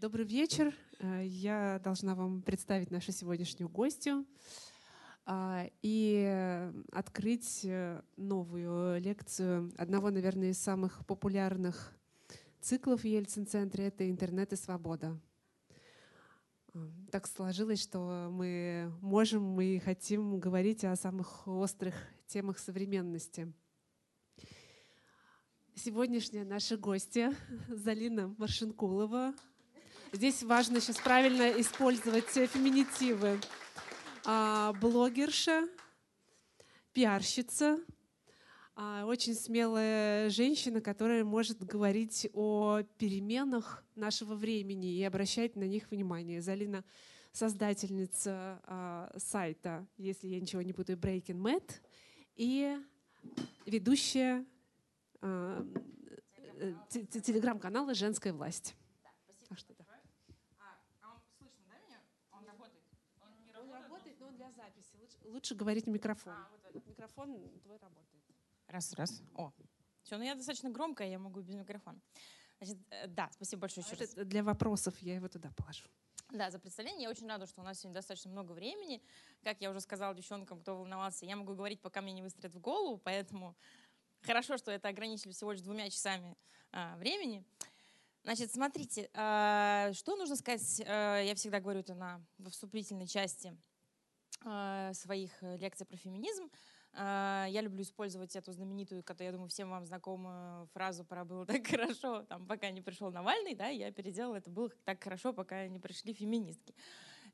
Добрый вечер. Э, я должна вам представить нашу сегодняшнюю гостью а, и открыть э, новую лекцию одного, наверное, из самых популярных циклов в Ельцин-центре — это «Интернет и свобода». Э, так сложилось, что мы можем и хотим говорить о самых острых темах современности. Сегодняшняя наша гостья Залина Маршинкулова, Здесь важно сейчас правильно использовать феминитивы. А, блогерша, пиарщица, а, очень смелая женщина, которая может говорить о переменах нашего времени и обращать на них внимание. Залина создательница а, сайта, если я ничего не путаю, Breaking Mad, и ведущая а, э, телеграм-канала «Женская власть». Так что да. Лучше говорить в микрофон. А, вот этот микрофон твой работает. Раз, раз. О, все, ну я достаточно громкая, я могу без микрофона. Значит, э, да, спасибо большое еще раз. Для вопросов я его туда положу. Да, за представление. Я очень рада, что у нас сегодня достаточно много времени. Как я уже сказала девчонкам, кто волновался, я могу говорить, пока мне не выстрелит в голову, поэтому хорошо, что это ограничили всего лишь двумя часами а, времени. Значит, смотрите, а, что нужно сказать, а, я всегда говорю это на, во вступительной части – своих э, лекций про феминизм. Э, я люблю использовать эту знаменитую, которую, я думаю, всем вам знакомую фразу «пора было так хорошо», там, пока не пришел Навальный, да, я переделала «это было так хорошо, пока не пришли феминистки».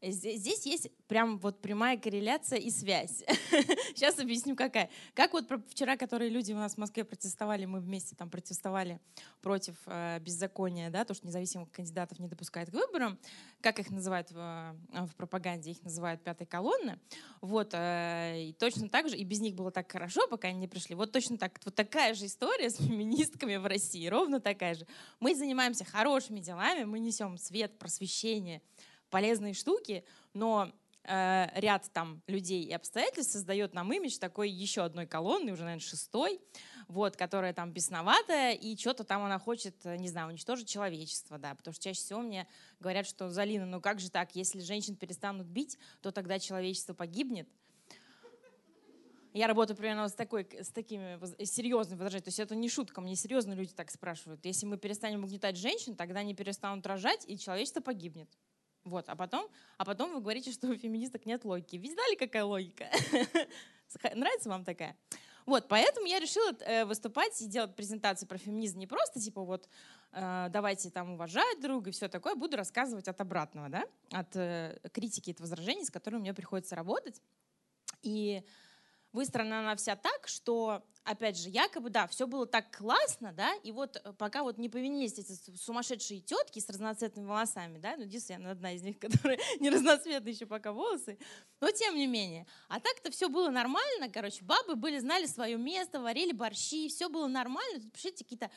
Здесь есть прям вот прямая корреляция и связь. Сейчас объясню, какая. Как вот вчера, которые люди у нас в Москве протестовали, мы вместе там протестовали против э, беззакония, да, то, что независимых кандидатов не допускают к выборам, как их называют в, э, в пропаганде, их называют пятой колонны. Вот, э, и точно так же, и без них было так хорошо, пока они не пришли. Вот точно так, вот такая же история с феминистками в России, ровно такая же. Мы занимаемся хорошими делами, мы несем свет, просвещение, полезные штуки, но э, ряд там людей и обстоятельств создает нам имидж такой еще одной колонны, уже, наверное, шестой, вот, которая там бесноватая, и что-то там она хочет, э, не знаю, уничтожить человечество, да, потому что чаще всего мне говорят, что, Залина, ну как же так, если женщин перестанут бить, то тогда человечество погибнет. Я работаю примерно с, такой, с такими серьезными возражениями. То есть это не шутка, мне серьезно люди так спрашивают. Если мы перестанем угнетать женщин, тогда они перестанут рожать, и человечество погибнет. Вот, а потом, а потом вы говорите, что у феминисток нет логики. Видали, какая логика? Нравится вам такая? Вот, поэтому я решила э, выступать и делать презентации про феминизм не просто типа вот э, давайте там уважать друга и все такое, буду рассказывать от обратного, да, от э, критики, от возражений, с которыми мне приходится работать. И выстроена она вся так, что, опять же, якобы, да, все было так классно, да, и вот э, пока вот не повинились эти сумасшедшие тетки с разноцветными волосами, да, ну, действительно, одна из них, которая не разноцветная еще пока волосы, но тем не менее. А так-то все было нормально, короче, бабы были, знали свое место, варили борщи, все было нормально, тут, пишите, какие-то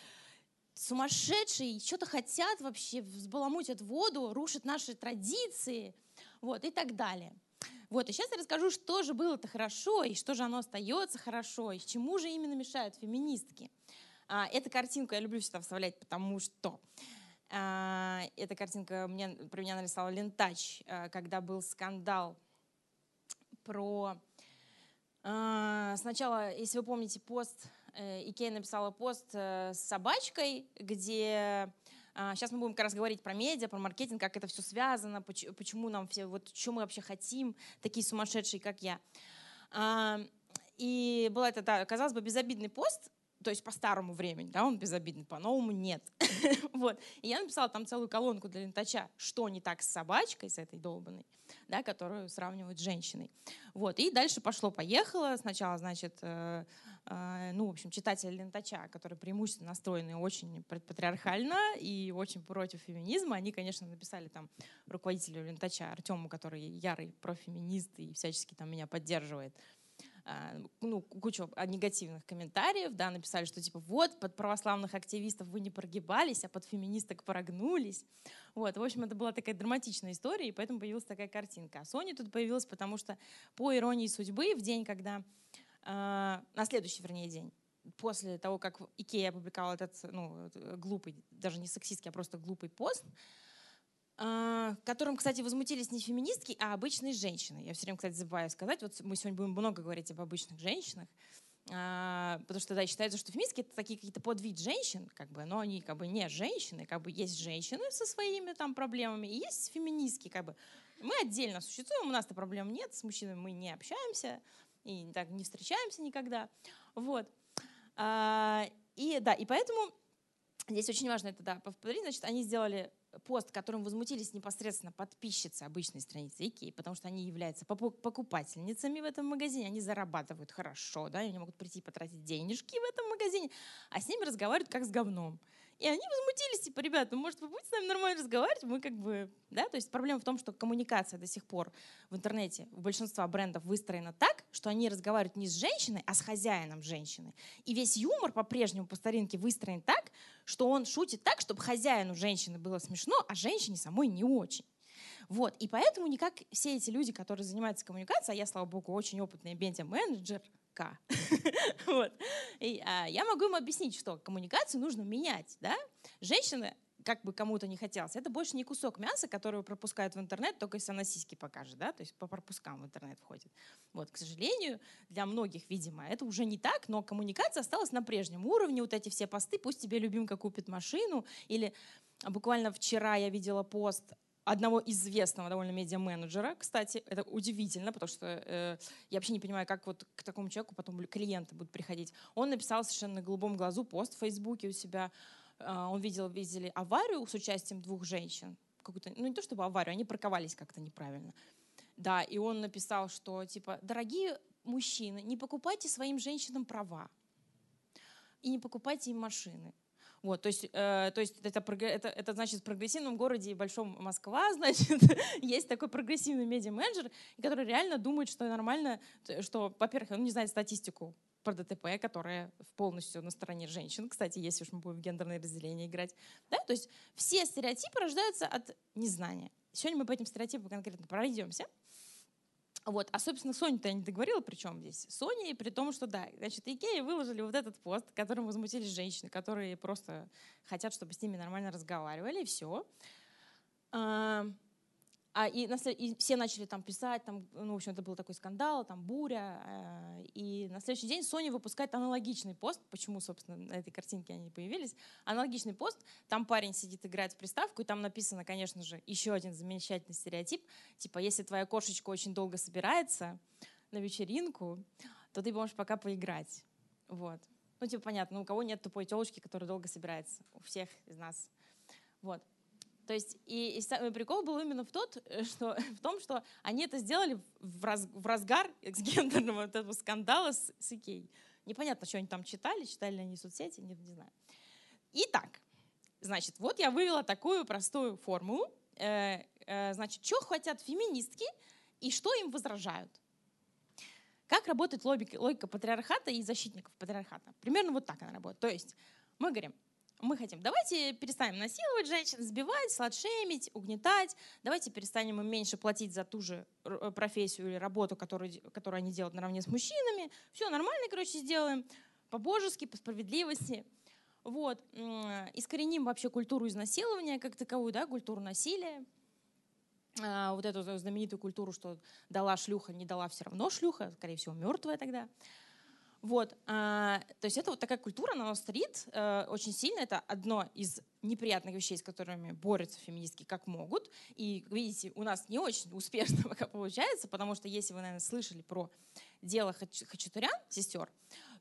сумасшедшие, что-то хотят вообще, взбаламутят воду, рушат наши традиции, вот, и так далее. Вот, и сейчас я расскажу, что же было-то хорошо, и что же оно остается хорошо, и чему же именно мешают феминистки. А, эту картинку я люблю всегда вставлять, потому что а, эта картинка мне, про меня нарисовала Лентач, а, когда был скандал про... А, сначала, если вы помните пост, э, Икея написала пост э, с собачкой, где Сейчас а, мы будем как раз говорить про медиа, про маркетинг, как это все связано, почему нам все, вот что мы вообще хотим, такие сумасшедшие, как я. А, и был это, да, казалось бы, безобидный пост, то есть по старому времени, да, он безобидный, по-новому нет. вот. И я написала там целую колонку для лентача, что не так с собачкой, с этой долбанной, да, которую сравнивают с женщиной. Вот. И дальше пошло-поехало. Сначала, значит, э, ну, в общем, читатели лентача, которые преимущественно настроены очень патриархально и очень против феминизма, они, конечно, написали там руководителю лентача Артему, который ярый профеминист и всячески там меня поддерживает, а, ну, кучу негативных комментариев, да, написали, что типа вот, под православных активистов вы не прогибались, а под феминисток прогнулись. Вот, в общем, это была такая драматичная история, и поэтому появилась такая картинка. А Соня тут появилась, потому что по иронии судьбы в день, когда, на следующий, вернее, день, после того, как Икея опубликовала этот, ну, глупый, даже не сексистский, а просто глупый пост, которым, кстати, возмутились не феминистки, а обычные женщины. Я все время, кстати, забываю сказать, вот мы сегодня будем много говорить об обычных женщинах, а, потому что, да, считается, что феминистки — это такие какие-то подвид женщин, как бы, но они как бы не женщины, как бы есть женщины со своими там проблемами, и есть феминистки, как бы. Мы отдельно существуем, у нас-то проблем нет, с мужчинами мы не общаемся и так не встречаемся никогда. Вот. А, и да, и поэтому здесь очень важно это, да, повторить, значит, они сделали пост, которым возмутились непосредственно подписчицы обычной страницы Икеи, потому что они являются покупательницами в этом магазине, они зарабатывают хорошо, да, они могут прийти потратить денежки в этом магазине, а с ними разговаривают как с говном. И они возмутились, типа, ребята, ну, может, вы будете с нами нормально разговаривать? Мы как бы, да, то есть проблема в том, что коммуникация до сих пор в интернете у большинства брендов выстроена так, что они разговаривают не с женщиной, а с хозяином женщины. И весь юмор по-прежнему по старинке выстроен так, что он шутит так, чтобы хозяину женщины было смешно, а женщине самой не очень. Вот. И поэтому никак все эти люди, которые занимаются коммуникацией, а я, слава богу, очень опытный бенти-менеджер, вот. И, а, я могу им объяснить, что коммуникацию нужно менять. Да? Женщины как бы кому-то не хотелось. Это больше не кусок мяса, который пропускают в интернет, только если она сиськи покажет, да, то есть по пропускам в интернет входит. Вот, к сожалению, для многих, видимо, это уже не так, но коммуникация осталась на прежнем уровне. Вот эти все посты, пусть тебе любимка купит машину, или буквально вчера я видела пост одного известного довольно медиа-менеджера, кстати, это удивительно, потому что э, я вообще не понимаю, как вот к такому человеку потом клиенты будут приходить. Он написал совершенно на голубом глазу пост в Фейсбуке у себя. Э, он видел, видели аварию с участием двух женщин. Ну не то чтобы аварию, они парковались как-то неправильно. Да, и он написал, что типа, дорогие мужчины, не покупайте своим женщинам права и не покупайте им машины. Вот, то есть, э, то есть это, это, это значит в прогрессивном городе и большом Москва, значит, есть такой прогрессивный медиа-менеджер, который реально думает, что нормально, что, во-первых, он не знает статистику про ДТП, которая полностью на стороне женщин, кстати, если уж мы будем в гендерное разделение играть. Да? То есть все стереотипы рождаются от незнания. Сегодня мы по этим стереотипам конкретно пройдемся. Вот. А, собственно, Соня-то я не договорила, при чем здесь. Соня, при том, что да, значит, Икея выложили вот этот пост, которым возмутились женщины, которые просто хотят, чтобы с ними нормально разговаривали, и все. А, и, и все начали там писать, там, ну, в общем, это был такой скандал, там буря. Э, и на следующий день Sony выпускает аналогичный пост, почему, собственно, на этой картинке они появились. Аналогичный пост, там парень сидит, играет в приставку, и там написано, конечно же, еще один замечательный стереотип, типа, если твоя кошечка очень долго собирается на вечеринку, то ты можешь пока поиграть. Вот. Ну, типа, понятно, у кого нет тупой телочки, которая долго собирается? У всех из нас. Вот. То есть и, и самый прикол был именно в, тот, э, что, в том, что они это сделали в, раз, в разгар гендерного вот этого скандала с, с Икей. Непонятно, что они там читали, читали ли они соцсети, не, не знаю. Итак, значит, вот я вывела такую простую формулу. Э, э, значит, что хотят феминистки и что им возражают. Как работает логика, логика патриархата и защитников патриархата? Примерно вот так она работает. То есть мы говорим, мы хотим, давайте перестанем насиловать женщин, сбивать, сладшемить, угнетать, давайте перестанем им меньше платить за ту же э, профессию или работу, которую, которую они делают наравне с мужчинами. Все нормально, короче, сделаем, по-божески, по справедливости. Вот. Искореним вообще культуру изнасилования как таковую, да, культуру насилия. А, вот эту знаменитую культуру, что дала шлюха, не дала все равно шлюха, скорее всего, мертвая тогда. Вот, а, то есть это вот такая культура, она стоит а, очень сильно. Это одно из неприятных вещей, с которыми борются феминистки как могут. И, видите, у нас не очень успешно пока получается, потому что если вы, наверное, слышали про дело Хачатурян, сестер,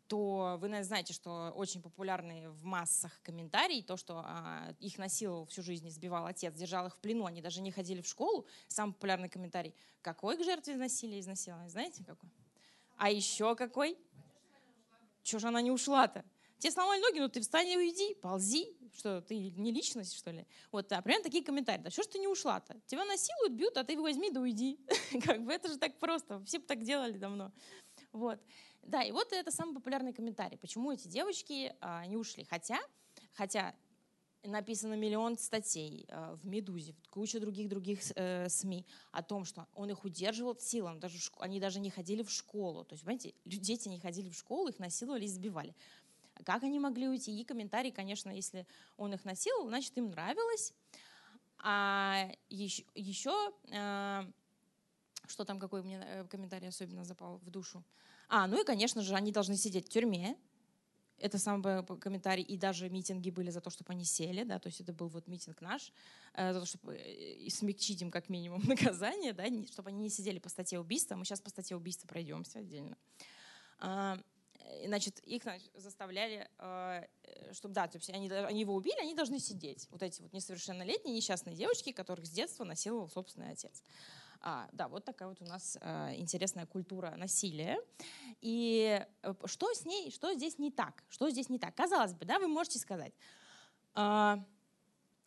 то вы, наверное, знаете, что очень популярные в массах комментарии, то, что а, их насиловал всю жизнь, избивал отец, держал их в плену, они даже не ходили в школу. Самый популярный комментарий. Какой к жертве насилия изнасилования? Знаете какой? А еще какой? Чего же она не ушла-то? Тебе сломали ноги, ну ты встань и уйди, ползи. Что, ты не личность, что ли? Вот, а примерно такие комментарии. Да что ж ты не ушла-то? Тебя насилуют, бьют, а ты возьми да уйди. как бы это же так просто. Все бы так делали давно. Вот. Да, и вот это самый популярный комментарий. Почему эти девочки а, не ушли? Хотя, хотя написано миллион статей э, в «Медузе», куча других-других э, СМИ о том, что он их удерживал силом, даже они даже не ходили в школу. То есть, понимаете, дети не ходили в школу, их насиловали, избивали. Как они могли уйти? И комментарий, конечно, если он их насиловал, значит, им нравилось. А еще, еще что там, какой мне э, комментарий особенно запал в душу? А, ну и, конечно же, они должны сидеть в тюрьме. Это самый комментарий. И даже митинги были за то, чтобы они сели. Да, то есть это был вот митинг наш. Э, за то, чтобы э, смягчить им как минимум наказание, да, чтобы они не сидели по статье убийства. Мы сейчас по статье убийства пройдемся отдельно. А, значит, их заставляли, чтобы, да, то есть они, они его убили, они должны сидеть. Вот эти вот несовершеннолетние несчастные девочки, которых с детства насиловал собственный отец. А, да, вот такая вот у нас а, интересная культура насилия. И э, что с ней, что здесь не так? Что здесь не так? Казалось бы, да, вы можете сказать, а,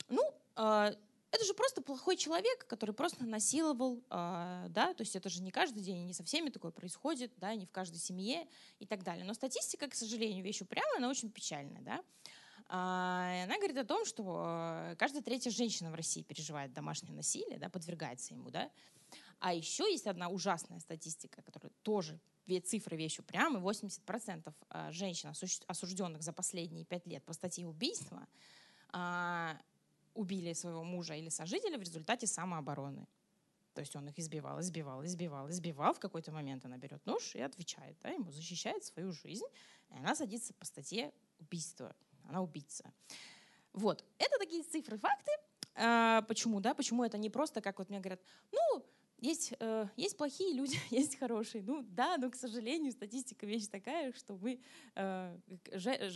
ну, а, это же просто плохой человек, который просто насиловал, а, да, то есть это же не каждый день, не со всеми такое происходит, да, не в каждой семье и так далее. Но статистика, к сожалению, вещь упрямая, она очень печальная, да. А, она говорит о том, что э, каждая третья женщина в России переживает домашнее насилие, да, подвергается ему, да. А еще есть одна ужасная статистика, которая тоже цифры вещь упрямы. 80% а, женщин, осужденных за последние пять лет по статье убийства, а, убили своего мужа или сожителя в результате самообороны. То есть он их избивал, избивал, избивал, избивал. В какой-то момент она берет нож и отвечает. Да, ему защищает свою жизнь. И она садится по статье убийства. Она убийца. Вот. Это такие цифры, факты. А, почему, да? Почему это не просто, как вот мне говорят, ну, есть, э, есть плохие люди, есть хорошие. Ну да, но, к сожалению, статистика вещь такая, что мы э,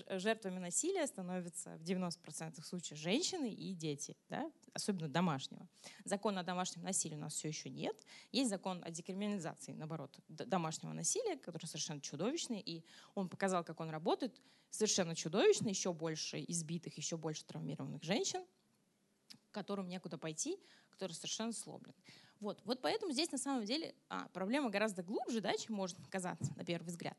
жертвами насилия становятся в 90% случаев женщины и дети, да? особенно домашнего. Закон о домашнем насилии у нас все еще нет. Есть закон о декриминализации, наоборот, домашнего насилия, который совершенно чудовищный, и он показал, как он работает, совершенно чудовищно, еще больше избитых, еще больше травмированных женщин, которым некуда пойти, которые совершенно сломлены. Вот, вот поэтому здесь на самом деле а, проблема гораздо глубже, да, чем может казаться на первый взгляд.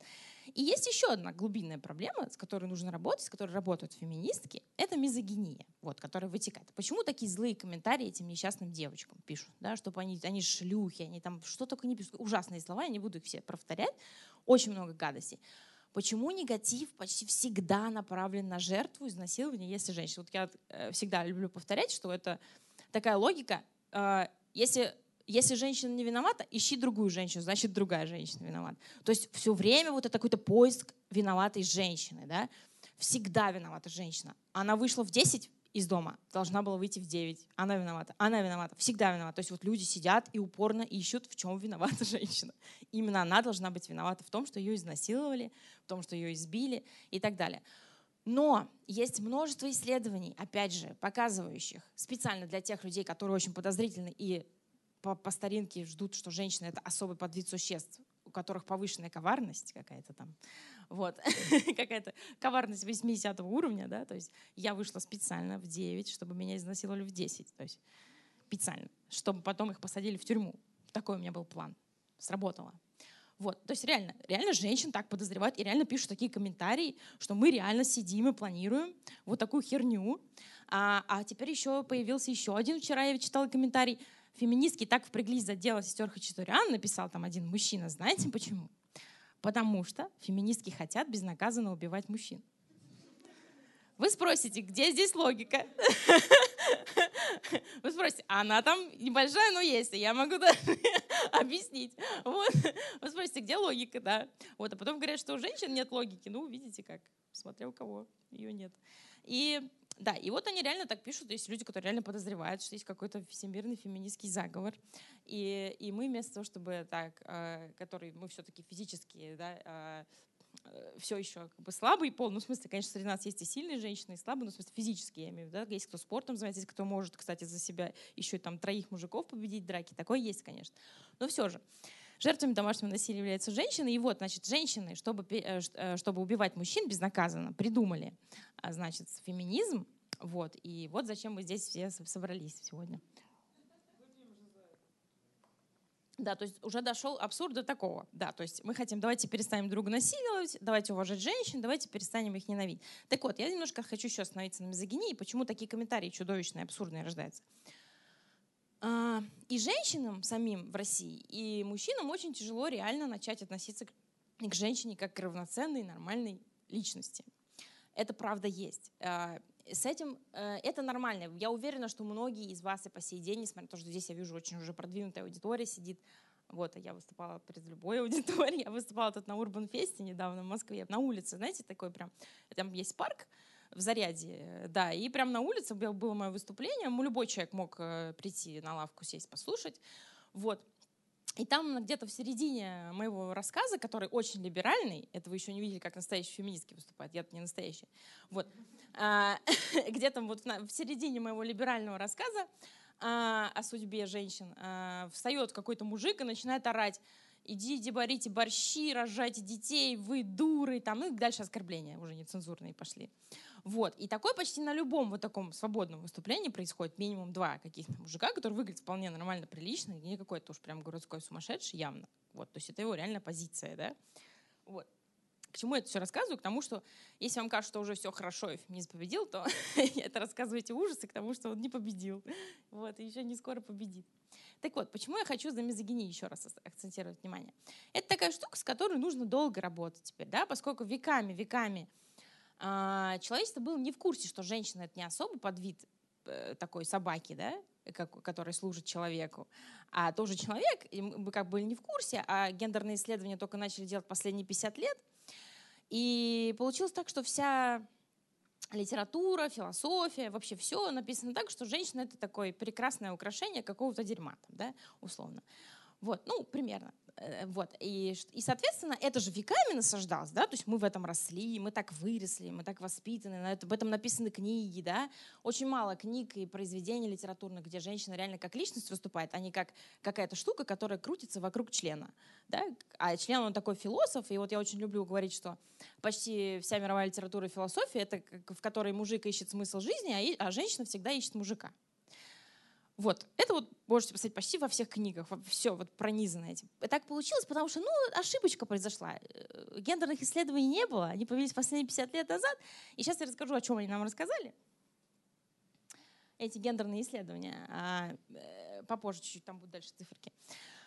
И есть еще одна глубинная проблема, с которой нужно работать, с которой работают феминистки, это мизогиния, вот, которая вытекает. Почему такие злые комментарии этим несчастным девочкам пишут, да, чтобы они, они шлюхи, они там что только не пишут, ужасные слова, я не буду их все повторять, очень много гадостей. Почему негатив почти всегда направлен на жертву изнасилования, если женщина? Вот я э, всегда люблю повторять, что это такая логика. Э, если если женщина не виновата, ищи другую женщину, значит, другая женщина виновата. То есть все время вот это какой-то поиск виноватой женщины. Да? Всегда виновата женщина. Она вышла в 10 из дома, должна была выйти в 9. Она виновата, она виновата, всегда виновата. То есть вот люди сидят и упорно ищут, в чем виновата женщина. Именно она должна быть виновата в том, что ее изнасиловали, в том, что ее избили и так далее. Но есть множество исследований, опять же, показывающих специально для тех людей, которые очень подозрительны и по, по старинке ждут, что женщина — это особый подвид существ, у которых повышенная коварность какая-то там. Вот. Какая-то коварность 80 уровня, да, то есть я вышла специально в 9, чтобы меня изнасиловали в 10, то есть специально, чтобы потом их посадили в тюрьму. Такой у меня был план. Сработало. Вот, то есть реально, реально женщин так подозревают и реально пишут такие комментарии, что мы реально сидим и планируем вот такую херню. А, а теперь еще появился еще один, вчера я читала комментарий, феминистки так впряглись за дело сестер Хачатурян, написал там один мужчина. Знаете почему? Потому что феминистки хотят безнаказанно убивать мужчин. Вы спросите, где здесь логика? Вы спросите, она там небольшая, но есть, и я могу даже объяснить. Вот. Вы спросите, где логика, да? Вот, а потом говорят, что у женщин нет логики. Ну, видите как, смотря у кого ее нет. И да, и вот они реально так пишут, есть люди, которые реально подозревают, что есть какой-то всемирный феминистский заговор. И, и мы вместо того, чтобы так, э, который мы все-таки физически, да, э, э, все еще как бы слабый пол, ну, в смысле, конечно, среди нас есть и сильные женщины, и слабые, но, в смысле, физически, я имею в виду, да, есть кто спортом занимается, есть кто может, кстати, за себя еще и там троих мужиков победить в драке, такое есть, конечно. Но все же, Жертвами домашнего насилия являются женщины. И вот, значит, женщины, чтобы, э, э, чтобы убивать мужчин безнаказанно, придумали, а, значит, феминизм. Вот. И вот зачем мы здесь все собрались сегодня. Да, то есть уже дошел абсурд до такого. Да, то есть мы хотим, давайте перестанем друг насиловать, давайте уважать женщин, давайте перестанем их ненавидеть. Так вот, я немножко хочу еще остановиться на мизогинии, почему такие комментарии чудовищные, абсурдные рождаются. А, и женщинам самим в России, и мужчинам очень тяжело реально начать относиться к женщине как к равноценной, нормальной личности. Это правда есть. А, с этим э, это нормально. Я уверена, что многие из вас и по сей день, несмотря на то, что здесь я вижу очень уже продвинутая аудитория сидит, вот, а я выступала перед любой аудиторией. Я выступала тут на Урбан Фесте недавно в Москве, на улице, знаете, такой прям, там есть парк в Заряде, да, и прям на улице было мое выступление, любой человек мог э, прийти на лавку, сесть, послушать, вот. И там где-то в середине моего рассказа, который очень либеральный, это вы еще не видели, как настоящий феминистки выступает, я тут не настоящий, вот, а, где-то вот в середине моего либерального рассказа а, о судьбе женщин, а, встает какой-то мужик и начинает орать, идите борите борщи, рожайте детей, вы дуры, там, ну и дальше оскорбления уже нецензурные пошли. Вот. И такое почти на любом вот таком свободном выступлении происходит минимум два каких-то мужика, которые выглядят вполне нормально, прилично, не какой-то уж прям городской сумасшедший явно. Вот. То есть это его реальная позиция, да. Вот. К чему я это все рассказываю? К тому, что если вам кажется, что уже все хорошо и феминизм победил, то это рассказываете ужасы к тому, что он не победил. Вот, и еще не скоро победит. Так вот, почему я хочу за мизогинию еще раз акцентировать внимание? Это такая штука, с которой нужно долго работать теперь, да, поскольку веками, веками человечество было не в курсе, что женщина это не особо подвид э, такой собаки, да, как, который служит человеку, а тоже человек, и мы как бы были не в курсе, а гендерные исследования только начали делать последние 50 лет, и получилось так, что вся литература, философия, вообще все написано так, что женщина это такое прекрасное украшение какого-то дерьма, там, да, условно. Вот, ну, примерно. Э, вот. И, и, соответственно, это же веками насаждалось, да, то есть мы в этом росли, мы так выросли, мы так воспитаны, на это, об этом написаны книги, да. Очень мало книг и произведений литературных, где женщина реально как личность выступает, а не как какая-то штука, которая крутится вокруг члена, да. А член, он такой философ, и вот я очень люблю говорить, что почти вся мировая литература и философия, это в которой мужик ищет смысл жизни, а, а женщина всегда ищет мужика. Вот, это вот можете посмотреть почти во всех книгах, все вот пронизано этим. И так получилось, потому что, ну, ошибочка произошла. Э, гендерных исследований не было, они появились последние 50 лет назад. И сейчас я расскажу, о чем они нам рассказали. Эти гендерные исследования. А, э, попозже чуть-чуть, там будут дальше циферки.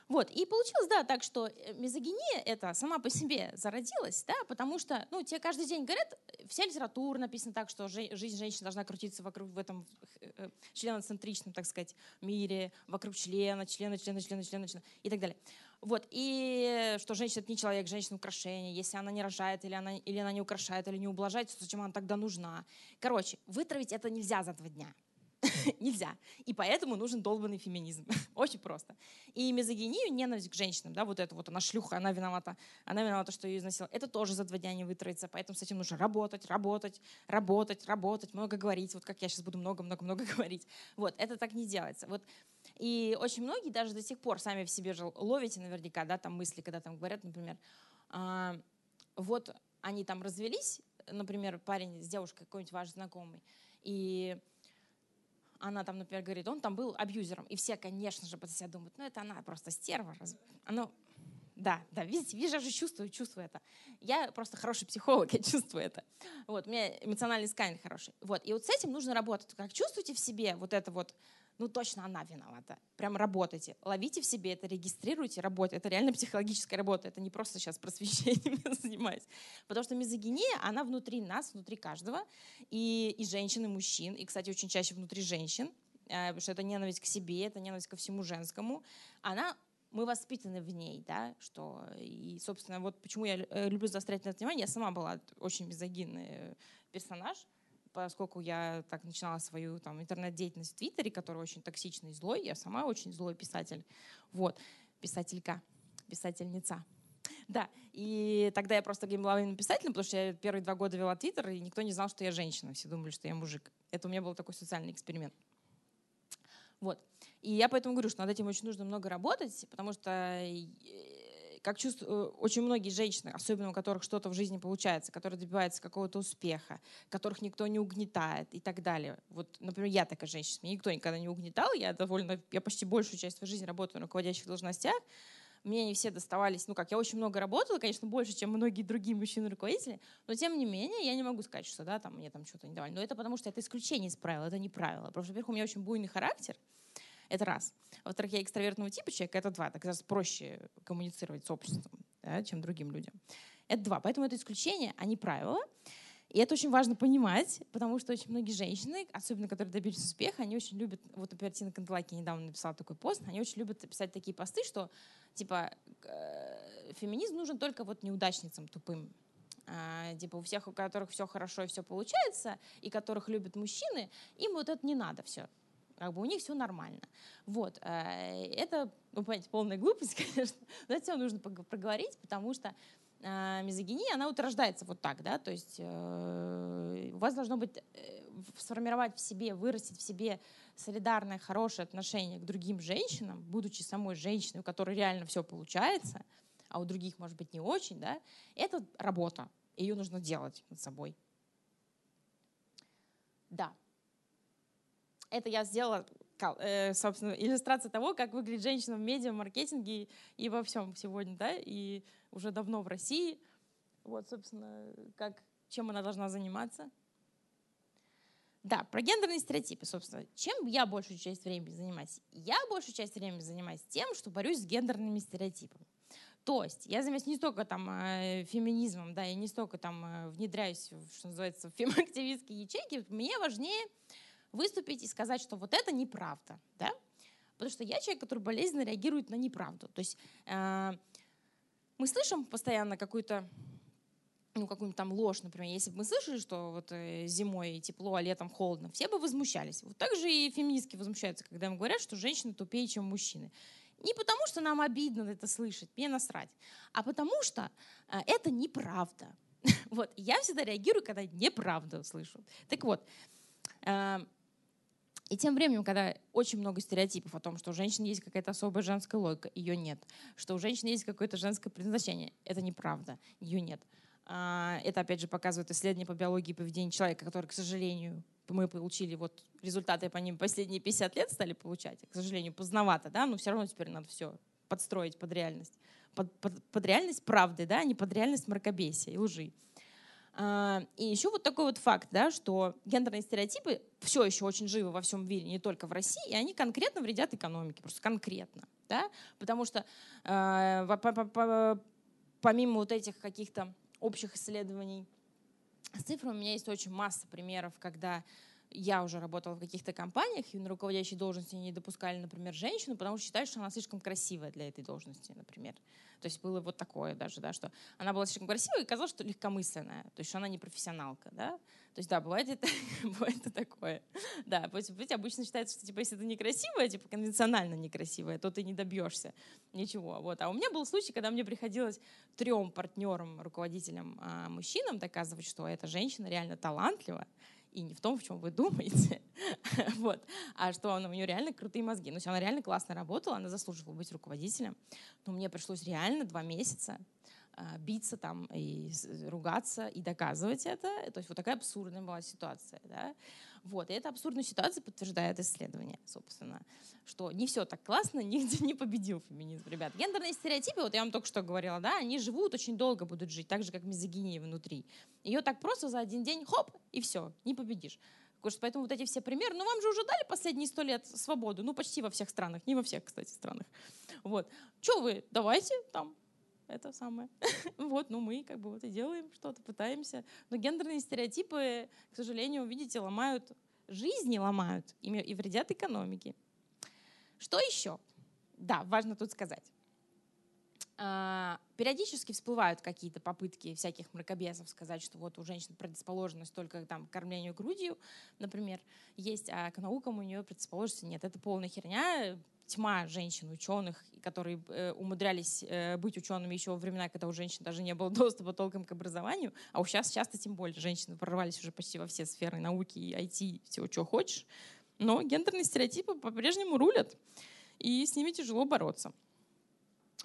Вот, и получилось, да, так что э, мизогиния это сама по себе зародилась, да, потому что, ну, тебе каждый день говорят, вся литература написана так, что жизнь женщины должна крутиться вокруг в этом э, э, членоцентричном, так сказать, мире, вокруг члена, члена, члена, члена, члена, члена и так далее. Вот, и что женщина — это не человек, женщина — украшение. Если она не рожает, или она, или она не украшает, или не ублажает, то зачем она тогда нужна? Короче, вытравить это нельзя за два дня. Нельзя. И поэтому нужен долбанный феминизм. Очень просто. И мизогинию, ненависть к женщинам, да, вот это вот она шлюха, она виновата, она виновата, что ее изнасиловали. Это тоже за два дня не вытроится, поэтому с этим нужно работать, работать, работать, работать, много говорить, вот как я сейчас буду много-много-много говорить. Вот, это так не делается. Вот. И очень многие даже до сих пор сами в себе же ловите наверняка, да, там мысли, когда там говорят, например, а, вот они там развелись, например, парень с девушкой какой-нибудь ваш знакомый, и она там, например, говорит, он там был абьюзером. И все, конечно же, под себя думают, ну это она просто стерва. Оно... Да, да, видите, вижу, я же чувствую, чувствую это. Я просто хороший психолог, я чувствую это. Вот, у меня эмоциональный сканинг хороший. Вот, и вот с этим нужно работать. Как чувствуете в себе вот это вот ну точно она виновата. Прям работайте. Ловите в себе это, регистрируйте, работайте. Это реально психологическая работа. Это не просто сейчас просвещением занимаюсь. Потому что мизогиния, она внутри нас, внутри каждого. И, и женщин, и мужчин. И, кстати, очень чаще внутри женщин. Э, потому что это ненависть к себе, это ненависть ко всему женскому. Она мы воспитаны в ней, да, что и, собственно, вот почему я э, люблю заострять на это внимание. Я сама была очень мизогинный э, персонаж, поскольку я так начинала свою там, интернет-деятельность в Твиттере, которая очень токсичный и злой, я сама очень злой писатель. Вот, писателька, писательница. Да, и тогда я просто была писателем, потому что я первые два года вела Твиттер, и никто не знал, что я женщина. Все думали, что я мужик. Это у меня был такой социальный эксперимент. Вот. И я поэтому говорю, что над этим очень нужно много работать, потому что э, как чувствую, э, очень многие женщины, особенно у которых что-то в жизни получается, которые добиваются какого-то успеха, которых никто не угнетает и так далее. Вот, например, я такая женщина, меня никто никогда не угнетал, я довольно, я почти большую часть своей жизни работаю на руководящих должностях, мне не все доставались, ну как, я очень много работала, конечно, больше, чем многие другие мужчины-руководители, но тем не менее я не могу сказать, что да, там мне там что-то не давали. Но это потому что это исключение из правила, это не правило. Что, во-первых, у меня очень буйный характер, это раз. Во-вторых, я экстравертного типа человек, это два. Так раз проще коммуницировать с обществом, да, чем другим людям. Это два. Поэтому это исключение, а не правило. И это очень важно понимать, потому что очень многие женщины, особенно которые добились успеха, они очень любят, вот, например, Тина Канделаки недавно написала такой пост, они очень любят писать такие посты, что, типа, э, феминизм нужен только вот неудачницам тупым. А, типа у всех, у которых все хорошо и все получается, и которых любят мужчины, им вот это не надо все. Как бы у них все нормально. Вот. Э, это, ну, понимаете, полная глупость, конечно, но это все нужно проговорить, потому что э, мизогиния, она утверждается вот так, да, то есть э, у вас должно быть, сформировать в себе, вырастить в себе солидарное, хорошее отношение к другим женщинам, будучи самой женщиной, у которой реально все получается, а у других, может быть, не очень, да, это работа, ее нужно делать над собой. Да. Это я сделала, э, собственно, иллюстрация того, как выглядит женщина в медиа, маркетинге и во всем сегодня, да, и уже давно в России. Вот, собственно, как, чем она должна заниматься. Да, про гендерные стереотипы, собственно. Чем я большую часть времени занимаюсь? Я большую часть времени занимаюсь тем, что борюсь с гендерными стереотипами. То есть я занимаюсь не столько там э, феминизмом, да, я не столько там э, внедряюсь, в, что называется, в фемоактивистские ячейки. Мне важнее выступить и сказать, что вот это неправда, да, потому что я человек, который болезненно реагирует на неправду. То есть э, мы слышим постоянно какую-то ну, какую-нибудь там ложь, например. Если бы мы слышали, что вот э, зимой тепло, а летом холодно, все бы возмущались. Вот так же и феминистки возмущаются, когда им говорят, что женщины тупее, чем мужчины. Не потому, что нам обидно это слышать, мне насрать, а потому что э, это неправда. Вот, я всегда реагирую, когда неправду слышу. Так вот, э, и тем временем, когда очень много стереотипов о том, что у женщин есть какая-то особая женская логика, ее нет. Что у женщин есть какое-то женское предназначение, это неправда, ее нет. А, это, опять же, показывает исследования по биологии и поведению человека, которые, к сожалению, мы получили вот результаты по ним последние 50 лет стали получать. К сожалению, поздновато, да, но все равно теперь надо все подстроить под реальность. Под, под, под реальность правды, да, а не под реальность мракобесия и лжи. А, и еще вот такой вот факт, да, что гендерные стереотипы все еще очень живы во всем мире, не только в России, и они конкретно вредят экономике, просто конкретно. Да? Потому что э, помимо вот этих каких-то общих исследований с цифрами у меня есть очень масса примеров, когда я уже работала в каких-то компаниях, и на руководящей должности не допускали, например, женщину, потому что считают, что она слишком красивая для этой должности, например. То есть было вот такое даже, да, что она была слишком красивая и казалось, что легкомысленная, то есть что она не профессионалка, да. То есть да, бывает это, бывает и такое. Да, быть обычно считается, что типа если ты некрасивая, типа конвенционально некрасивая, то ты не добьешься ничего. Вот. А у меня был случай, когда мне приходилось трем партнерам, руководителям, а, мужчинам доказывать, что эта женщина реально талантлива, и не в том, в чем вы думаете, вот, а что она, у нее реально крутые мозги. Ну, если она реально классно работала, она заслуживала быть руководителем, но мне пришлось реально два месяца а, биться там и ругаться и доказывать это. То есть вот такая абсурдная была ситуация. Да? Вот. И эта абсурдная ситуация подтверждает исследование, собственно, что не все так классно, нигде не победил феминизм, ребят. Гендерные стереотипы, вот я вам только что говорила, да, они живут, очень долго будут жить, так же, как мизогиния внутри. Ее так просто за один день, хоп, и все, не победишь. Поэтому вот эти все примеры, ну вам же уже дали последние сто лет свободу, ну почти во всех странах, не во всех, кстати, странах. Вот. Что вы, давайте там это самое. вот, ну мы как бы вот и делаем что-то, пытаемся. Но гендерные стереотипы, к сожалению, видите, ломают жизни, ломают и вредят экономике. Что еще? Да, важно тут сказать. А, периодически всплывают какие-то попытки всяких мракобесов сказать, что вот у женщин предрасположенность только там, к кормлению грудью, например, есть, а к наукам у нее предрасположенности нет. Это полная херня тьма женщин, ученых, которые э, умудрялись э, быть учеными еще во времена, когда у женщин даже не было доступа толком к образованию, а у сейчас часто тем более женщины прорвались уже почти во все сферы науки, IT, всего, чего хочешь. Но гендерные стереотипы по-прежнему рулят, и с ними тяжело бороться.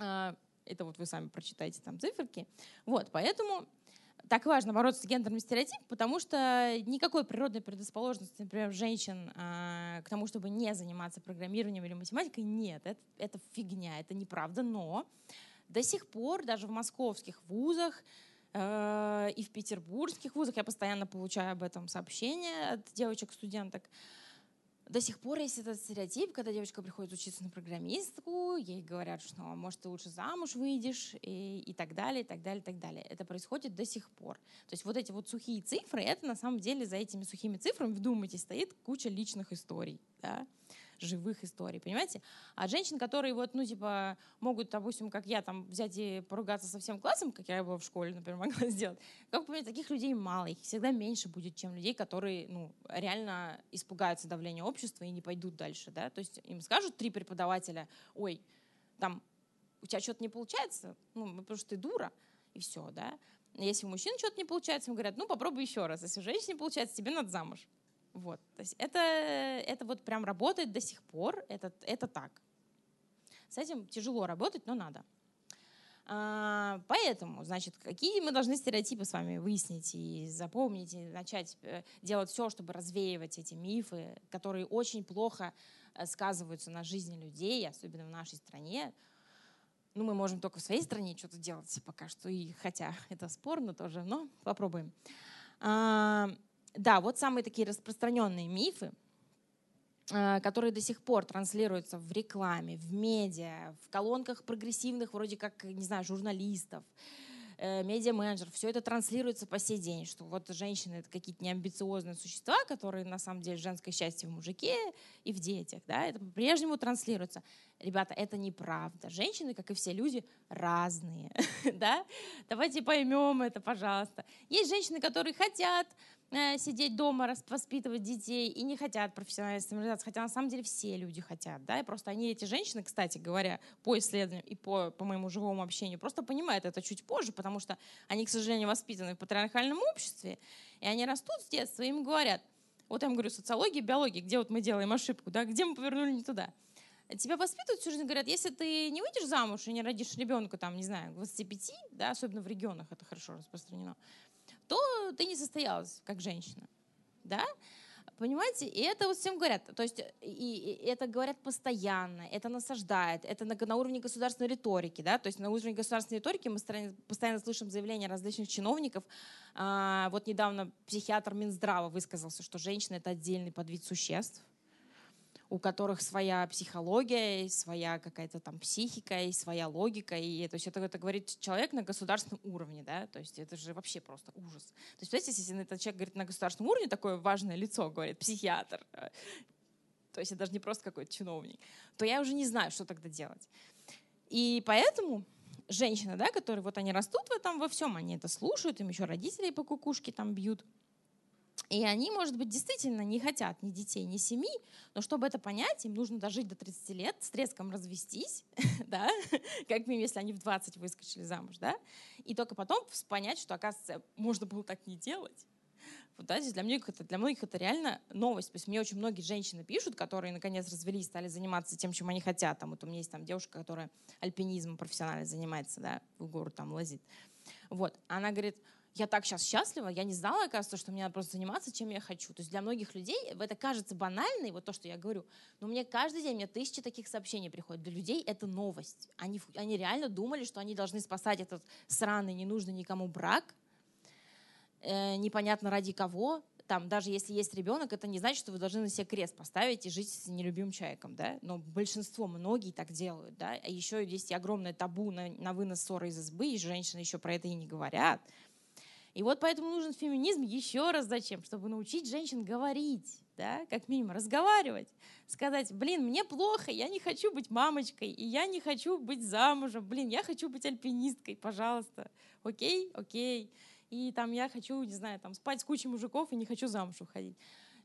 А, это вот вы сами прочитаете там циферки. Вот, поэтому так важно бороться с гендерным стереотипом, потому что никакой природной предрасположенности, например, женщин э, к тому, чтобы не заниматься программированием или математикой, нет. Это, это фигня, это неправда. Но до сих пор даже в московских вузах э, и в петербургских вузах, я постоянно получаю об этом сообщения от девочек-студенток, до сих пор есть этот стереотип, когда девочка приходит учиться на программистку, ей говорят, что «А может ты лучше замуж выйдешь и, и так далее, и так далее, и так далее. Это происходит до сих пор. То есть вот эти вот сухие цифры, это на самом деле за этими сухими цифрами, вдумайтесь, стоит куча личных историй. Да? Живых историй, понимаете? А женщин, которые вот, ну, типа, могут, допустим, как я, там, взять и поругаться со всем классом, как я была в школе, например, могла сделать, как бы, таких людей мало, их всегда меньше будет, чем людей, которые, ну, реально испугаются давления общества и не пойдут дальше, да, то есть им скажут три преподавателя, ой, там, у тебя что-то не получается, ну, потому что ты дура, и все, да. Если у мужчин что-то не получается, ему говорят, ну, попробуй еще раз. Если у женщины не получается, тебе надо замуж. Вот. То есть это, это вот прям работает до сих пор, это, это так. С этим тяжело работать, но надо. А, поэтому, значит, какие мы должны стереотипы с вами выяснить и запомнить, и начать э, делать все, чтобы развеивать эти мифы, которые очень плохо э, сказываются на жизни людей, особенно в нашей стране. Ну, мы можем только в своей стране что-то делать пока что, и хотя это спорно тоже, но попробуем. А, да, вот самые такие распространенные мифы, э, которые до сих пор транслируются в рекламе, в медиа, в колонках прогрессивных, вроде как, не знаю, журналистов, э, медиа-менеджер, все это транслируется по сей день, что вот женщины это какие-то неамбициозные существа, которые на самом деле женское счастье в мужике и в детях, да, это по-прежнему транслируется. Ребята, это неправда. Женщины, как и все люди, разные, да. Давайте поймем это, пожалуйста. Есть женщины, которые хотят сидеть дома, воспитывать детей и не хотят профессиональной стимуляции, хотя на самом деле все люди хотят, да, и просто они, эти женщины, кстати говоря, по исследованиям и по, по моему живому общению, просто понимают это чуть позже, потому что они, к сожалению, воспитаны в патриархальном обществе, и они растут с детства, и им говорят, вот я им говорю, социология, биология, где вот мы делаем ошибку, да, где мы повернули не туда. Тебя воспитывают всю жизнь, говорят, если ты не выйдешь замуж и не родишь ребенка, там, не знаю, 25, да, особенно в регионах это хорошо распространено, то ты не состоялась как женщина. Да? Понимаете? И это вот всем говорят. То есть и, и это говорят постоянно, это насаждает, это на, на уровне государственной риторики. Да? То есть на уровне государственной риторики мы постоянно, слышим заявления различных чиновников. А, вот недавно психиатр Минздрава высказался, что женщина — это отдельный подвид существ у которых своя психология, своя какая-то там психика, и своя логика. И, то есть это, это говорит человек на государственном уровне, да, то есть это же вообще просто ужас. То есть, если этот человек говорит на государственном уровне, такое важное лицо, говорит психиатр, э, то есть это даже не просто какой-то чиновник, то я уже не знаю, что тогда делать. И поэтому женщины, да, которые вот они растут в этом во всем, они это слушают, им еще родители по кукушке там бьют, и они, может быть, действительно не хотят ни детей, ни семьи, но чтобы это понять, им нужно дожить до 30 лет, с треском развестись, да, как минимум, если они в 20 выскочили замуж, да, и только потом понять, что, оказывается, можно было так не делать. Вот, да, здесь для многих, это, для многих это реально новость. То есть мне очень многие женщины пишут, которые наконец развелись, стали заниматься тем, чем они хотят. Там, вот у меня есть там девушка, которая альпинизмом профессионально занимается, да, в гору там лазит. Вот, она говорит, я так сейчас счастлива, я не знала, оказывается, что мне надо просто заниматься, чем я хочу. То есть для многих людей это кажется банально, вот то, что я говорю, но мне каждый день, мне тысячи таких сообщений приходят. Для людей это новость. Они, они реально думали, что они должны спасать этот сраный, ненужный никому брак, э, непонятно ради кого. Там, даже если есть ребенок, это не значит, что вы должны на себе крест поставить и жить с нелюбимым человеком, да? Но большинство, многие так делают, да? А еще есть огромное табу на, на вынос ссоры из избы, и женщины еще про это и не говорят. И вот поэтому нужен феминизм еще раз зачем? Чтобы научить женщин говорить, да, как минимум разговаривать, сказать, блин, мне плохо, я не хочу быть мамочкой, и я не хочу быть замужем, блин, я хочу быть альпинисткой, пожалуйста, окей, окей. И там я хочу, не знаю, там спать с кучей мужиков и не хочу замуж уходить.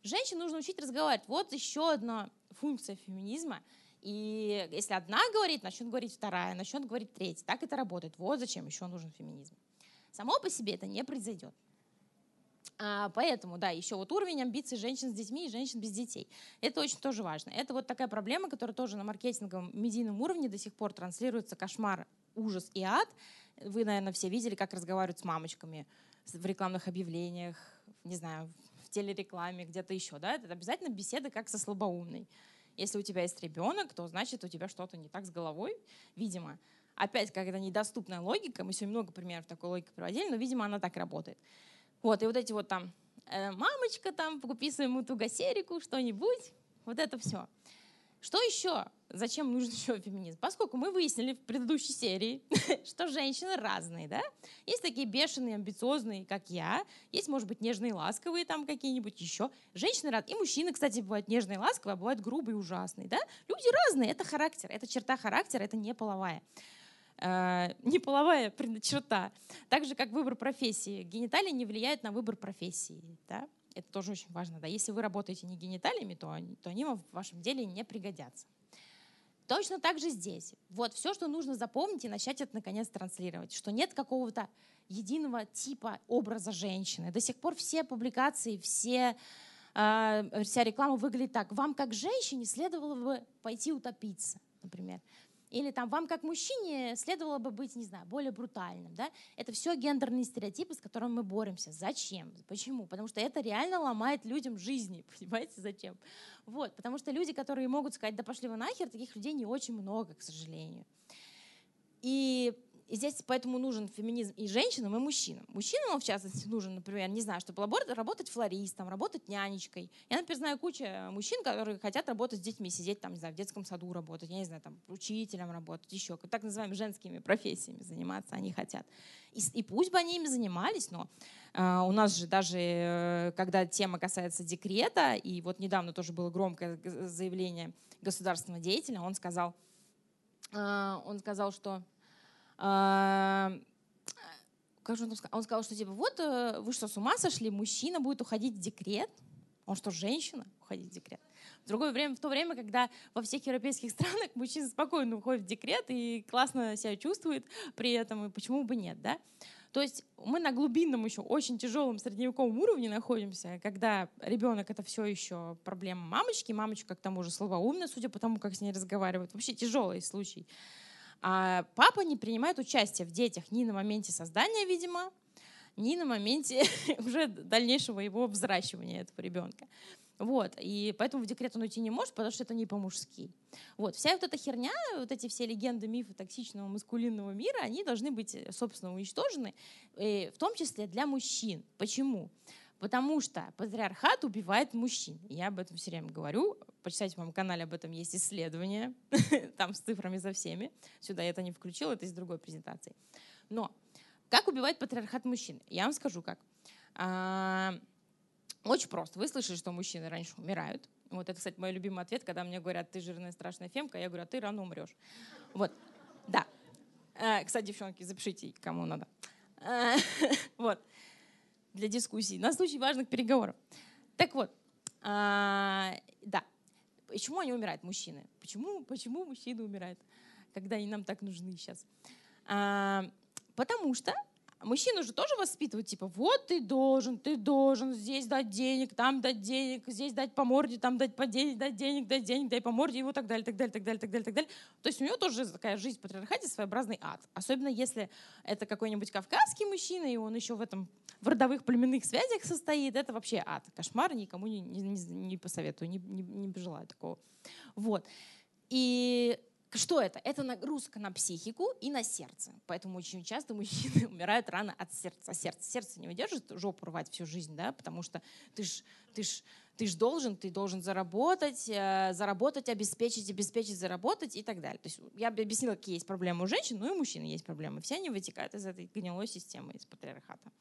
Женщин нужно учить разговаривать. Вот еще одна функция феминизма. И если одна говорит, начнет говорить вторая, начнет говорить третья. Так это работает. Вот зачем еще нужен феминизм. Само по себе это не произойдет. А, поэтому, да, еще вот уровень амбиций женщин с детьми и женщин без детей. Это очень тоже важно. Это вот такая проблема, которая тоже на маркетинговом медийном уровне до сих пор транслируется. Кошмар, ужас и ад. Вы, наверное, все видели, как разговаривают с мамочками в рекламных объявлениях, не знаю, в телерекламе, где-то еще. Да? Это обязательно беседа как со слабоумной. Если у тебя есть ребенок, то значит у тебя что-то не так с головой, видимо. Опять какая-то недоступная логика. Мы сегодня много примеров такой логики приводили, но, видимо, она так работает. Вот, и вот эти вот там, э, мамочка там, купи своему тугосерику что-нибудь, Вот это все. Что еще? Зачем нужен еще феминизм? Поскольку мы выяснили в предыдущей серии, что женщины разные, да? Есть такие бешеные, амбициозные, как я, есть, может быть, нежные, ласковые там какие-нибудь еще. Женщины разные. И мужчины, кстати, бывают нежные, ласковые, а бывают грубые, ужасные, да? Люди разные, это характер, это черта характера, это не половая не половая черта. Так же, как выбор профессии. Гениталии не влияют на выбор профессии. Да? Это тоже очень важно. Да? Если вы работаете не гениталиями, то, то они в вашем деле не пригодятся. Точно так же здесь. Вот все, что нужно запомнить и начать это наконец транслировать. Что нет какого-то единого типа образа женщины. До сих пор все публикации, все, э, вся реклама выглядит так. Вам как женщине следовало бы пойти утопиться, например. Или там вам как мужчине следовало бы быть, не знаю, более брутальным. Да? Это все гендерные стереотипы, с которыми мы боремся. Зачем? Почему? Потому что это реально ломает людям жизни. Понимаете, зачем? Вот, потому что люди, которые могут сказать, да пошли вы нахер, таких людей не очень много, к сожалению. И и здесь поэтому нужен феминизм и женщинам, и мужчинам. Мужчинам, в частности, нужен, например, не знаю, чтобы работать флористом, работать нянечкой. Я, например, знаю кучу мужчин, которые хотят работать с детьми, сидеть там, не знаю, в детском саду работать, я не знаю, там, учителем работать, еще, так называемыми женскими профессиями заниматься они хотят. И, и пусть бы они ими занимались, но Uh, у нас же даже, uh, когда тема касается декрета, и вот недавно тоже было громкое заявление государственного деятеля, он сказал, uh, он сказал, что как же он сказал? Он сказал, что типа, вот э, вы что, с ума сошли, мужчина будет уходить в декрет? Он что, женщина уходить в декрет? В другое время, в то время, когда во всех европейских странах мужчина спокойно уходит в декрет и классно себя чувствует при этом, и почему бы нет, да? То есть мы на глубинном еще очень тяжелом средневековом уровне находимся, когда ребенок это все еще проблема мамочки, мамочка к тому же слабоумная, судя по тому, как с ней разговаривают. Вообще тяжелый случай. А папа не принимает участие в детях ни на моменте создания, видимо, ни на моменте уже дальнейшего его взращивания этого ребенка. Вот, и поэтому в декрет он уйти не может, потому что это не по-мужски. Вот, вся вот эта херня, вот эти все легенды, мифы токсичного маскулинного мира, они должны быть, собственно, уничтожены, в том числе для мужчин. Почему? Потому что патриархат убивает мужчин. Я об этом все время говорю. Почитайте в моем канале, об этом есть исследование. Там с цифрами за всеми. Сюда я это не включила, это из другой презентации. Но как убивает патриархат мужчин? Я вам скажу как. А, очень просто. Вы слышали, что мужчины раньше умирают. Вот это, кстати, мой любимый ответ, когда мне говорят, ты жирная страшная фемка, я говорю, а ты рано умрешь. Вот, да. А, кстати, девчонки, запишите, кому надо. А, вот для дискуссий на случай важных переговоров. Так вот, а, да, почему они умирают, мужчины? Почему, почему мужчины умирают, когда они нам так нужны сейчас? А, потому что мужчину же тоже воспитывают, типа, вот ты должен, ты должен здесь дать денег, там дать денег, здесь дать по морде, там дать по денег, дать денег, дать денег, дай по морде, и вот так далее, так далее, так далее, так далее, так далее. То есть у него тоже такая жизнь в патриархате, своеобразный ад. Особенно если это какой-нибудь кавказский мужчина, и он еще в этом в родовых племенных связях состоит, это вообще ад. Кошмар, никому не, не, не посоветую, не, не, не желаю такого. Вот. И что это? Это нагрузка на психику и на сердце. Поэтому очень часто мужчины умирают рано от сердца. Сердце, сердце не выдержит жопу рвать всю жизнь, да, потому что ты ж, ты ж, ты ж должен, ты должен заработать, э, заработать, обеспечить, обеспечить, заработать и так далее. То есть я объяснила, какие есть проблемы у женщин, но и у мужчин есть проблемы. Все они вытекают из этой гнилой системы, из патриархата.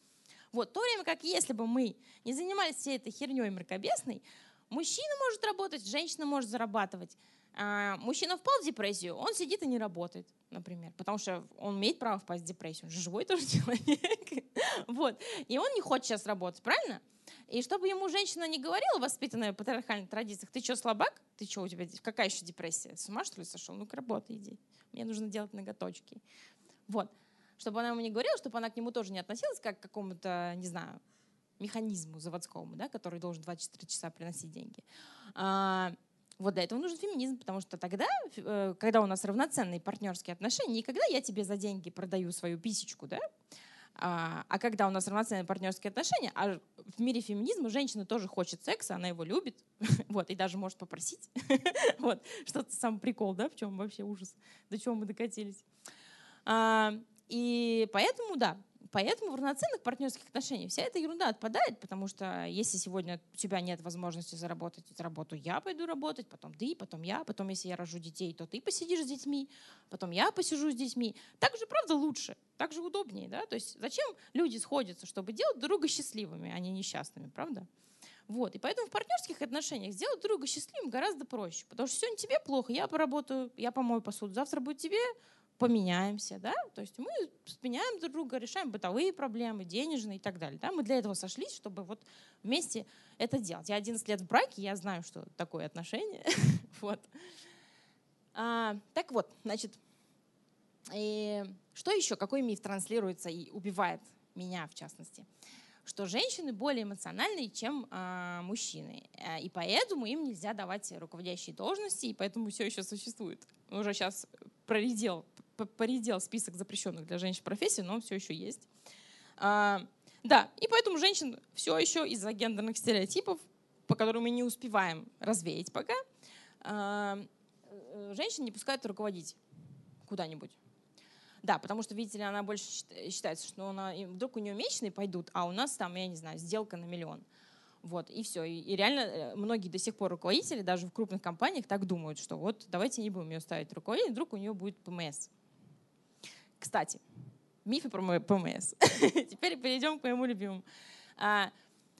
Вот, в то время как если бы мы не занимались всей этой херней мракобесной, мужчина может работать, женщина может зарабатывать, мужчина впал в депрессию, он сидит и не работает, например, потому что он имеет право впасть в депрессию, он же живой тоже человек. вот. И он не хочет сейчас работать, правильно? И чтобы ему женщина не говорила, воспитанная в патриархальных традициях, ты что, слабак? Ты что, у тебя какая еще депрессия? С ума, что ли, сошел? Ну-ка, работай, иди. Мне нужно делать ноготочки. Вот. Чтобы она ему не говорила, чтобы она к нему тоже не относилась как к какому-то, не знаю, механизму заводскому, да, который должен 24 часа приносить деньги. Вот для этого нужен феминизм, потому что тогда, э, когда у нас равноценные партнерские отношения, не когда я тебе за деньги продаю свою писечку, да, а, а когда у нас равноценные партнерские отношения, а в мире феминизма женщина тоже хочет секса, она его любит, вот, и даже может попросить. вот, что-то сам прикол, да, в чем вообще ужас, до чего мы докатились. А, и поэтому, да, Поэтому в равноценных партнерских отношениях вся эта ерунда отпадает, потому что если сегодня у тебя нет возможности заработать работу, я пойду работать, потом ты, потом я, потом если я рожу детей, то ты посидишь с детьми, потом я посижу с детьми. Так же, правда, лучше, так же удобнее, да? То есть зачем люди сходятся, чтобы делать друга счастливыми, а не несчастными, правда? Вот. И поэтому в партнерских отношениях сделать друга счастливым гораздо проще. Потому что сегодня тебе плохо, я поработаю, я помою посуду, завтра будет тебе, поменяемся, да, то есть мы сменяем друг друга, решаем бытовые проблемы, денежные и так далее, да, мы для этого сошлись, чтобы вот вместе это делать. Я 11 лет в браке, я знаю, что такое отношение, вот. А, так вот, значит, и что еще, какой миф транслируется и убивает меня в частности? Что женщины более эмоциональные, чем э, мужчины. И поэтому им нельзя давать руководящие должности, и поэтому все еще существует. Уже сейчас проредел поредел список запрещенных для женщин профессий, но он все еще есть. А, да, и поэтому женщин все еще из-за гендерных стереотипов, по которым мы не успеваем развеять пока, а, э, женщин не пускают руководить куда-нибудь. Да, потому что, видите ли, она больше считается, что она, вдруг у нее месячные пойдут, а у нас там, я не знаю, сделка на миллион. Вот, и все. И, и реально э, многие до сих пор руководители, даже в крупных компаниях, так думают, что вот давайте не будем ее ставить руководитель, вдруг у нее будет ПМС. Кстати, мифы про ПМС. Теперь перейдем к моему любимому.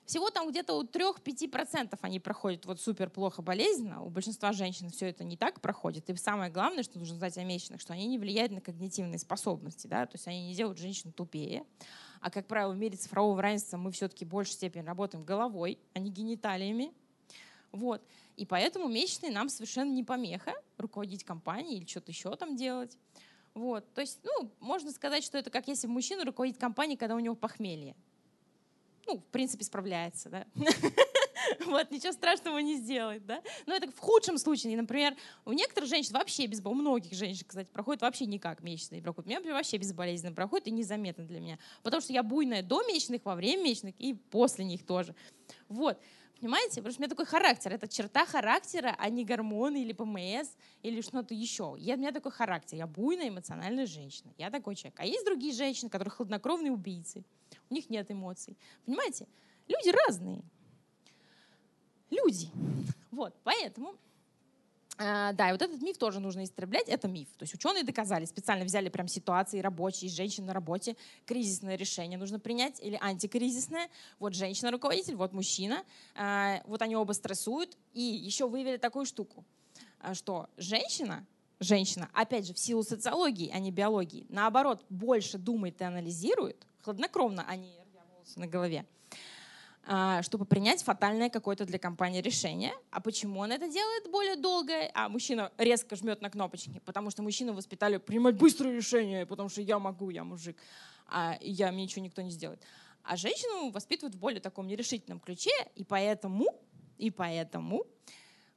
Всего там где-то у 3-5% они проходят вот супер плохо болезненно. У большинства женщин все это не так проходит. И самое главное, что нужно знать о месячных, что они не влияют на когнитивные способности. Да? То есть они не делают женщину тупее. А, как правило, в мире цифрового равенства мы все-таки в большей степени работаем головой, а не гениталиями. Вот. И поэтому месячные нам совершенно не помеха руководить компанией или что-то еще там делать. Вот. То есть, ну, можно сказать, что это как если мужчина руководит компанией, когда у него похмелье. Ну, в принципе, справляется, да. Вот, ничего страшного не сделает, да. Но это в худшем случае. Например, у некоторых женщин вообще без... У многих женщин, кстати, проходит вообще никак месячные проходят. У меня, например, вообще безболезненно проходит и незаметно для меня. Потому что я буйная до месячных, во время месячных и после них тоже. Вот. Понимаете? Потому что у меня такой характер. Это черта характера, а не гормоны или ПМС или что-то еще. Я, у меня такой характер. Я буйная, эмоциональная женщина. Я такой человек. А есть другие женщины, которые хладнокровные убийцы. У них нет эмоций. Понимаете? Люди разные. Люди. Вот, поэтому Uh, да, и вот этот миф тоже нужно истреблять. Это миф. То есть ученые доказали, специально взяли прям ситуации рабочие, женщин на работе, кризисное решение нужно принять или антикризисное. Вот женщина-руководитель, вот мужчина. Uh, вот они оба стрессуют. И еще выявили такую штуку, uh, что женщина, женщина, опять же, в силу социологии, а не биологии, наоборот, больше думает и анализирует, хладнокровно, а не волосы на голове, а, чтобы принять фатальное какое-то для компании решение. А почему он это делает более долго? А мужчина резко жмет на кнопочки, потому что мужчину воспитали принимать быстрое решение, потому что я могу, я мужик, а я, мне ничего никто не сделает. А женщину воспитывают в более таком нерешительном ключе, и поэтому, и поэтому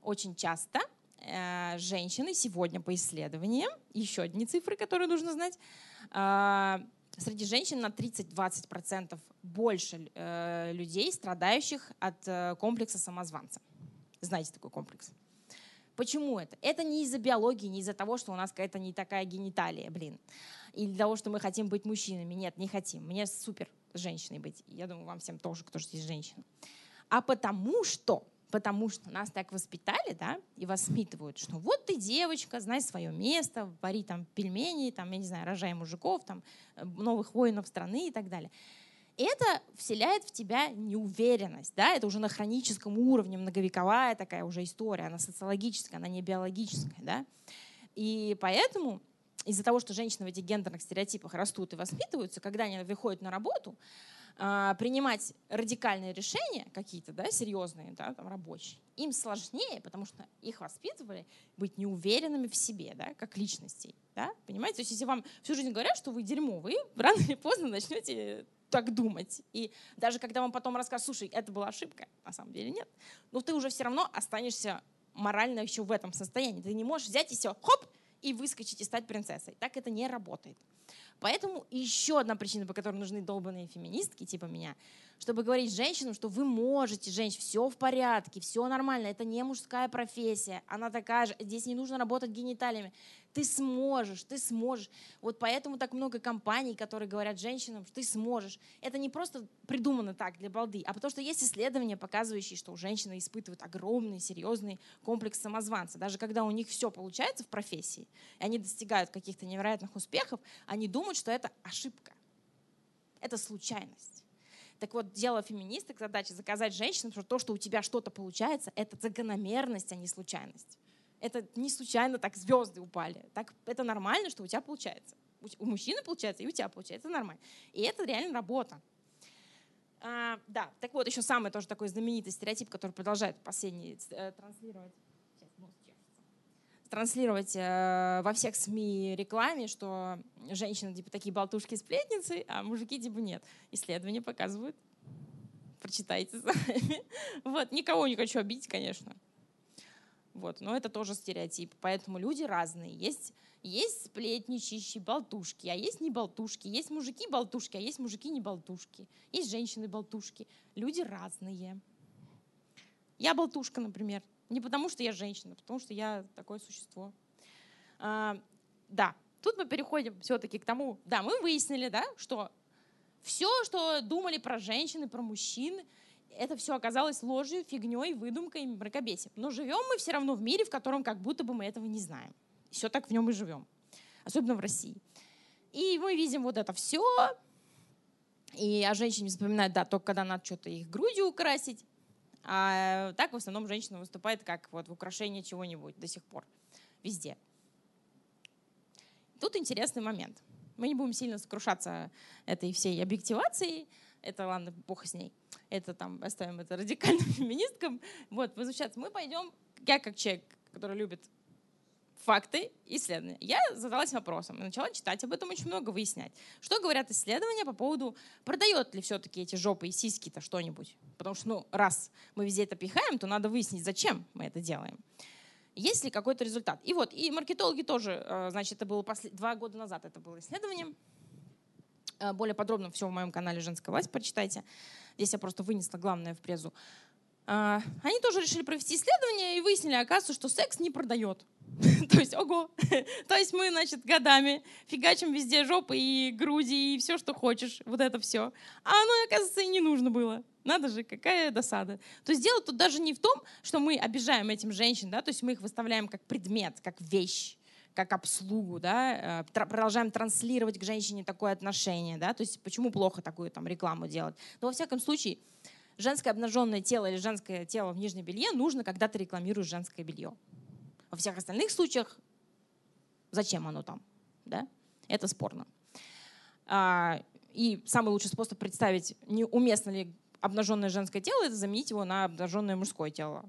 очень часто э, женщины сегодня по исследованиям, еще одни цифры, которые нужно знать, э, среди женщин на 30-20% больше э, людей, страдающих от э, комплекса самозванца. Знаете такой комплекс? Почему это? Это не из-за биологии, не из-за того, что у нас какая-то не такая гениталия, блин. Или того, что мы хотим быть мужчинами. Нет, не хотим. Мне супер женщиной быть. Я думаю, вам всем тоже, кто же здесь женщина. А потому что потому что нас так воспитали, да, и воспитывают, что вот ты девочка, знай свое место, вари там пельмени, там, я не знаю, рожай мужиков, там, э, новых воинов страны и так далее. Это вселяет в тебя неуверенность, да, это уже на хроническом уровне, многовековая такая уже история, она социологическая, она не биологическая, да. И поэтому из-за того, что женщины в этих гендерных стереотипах растут и воспитываются, когда они выходят на работу, а, принимать радикальные решения какие-то, да, серьезные, да, там, рабочие, им сложнее, потому что их воспитывали быть неуверенными в себе, да, как личностей. Да? Понимаете? То есть если вам всю жизнь говорят, что вы дерьмо, вы рано или поздно начнете так думать. И даже когда вам потом расскажут, слушай, это была ошибка, на самом деле нет, но ты уже все равно останешься морально еще в этом состоянии. Ты не можешь взять и все, хоп, и выскочить и стать принцессой. Так это не работает. Поэтому еще одна причина, по которой нужны долбанные феминистки, типа меня, чтобы говорить женщинам, что вы можете, женщин, все в порядке, все нормально, это не мужская профессия, она такая же, здесь не нужно работать гениталиями. Ты сможешь, ты сможешь. Вот поэтому так много компаний, которые говорят женщинам, что ты сможешь. Это не просто придумано так для балды, а потому что есть исследования, показывающие, что женщины испытывают огромный, серьезный комплекс самозванца. Даже когда у них все получается в профессии, и они достигают каких-то невероятных успехов, они думают, что это ошибка. Это случайность. Так вот, дело феминисток, задача заказать женщинам, что то, что у тебя что-то получается, это закономерность, а не случайность. Это не случайно так звезды упали. Так, это нормально, что у тебя получается. У мужчины получается, и у тебя получается. Это нормально. И это реально работа. А, да, так вот, еще самый тоже такой знаменитый стереотип, который продолжает последний э, транслировать транслировать э, во всех СМИ рекламе, что женщины типа такие болтушки-сплетницы, а мужики типа нет. Исследования показывают. Прочитайте сами. Вот, никого не хочу обидеть, конечно. Вот, но это тоже стереотип. Поэтому люди разные. Есть, есть сплетничащие болтушки, а есть не болтушки. Есть мужики болтушки, а есть мужики не болтушки. Есть женщины болтушки. Люди разные. Я болтушка, например. Не потому, что я женщина, а потому что я такое существо. А, да, тут мы переходим все-таки к тому, да, мы выяснили, да, что все, что думали про женщин и про мужчин, это все оказалось ложью, фигней, выдумкой, мракобесием. Но живем мы все равно в мире, в котором как будто бы мы этого не знаем. Все так в нем и живем. Особенно в России. И мы видим вот это все. И о женщине вспоминают, да, только когда надо что-то их грудью украсить. А так в основном женщина выступает как вот в украшении чего-нибудь до сих пор. Везде. Тут интересный момент. Мы не будем сильно сокрушаться этой всей объективацией. Это ладно, бог с ней это там оставим это радикальным феминисткам. Вот, возвращаться. Мы пойдем, я как человек, который любит факты, исследования. Я задалась вопросом и начала читать об этом очень много, выяснять. Что говорят исследования по поводу, продает ли все-таки эти жопы и сиськи-то что-нибудь? Потому что, ну, раз мы везде это пихаем, то надо выяснить, зачем мы это делаем. Есть ли какой-то результат? И вот, и маркетологи тоже, э, значит, это было послед... два года назад это было исследование. Э, более подробно все в моем канале «Женская власть» прочитайте. Здесь я просто вынесла главное в презу. А, они тоже решили провести исследование и выяснили, оказывается, что секс не продает. То есть, ого. То есть мы, значит, годами фигачим везде жопы и груди и все, что хочешь. Вот это все. А оно, оказывается, и не нужно было. Надо же, какая досада. То есть дело тут даже не в том, что мы обижаем этим женщин, да, то есть мы их выставляем как предмет, как вещь как обслугу, да, э, продолжаем транслировать к женщине такое отношение, да, то есть почему плохо такую там рекламу делать. Но во всяком случае, женское обнаженное тело или женское тело в нижнем белье нужно, когда ты рекламируешь женское белье. Во всех остальных случаях зачем оно там, да? Это спорно. А, и самый лучший способ представить, не уместно ли обнаженное женское тело, это заменить его на обнаженное мужское тело.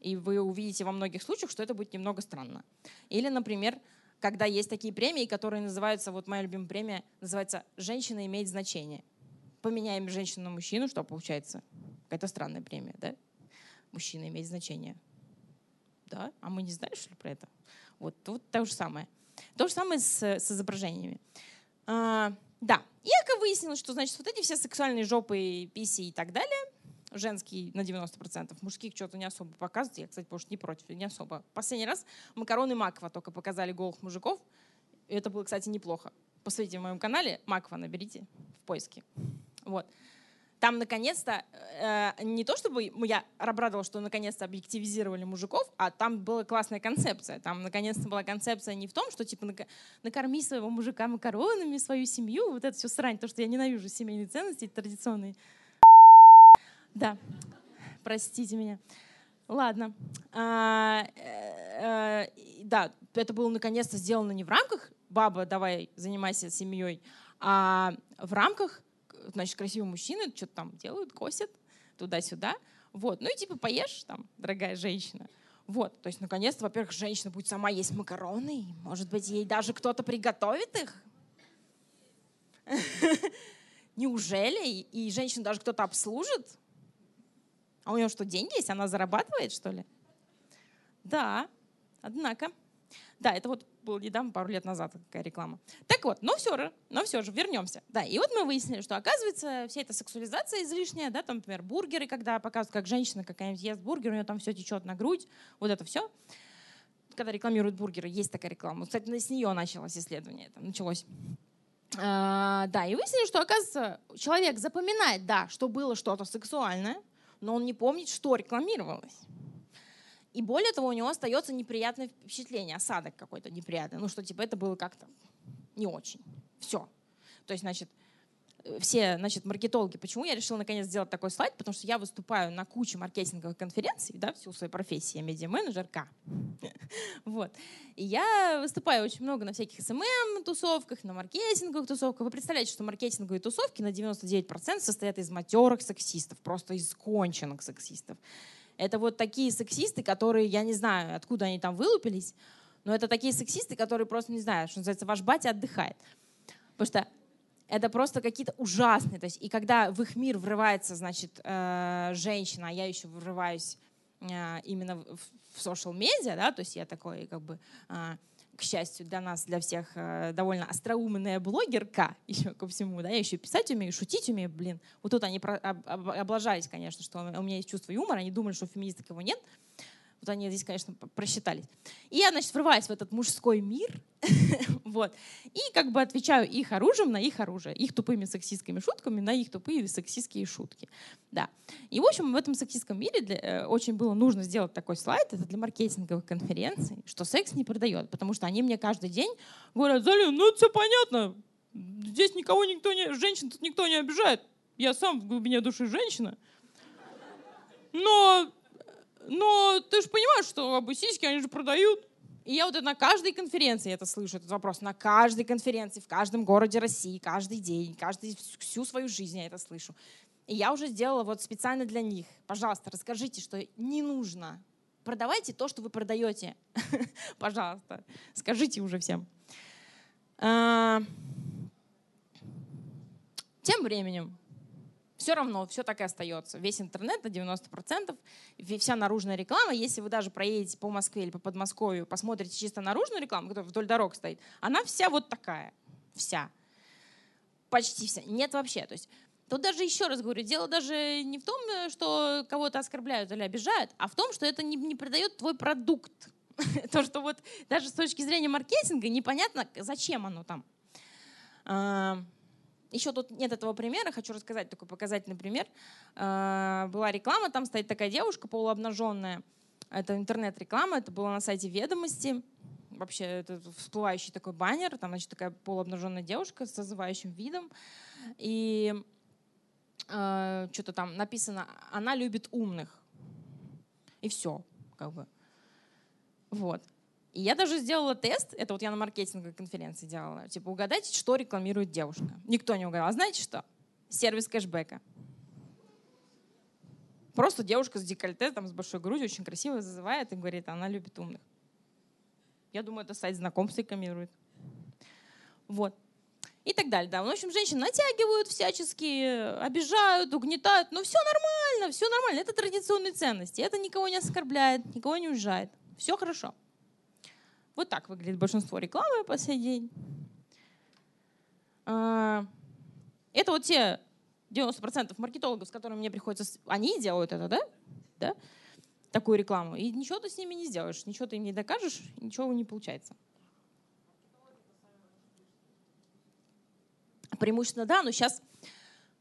И вы увидите во многих случаях, что это будет немного странно. Или, например, когда есть такие премии, которые называются, вот моя любимая премия, называется «Женщина имеет значение». Поменяем женщину на мужчину, что получается? Какая-то странная премия, да? Мужчина имеет значение. Да? А мы не знали, что ли, про это? Вот тут то же самое. То же самое с, с изображениями. А, да. И как выяснилось, что, значит, вот эти все сексуальные жопы, писи и так далее — женский на 90%, мужских что-то не особо показывают. Я, кстати, может, не против, не особо. Последний раз макароны Маква только показали голых мужиков. Это было, кстати, неплохо. Посмотрите в моем канале, Маква наберите в поиске. Вот. Там наконец-то, э, не то чтобы я обрадовала, что наконец-то объективизировали мужиков, а там была классная концепция. Там наконец-то была концепция не в том, что типа накорми своего мужика макаронами, свою семью, вот это все срань, то, что я ненавижу семейные ценности традиционные. Да, простите меня. Ладно. А, э, э, да, это было наконец-то сделано не в рамках «баба, давай занимайся семьей», а в рамках, значит, красивые мужчины что-то там делают, косят туда-сюда. Вот. Ну и типа поешь там, дорогая женщина. Вот, то есть, наконец-то, во-первых, женщина будет сама есть макароны, может быть, ей даже кто-то приготовит их. Неужели? И женщину даже кто-то обслужит? А у нее что, деньги есть? Она зарабатывает, что ли? Да. Однако, да, это вот было недавно, пару лет назад такая реклама. Так вот, но все же, но все же, вернемся. Да, и вот мы выяснили, что оказывается вся эта сексуализация излишняя, да, там, например, бургеры, когда показывают, как женщина какая-нибудь ест бургер, у нее там все течет на грудь, вот это все. Когда рекламируют бургеры, есть такая реклама. Кстати, с нее началось исследование, это началось. А, да, и выяснили, что, оказывается, человек запоминает, да, что было что-то сексуальное, но он не помнит, что рекламировалось. И более того, у него остается неприятное впечатление, осадок какой-то неприятный. Ну, что типа это было как-то не очень. Все. То есть, значит, все, значит, маркетологи, почему я решила наконец сделать такой слайд, потому что я выступаю на куче маркетинговых конференций, да, всю свою профессию, я медиа-менеджерка. Вот. И я выступаю очень много на всяких СММ-тусовках, на маркетинговых тусовках. Вы представляете, что маркетинговые тусовки на 99% состоят из матерых сексистов, просто из конченных сексистов. Это вот такие сексисты, которые, я не знаю, откуда они там вылупились, но это такие сексисты, которые просто, не знаю, что называется, ваш батя отдыхает. Потому что это просто какие-то ужасные. То есть, и когда в их мир врывается, значит, э, женщина, а я еще врываюсь э, именно в, в social медиа, да, то есть я такой, как бы, э, к счастью для нас, для всех, э, довольно остроумная блогерка еще ко всему, да, я еще писать умею, шутить умею, блин. Вот тут они про, об, об, облажались, конечно, что у меня есть чувство юмора, они думали, что у феминисток его нет, вот они здесь, конечно, просчитались. И я, значит, врываюсь в этот мужской мир, вот, и как бы отвечаю их оружием на их оружие, их тупыми сексистскими шутками на их тупые сексистские шутки. Да. И, в общем, в этом сексистском мире для, э, очень было нужно сделать такой слайд, это для маркетинговых конференций, что секс не продает, потому что они мне каждый день говорят, Залин, ну это все понятно, здесь никого никто не, женщин тут никто не обижает, я сам в глубине души женщина, но но ты же понимаешь, что как бы, сиськи, они же продают. И я вот это на каждой конференции это слышу, этот вопрос. На каждой конференции, в каждом городе России, каждый день, каждый, всю свою жизнь я это слышу. И я уже сделала вот специально для них. Пожалуйста, расскажите, что не нужно. Продавайте то, что вы продаете. Пожалуйста, скажите уже всем. А, тем временем все равно все так и остается. Весь интернет на 90%, вся наружная реклама, если вы даже проедете по Москве или по Подмосковью, посмотрите чисто наружную рекламу, которая вдоль дорог стоит, она вся вот такая, вся. Почти вся. Нет вообще. То есть Тут даже еще раз говорю, дело даже не в том, что кого-то оскорбляют или обижают, а в том, что это не, не продает твой продукт. То, что вот даже с точки зрения маркетинга непонятно, зачем оно там. А, еще тут нет этого примера, хочу рассказать такой показательный пример. А, была реклама, там стоит такая девушка полуобнаженная. Это интернет-реклама, это было на сайте «Ведомости». Вообще это всплывающий такой баннер, там, значит, такая полуобнаженная девушка с зазывающим видом. И э, что-то там написано «Она любит умных». И все, как бы. Вот. И я даже сделала тест, это вот я на маркетинговой конференции делала, типа угадайте, что рекламирует девушка. Никто не угадал. А знаете что? Сервис кэшбэка. Просто девушка с декольте, там, с большой грудью, очень красиво зазывает и говорит, она любит умных. Я думаю, это сайт знакомств рекламирует. Вот. И так далее. Да. Ну, в общем, женщин натягивают всячески, обижают, угнетают. Но все нормально, все нормально. Это традиционные ценности. Это никого не оскорбляет, никого не уезжает. Все хорошо. Вот так выглядит большинство рекламы по сей день. А, это вот те 90% маркетологов, с которыми мне приходится... Они делают это, да? да? Такую рекламу. И ничего ты с ними не сделаешь, ничего ты им не докажешь, ничего не получается. Преимущественно, да, но сейчас,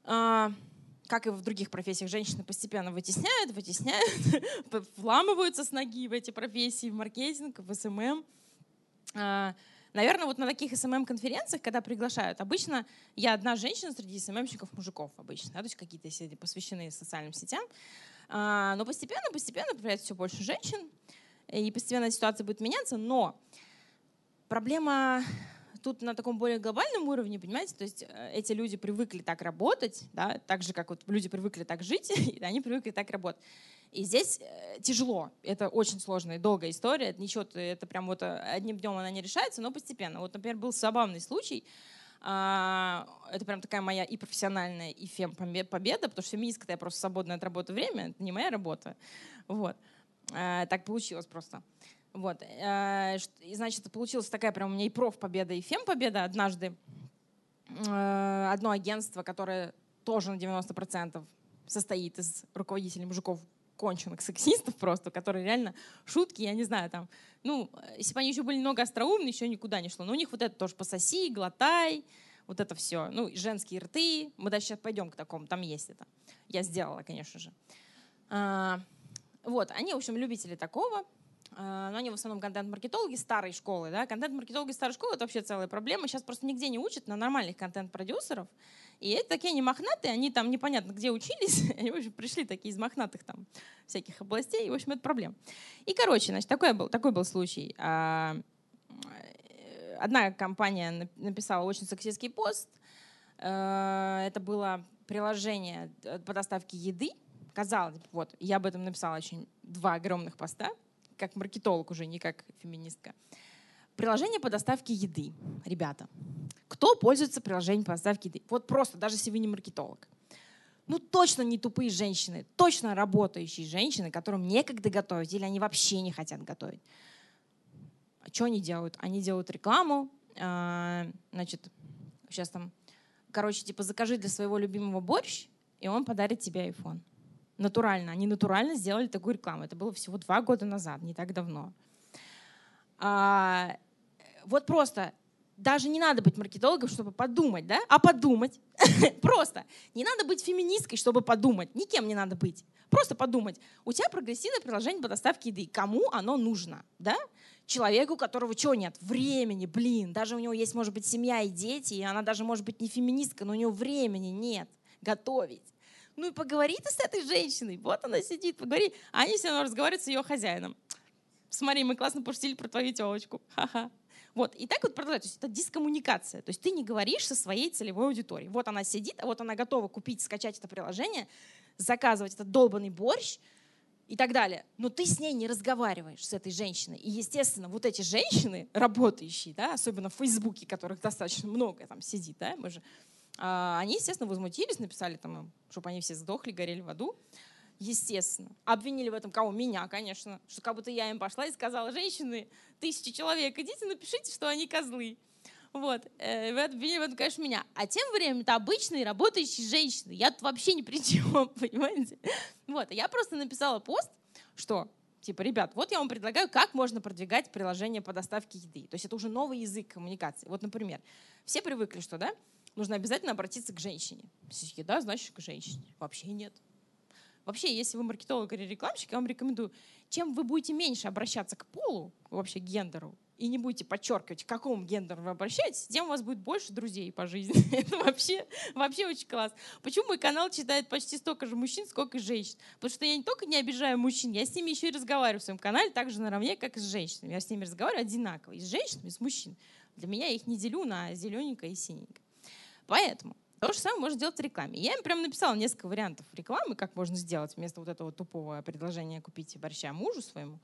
а, как и в других профессиях, женщины постепенно вытесняют, вытесняют, вламываются с ноги в эти профессии, в маркетинг, в SMM. А, Наверное, вот на таких SMM-конференциях, когда приглашают, обычно я одна женщина среди SMM-щиков мужиков обычно, да, то есть какие-то сети посвященные социальным сетям. А, но постепенно, постепенно появляется все больше женщин, и постепенно ситуация будет меняться, но проблема тут на таком более глобальном уровне, понимаете, то есть э, эти люди привыкли так работать, да, так же, как вот люди привыкли так жить, и они привыкли так работать. И здесь э, тяжело. Это очень сложная, долгая история. Ничего, это прям вот э, одним днем она не решается, но постепенно. Вот, например, был забавный случай. А, это прям такая моя и профессиональная, и фем победа, потому что феминистка я просто свободное от работы время, это не моя работа. Вот. А, так получилось просто. Вот. Э, и, значит, получилась такая прям у меня и проф-победа, и фем-победа однажды. Э, одно агентство, которое тоже на 90% состоит из руководителей мужиков конченых сексистов просто, которые реально шутки, я не знаю, там, ну, если бы они еще были много остроумны, еще никуда не шло. Но у них вот это тоже пососи, глотай, вот это все. Ну, женские рты. Мы даже сейчас пойдем к такому, там есть это. Я сделала, конечно же. А, вот, они, в общем, любители такого. А, но они в основном контент-маркетологи старой школы. Да? Контент-маркетологи старой школы — это вообще целая проблема. Сейчас просто нигде не учат на нормальных контент-продюсеров. И это такие они мохнатые, они там непонятно где учились. Они, в общем, пришли такие из мохнатых там всяких областей. И, в общем, это проблема. И, короче, значит, такой был, такой был случай. А, одна компания написала очень сексистский пост. Это было приложение по доставке еды. Казалось, вот, я об этом написала очень два огромных поста как маркетолог уже, не как феминистка. Приложение по доставке еды. Ребята, кто пользуется приложением по доставке еды? Вот просто, даже если вы не маркетолог. Ну, точно не тупые женщины, точно работающие женщины, которым некогда готовить, или они вообще не хотят готовить. А что они делают? Они делают рекламу, э, значит, сейчас там, короче, типа, закажи для своего любимого борщ, и он подарит тебе iPhone натурально. Они натурально сделали такую рекламу. Это было всего два года назад, не так давно. А, вот просто даже не надо быть маркетологом, чтобы подумать, да? А подумать. Просто. Не надо быть феминисткой, чтобы подумать. Никем не надо быть. Просто подумать. У тебя прогрессивное приложение по доставке еды. Кому оно нужно, да? Человеку, у которого чего нет? Времени, блин. Даже у него есть, может быть, семья и дети, и она даже, может быть, не феминистка, но у него времени нет готовить. Ну и поговори ты с этой женщиной. Вот она сидит, поговори. А они все равно разговаривают с ее хозяином. Смотри, мы классно пошутили про твою телочку. Ха-ха. Вот, и так вот продолжать. То есть это дискоммуникация. То есть ты не говоришь со своей целевой аудиторией. Вот она сидит, а вот она готова купить, скачать это приложение, заказывать этот долбанный борщ и так далее. Но ты с ней не разговариваешь, с этой женщиной. И, естественно, вот эти женщины, работающие, да, особенно в Фейсбуке, которых достаточно много там сидит, да, мы же они, естественно, возмутились, написали там, чтобы они все сдохли, горели в аду. Естественно. Обвинили в этом кого? Меня, конечно. Что как будто я им пошла и сказала, женщины, тысячи человек, идите напишите, что они козлы. Вот. Э, вы обвинили в этом, конечно, меня. А тем временем это обычные работающие женщины. Я тут вообще ни при чем, понимаете? Вот. Я просто написала пост, что Типа, ребят, вот я вам предлагаю, как можно продвигать приложение по доставке еды. То есть это уже новый язык коммуникации. Вот, например, все привыкли, что, да, нужно обязательно обратиться к женщине. Еда, значит, к женщине. Вообще нет. Вообще, если вы маркетолог или рекламщик, я вам рекомендую, чем вы будете меньше обращаться к полу, вообще гендеру, и не будете подчеркивать, к какому гендеру вы обращаетесь, тем у вас будет больше друзей по жизни. Это вообще, вообще очень класс. Почему мой канал читает почти столько же мужчин, сколько и женщин? Потому что я не только не обижаю мужчин, я с ними еще и разговариваю в своем канале так же наравне, как и с женщинами. Я с ними разговариваю одинаково. И с женщинами, и с мужчинами. Для меня я их не делю на зелененькое и синенькое. Поэтому то же самое можно сделать в рекламе. Я им прям написала несколько вариантов рекламы, как можно сделать вместо вот этого тупого предложения купить борща мужу своему.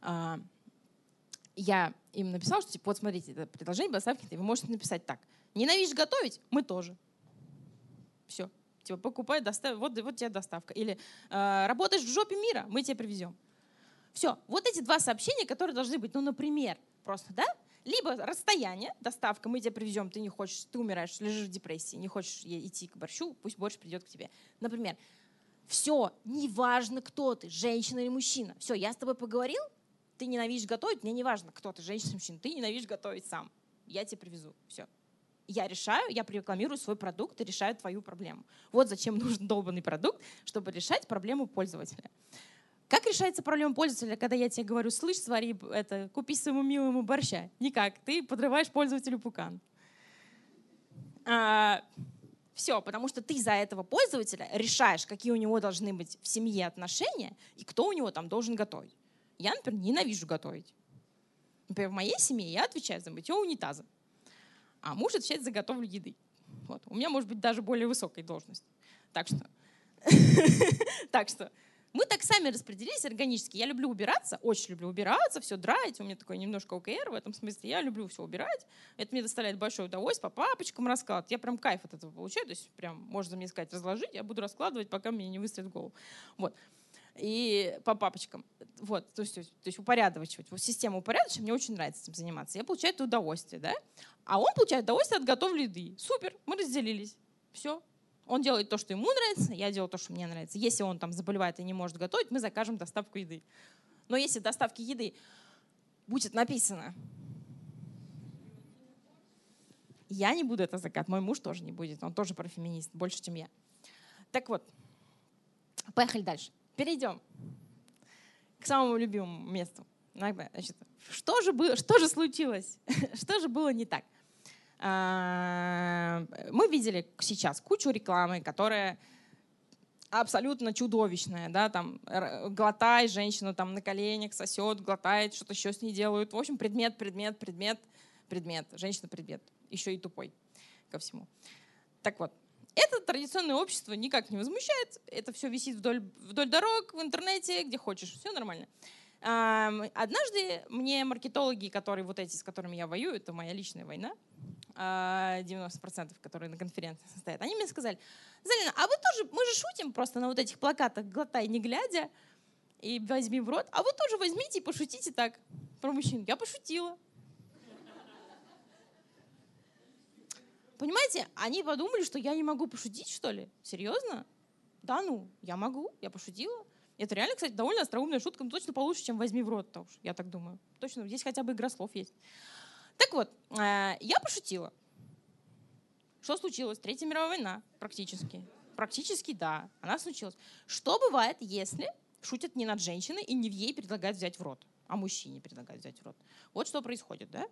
А, я им написала, что типа, вот смотрите, это предложение доставки, вы можете написать так. Ненавидишь готовить? Мы тоже. Все. Типа, покупай, доставь, вот, вот тебе доставка. Или э, работаешь в жопе мира, мы тебе привезем. Все. Вот эти два сообщения, которые должны быть, ну, например, просто, да? Либо расстояние, доставка, мы тебе привезем, ты не хочешь, ты умираешь, лежишь в депрессии, не хочешь идти к борщу, пусть борщ придет к тебе. Например, все, неважно, кто ты, женщина или мужчина. Все, я с тобой поговорил, ты ненавидишь готовить, мне не важно, кто ты, женщина или мужчина, ты ненавидишь готовить сам. Я тебе привезу. Все. Я решаю, я рекламирую свой продукт и решаю твою проблему. Вот зачем нужен долбанный продукт, чтобы решать проблему пользователя. Как решается проблема пользователя, когда я тебе говорю, слышь, свари это, купи своему милому борща? Никак. Ты подрываешь пользователю пукан. А, все, потому что ты за этого пользователя решаешь, какие у него должны быть в семье отношения и кто у него там должен готовить. Я, например, ненавижу готовить. Например, в моей семье я отвечаю за мытье унитаза, а муж отвечает за готовлю еды. Вот. У меня может быть даже более высокая должность. Так что, так что мы так сами распределились органически. Я люблю убираться, очень люблю убираться, все драить. У меня такой немножко ОКР в этом смысле. Я люблю все убирать. Это мне доставляет большое удовольствие по папочкам раскладывать. Я прям кайф от этого получаю. То есть прям можно мне сказать разложить, я буду раскладывать, пока мне не выстрелит голову. Вот. и по папочкам. Вот, то есть, то есть упорядочивать. Вот систему упорядочивать, мне очень нравится этим заниматься. Я получаю это удовольствие, да? А он получает удовольствие от готовой еды. Супер, мы разделились. Все. Он делает то, что ему нравится, я делаю то, что мне нравится. Если он там заболевает и не может готовить, мы закажем доставку еды. Но если доставки еды будет написано, я не буду это заказывать, мой муж тоже не будет, он тоже профеминист, больше, чем я. Так вот, поехали дальше. Перейдем к самому любимому месту. Значит, что же, было, что же случилось? что же было не так? А, мы видели сейчас кучу рекламы, которая абсолютно чудовищная, да, там глотай, женщина там на коленях сосет, глотает, что-то еще с ней делают. В общем, предмет, предмет, предмет, предмет, женщина предмет, еще и тупой ко всему. Так вот, это традиционное общество никак не возмущает. Это все висит вдоль, вдоль дорог, в интернете, где хочешь. Все нормально. Однажды мне маркетологи, которые вот эти, с которыми я воюю, это моя личная война, 90%, а, которые на конференции состоят, они мне сказали, Залина, а вы тоже, мы же шутим просто на вот этих плакатах «Глотай, не глядя» и «Возьми в рот», а вы тоже возьмите и пошутите так про мужчин. Я пошутила. Понимаете, они подумали, что я не могу пошутить, что ли? Серьезно? Да ну, я могу, я пошутила. Это реально, кстати, довольно остроумная шутка, но точно получше, чем «возьми в рот», -то уж, я так думаю. Точно, здесь хотя бы игра слов есть. Так вот, э, я пошутила. Что случилось? Третья мировая война практически. Практически, да, она случилась. Что бывает, если шутят не над женщиной и не в ей предлагают взять в рот, а мужчине предлагают взять в рот? Вот что происходит, да?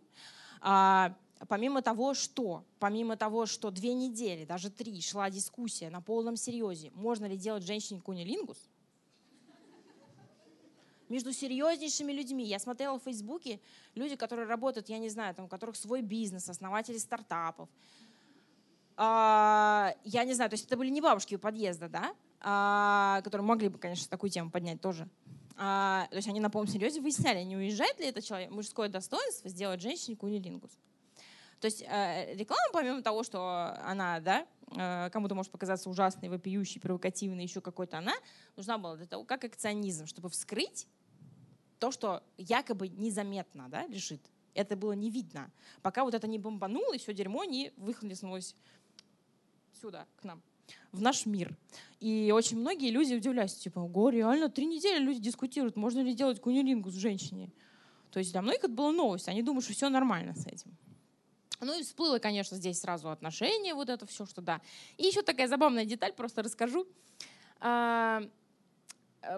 А, помимо того, что, помимо того, что две недели, даже три, шла дискуссия на полном серьезе, можно ли делать женщине кунилингус, между серьезнейшими людьми. Я смотрела в Фейсбуке люди, которые работают, я не знаю, там, у которых свой бизнес, основатели стартапов. А, я не знаю, то есть это были не бабушки у подъезда, да, а, которые могли бы, конечно, такую тему поднять тоже. А, то есть они на полном серьезе выясняли, не уезжает ли это человек, мужское достоинство сделать женщине кунилингус. То есть э, реклама, помимо того, что она, да, э, кому-то может показаться ужасной, вопиющей, провокативной, еще какой-то она, нужна была для того, как акционизм, чтобы вскрыть то, что якобы незаметно да, лежит. Это было не видно. Пока вот это не бомбануло, и все дерьмо не выхлестнулось сюда, к нам в наш мир. И очень многие люди удивляются, типа, ого, реально, три недели люди дискутируют, можно ли делать кунилингу с женщиной. То есть для многих это была новость, они думают, что все нормально с этим. Ну и всплыло, конечно, здесь сразу отношения, вот это все, что да. И еще такая забавная деталь, просто расскажу. А,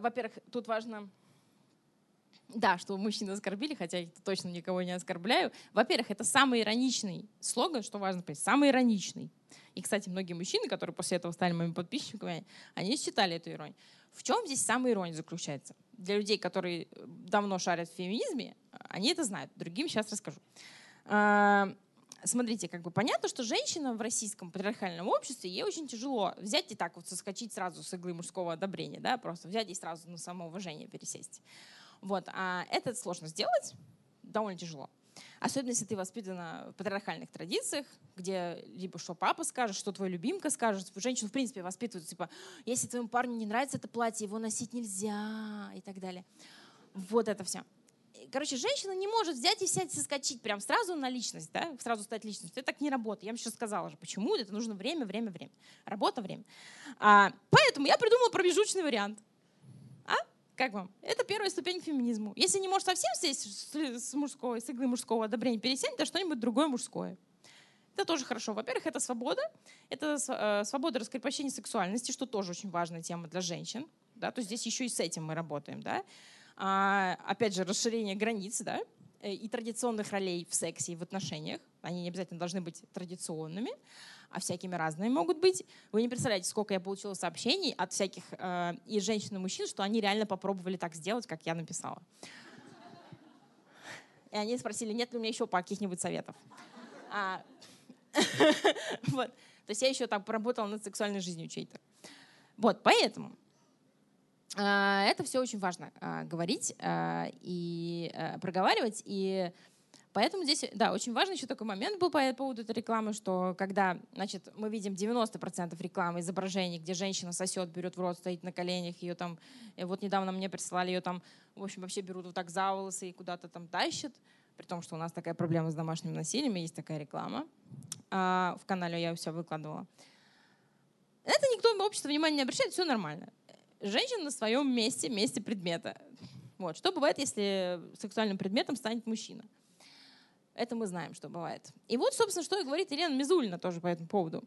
во-первых, тут важно да, что мужчин оскорбили, хотя я точно никого не оскорбляю. Во-первых, это самый ироничный слоган, что важно понять, самый ироничный. И, кстати, многие мужчины, которые после этого стали моими подписчиками, они считали эту иронию. В чем здесь самая ирония заключается? Для людей, которые давно шарят в феминизме, они это знают. Другим сейчас расскажу. А, смотрите, как бы понятно, что женщина в российском патриархальном обществе, ей очень тяжело взять и так вот соскочить сразу с иглы мужского одобрения, да, просто взять и сразу на самоуважение пересесть. Вот. А это сложно сделать, довольно тяжело. Особенно, если ты воспитана в патриархальных традициях, где либо что папа скажет, что твой любимка скажет. Женщину, в принципе, воспитывают, типа, если твоему парню не нравится это платье, его носить нельзя и так далее. Вот это все. Короче, женщина не может взять и сядь соскочить прям сразу на личность, да, сразу стать личностью. Это так не работает. Я вам сейчас сказала же, почему. Это нужно время, время, время. Работа, время. А, поэтому я придумала промежуточный вариант – как вам? Это первая ступень к феминизму. Если не можешь совсем сесть с, мужской, с иглы мужского одобрения, пересядь, то что-нибудь другое мужское. Это тоже хорошо. Во-первых, это свобода. Это э, свобода раскрепощения сексуальности, что тоже очень важная тема для женщин. Да? То есть здесь еще и с этим мы работаем. Да? А, опять же, расширение границ да? Э, и традиционных ролей в сексе и в отношениях. Они не обязательно должны быть традиционными а всякими разными могут быть. Вы не представляете, сколько я получила сообщений от всяких э, и женщин, и мужчин, что они реально попробовали так сделать, как я написала. И они спросили, нет ли у меня еще каких-нибудь советов. А. То есть я еще там поработала над сексуальной жизнью чьей-то. Вот, поэтому э, это все очень важно э, говорить э, и проговаривать. И Поэтому здесь, да, очень важный еще такой момент был по поводу этой рекламы, что когда, значит, мы видим 90% рекламы, изображений, где женщина сосет, берет в рот, стоит на коленях, ее там, и вот недавно мне прислали ее там, в общем, вообще берут вот так за волосы и куда-то там тащат, при том, что у нас такая проблема с домашним насилием, есть такая реклама. А, в канале я все выкладывала. Это никто в обществе внимания не обращает, все нормально. Женщина на своем месте, месте предмета. Вот. Что бывает, если сексуальным предметом станет мужчина? Это мы знаем, что бывает. И вот, собственно, что и говорит Елена Мизулина тоже по этому поводу.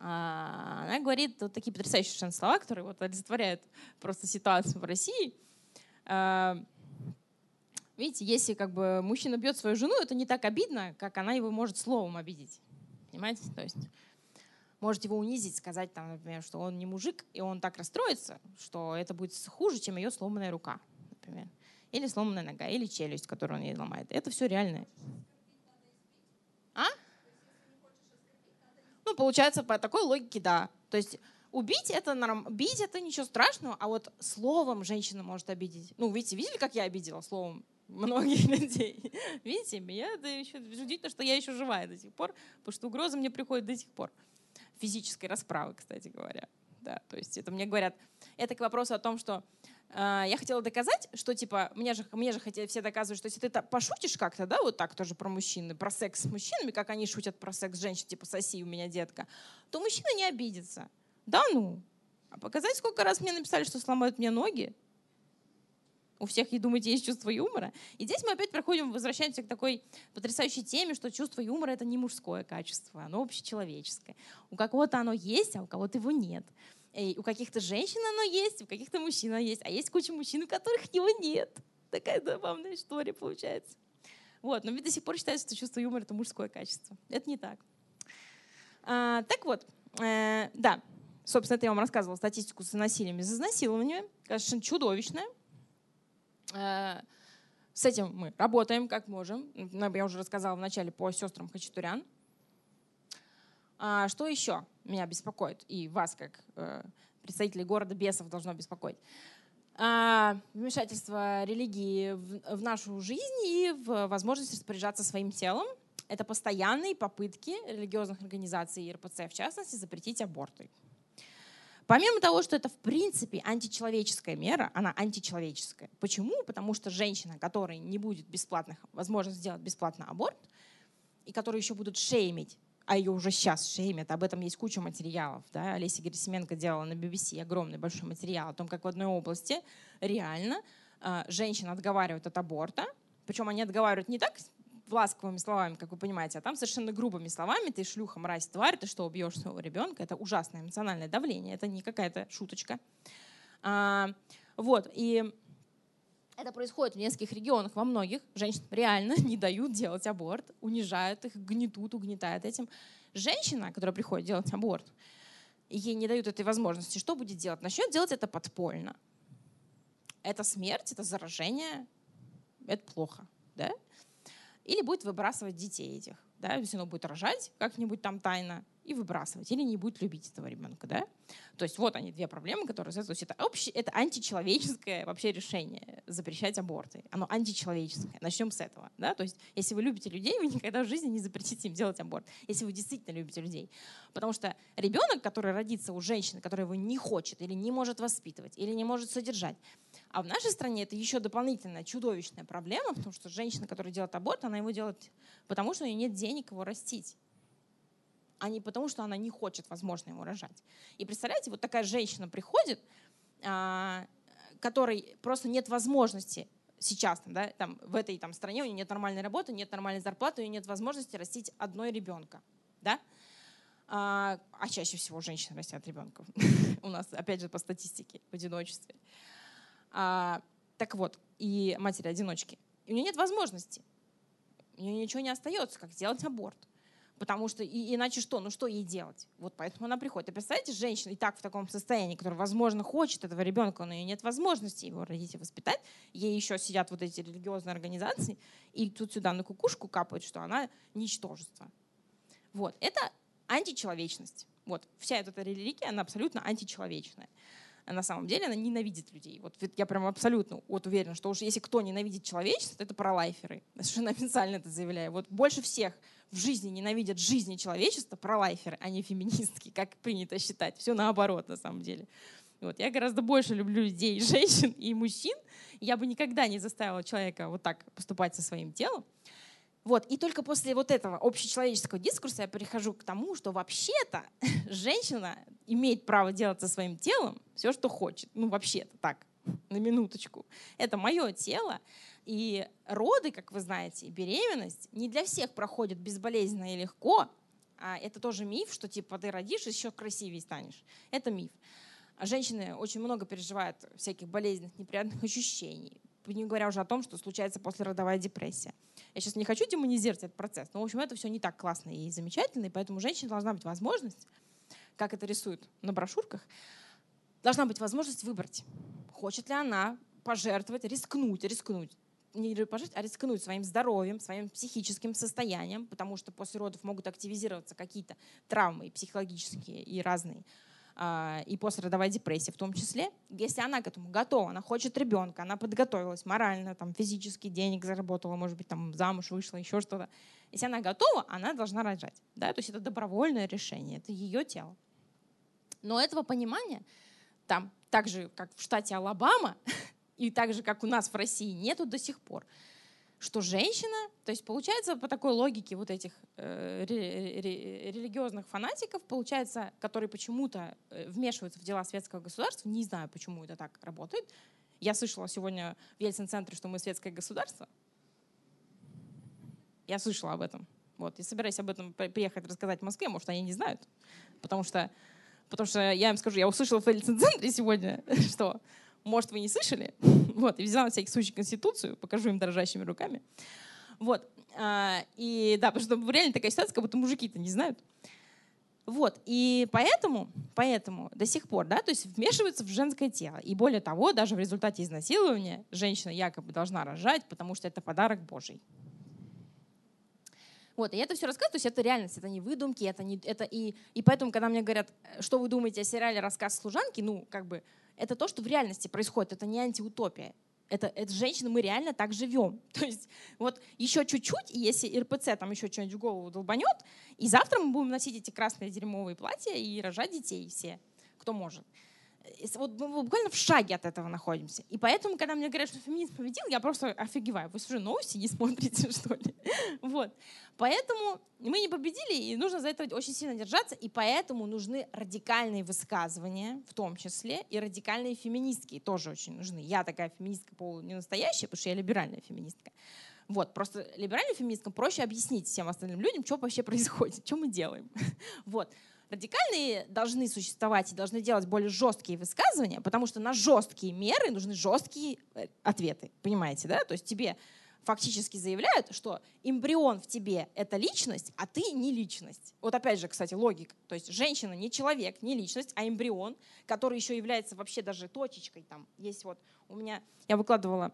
А, она говорит вот такие потрясающие совершенно слова, которые вот олицетворяют просто ситуацию в России. А, видите, если как бы мужчина бьет свою жену, это не так обидно, как она его может словом обидеть. Понимаете? То есть может его унизить, сказать, там, например, что он не мужик, и он так расстроится, что это будет хуже, чем ее сломанная рука, например. Или сломанная нога, или челюсть, которую он ей ломает. Это все реальное. А? Получается, по такой логике, да. То есть убить это норм... бить это ничего страшного, а вот словом женщина может обидеть. Ну, видите, видели, как я обидела словом многих людей? видите, меня это еще удивительно, что я еще живая до сих пор, потому что угроза мне приходит до сих пор. Физической расправы, кстати говоря. Да, то есть это мне говорят, это к вопросу о том, что я хотела доказать, что типа, мне же, мне же хотели все доказывать, что если ты пошутишь как-то, да, вот так тоже про мужчин, про секс с мужчинами, как они шутят про секс с женщин, типа соси у меня детка, то мужчина не обидится. Да ну. А показать, сколько раз мне написали, что сломают мне ноги? У всех, и думаете, есть чувство юмора? И здесь мы опять проходим, возвращаемся к такой потрясающей теме, что чувство юмора — это не мужское качество, оно общечеловеческое. У кого-то оно есть, а у кого-то его нет. И у каких-то женщин оно есть, у каких-то мужчин оно есть, а есть куча мужчин, у которых его нет. Такая забавная история получается. Вот, но ведь до сих пор считается, что чувство юмора — это мужское качество. Это не так. А, так вот, э, да, собственно, это я вам рассказывала статистику с насилием и за изнасилованием. Конечно, чудовищная. Э, с этим мы работаем как можем. Я уже рассказала в начале по сестрам Хачатурян. А что еще меня беспокоит и вас, как э, представителей города бесов, должно беспокоить? А, вмешательство религии в, в нашу жизнь и в возможность распоряжаться своим телом. Это постоянные попытки религиозных организаций и РПЦ, в частности, запретить аборты. Помимо того, что это в принципе античеловеческая мера, она античеловеческая. Почему? Потому что женщина, которой не будет бесплатных возможность сделать бесплатный аборт, и которые еще будут шеймить, а ее уже сейчас шеймят, об этом есть куча материалов. Да? Олеся Герасименко делала на BBC огромный большой материал о том, как в одной области реально э, женщина отговаривают от аборта, причем они отговаривают не так ласковыми словами, как вы понимаете, а там совершенно грубыми словами, ты шлюха, мразь, тварь, ты что, убьешь своего ребенка, это ужасное эмоциональное давление, это не какая-то шуточка. А, вот, и это происходит в нескольких регионах, во многих женщин реально не дают делать аборт, унижают их, гнетут, угнетают этим. Женщина, которая приходит делать аборт, ей не дают этой возможности, что будет делать? Начнет делать это подпольно. Это смерть, это заражение, это плохо. Да? или будет выбрасывать детей этих. Да, если оно будет рожать как-нибудь там тайно и выбрасывать, или не будет любить этого ребенка. Да? То есть вот они, две проблемы, которые... То есть это, общее, это античеловеческое вообще решение запрещать аборты. Оно античеловеческое. Начнем с этого. Да? То есть если вы любите людей, вы никогда в жизни не запретите им делать аборт. Если вы действительно любите людей. Потому что ребенок, который родится у женщины, которая его не хочет или не может воспитывать, или не может содержать, а в нашей стране это еще дополнительная чудовищная проблема, потому что женщина, которая делает аборт, она его делает потому, что у нее нет денег его растить а не потому, что она не хочет, возможно, его рожать. И представляете, вот такая женщина приходит, а, которой просто нет возможности сейчас да, там, в этой там, стране, у нее нет нормальной работы, нет нормальной зарплаты, у нее нет возможности растить одной ребенка. Да? А, а чаще всего женщины растят ребенка. у нас, опять же, по статистике, в одиночестве. А, так вот, и матери-одиночки. У нее нет возможности. У нее ничего не остается, как сделать аборт. Потому что и, иначе что? Ну что ей делать? Вот поэтому она приходит. И представляете, женщина и так в таком состоянии, которая, возможно, хочет этого ребенка, но у нее нет возможности его родить и воспитать. Ей еще сидят вот эти религиозные организации, и тут сюда на кукушку капают, что она ничтожество. Вот. Это античеловечность. Вот. Вся эта религия, она абсолютно античеловечная. На самом деле она ненавидит людей. Вот я прям абсолютно вот уверена, что уж если кто ненавидит человечество, то это пролайферы. Я совершенно официально это заявляю. Вот больше всех в жизни ненавидят жизни человечества пролайферы, а не феминистки, как принято считать. Все наоборот, на самом деле. Вот. Я гораздо больше люблю людей, женщин и мужчин. Я бы никогда не заставила человека вот так поступать со своим телом. Вот. И только после вот этого общечеловеческого дискурса я перехожу к тому, что вообще-то женщина имеет право делать со своим телом все, что хочет. Ну, вообще-то так, на минуточку. Это мое тело. И роды, как вы знаете, беременность не для всех проходят безболезненно и легко. А это тоже миф, что типа ты родишь, еще красивее станешь. Это миф. Женщины очень много переживают всяких болезненных, неприятных ощущений, не говоря уже о том, что случается послеродовая депрессия. Я сейчас не хочу демонизировать этот процесс, но, в общем, это все не так классно и замечательно, и поэтому у женщины должна быть возможность, как это рисуют на брошюрках, должна быть возможность выбрать, хочет ли она пожертвовать, рискнуть, рискнуть, не пожертвовать, а рискнуть своим здоровьем, своим психическим состоянием, потому что после родов могут активизироваться какие-то травмы психологические и разные, и послеродовая депрессия в том числе, если она к этому готова, она хочет ребенка, она подготовилась морально, там, физически, денег заработала, может быть, там, замуж вышла, еще что-то. Если она готова, она должна рожать. Да? То есть это добровольное решение, это ее тело. Но этого понимания там, так же, как в штате Алабама, и так же, как у нас в России, нету до сих пор что женщина, то есть получается по такой логике вот этих э, религиозных фанатиков, получается, которые почему-то э, вмешиваются в дела светского государства, не знаю, почему это так работает. Я слышала сегодня в Ельцин-центре, что мы светское государство. Я слышала об этом. Вот. Я собираюсь об этом приехать рассказать в Москве, может, они не знают. Потому что, потому что я им скажу, я услышала в Ельцин-центре сегодня, что может, вы не слышали? Вот, и взяла на всякий случай Конституцию, покажу им дрожащими руками. Вот. А, и да, потому что реально такая ситуация, как будто мужики-то не знают. Вот, и поэтому, поэтому до сих пор, да, то есть вмешиваются в женское тело. И более того, даже в результате изнасилования женщина якобы должна рожать, потому что это подарок Божий. Вот, и я это все рассказываю, то есть это реальность, это не выдумки, это не, это и, и поэтому, когда мне говорят, что вы думаете о сериале «Рассказ служанки», ну, как бы, это то, что в реальности происходит, это не антиутопия. Это, это женщины, мы реально так живем. То есть вот еще чуть-чуть, и если РПЦ там еще что-нибудь в голову долбанет, и завтра мы будем носить эти красные дерьмовые платья и рожать детей все, кто может вот мы буквально в шаге от этого находимся. И поэтому, когда мне говорят, что феминизм победил, я просто офигеваю. Вы уже новости не смотрите, что ли? Вот. Поэтому мы не победили, и нужно за это очень сильно держаться, и поэтому нужны радикальные высказывания, в том числе, и радикальные феминистки тоже очень нужны. Я такая феминистка полу не настоящая, потому что я либеральная феминистка. Вот, просто либеральным феминисткам проще объяснить всем остальным людям, что вообще происходит, что мы делаем. Вот радикальные должны существовать и должны делать более жесткие высказывания, потому что на жесткие меры нужны жесткие э, ответы. Понимаете, да? То есть тебе фактически заявляют, что эмбрион в тебе — это личность, а ты не личность. Вот опять же, кстати, логика. То есть женщина не человек, не личность, а эмбрион, который еще является вообще даже точечкой. Там есть вот у меня, я выкладывала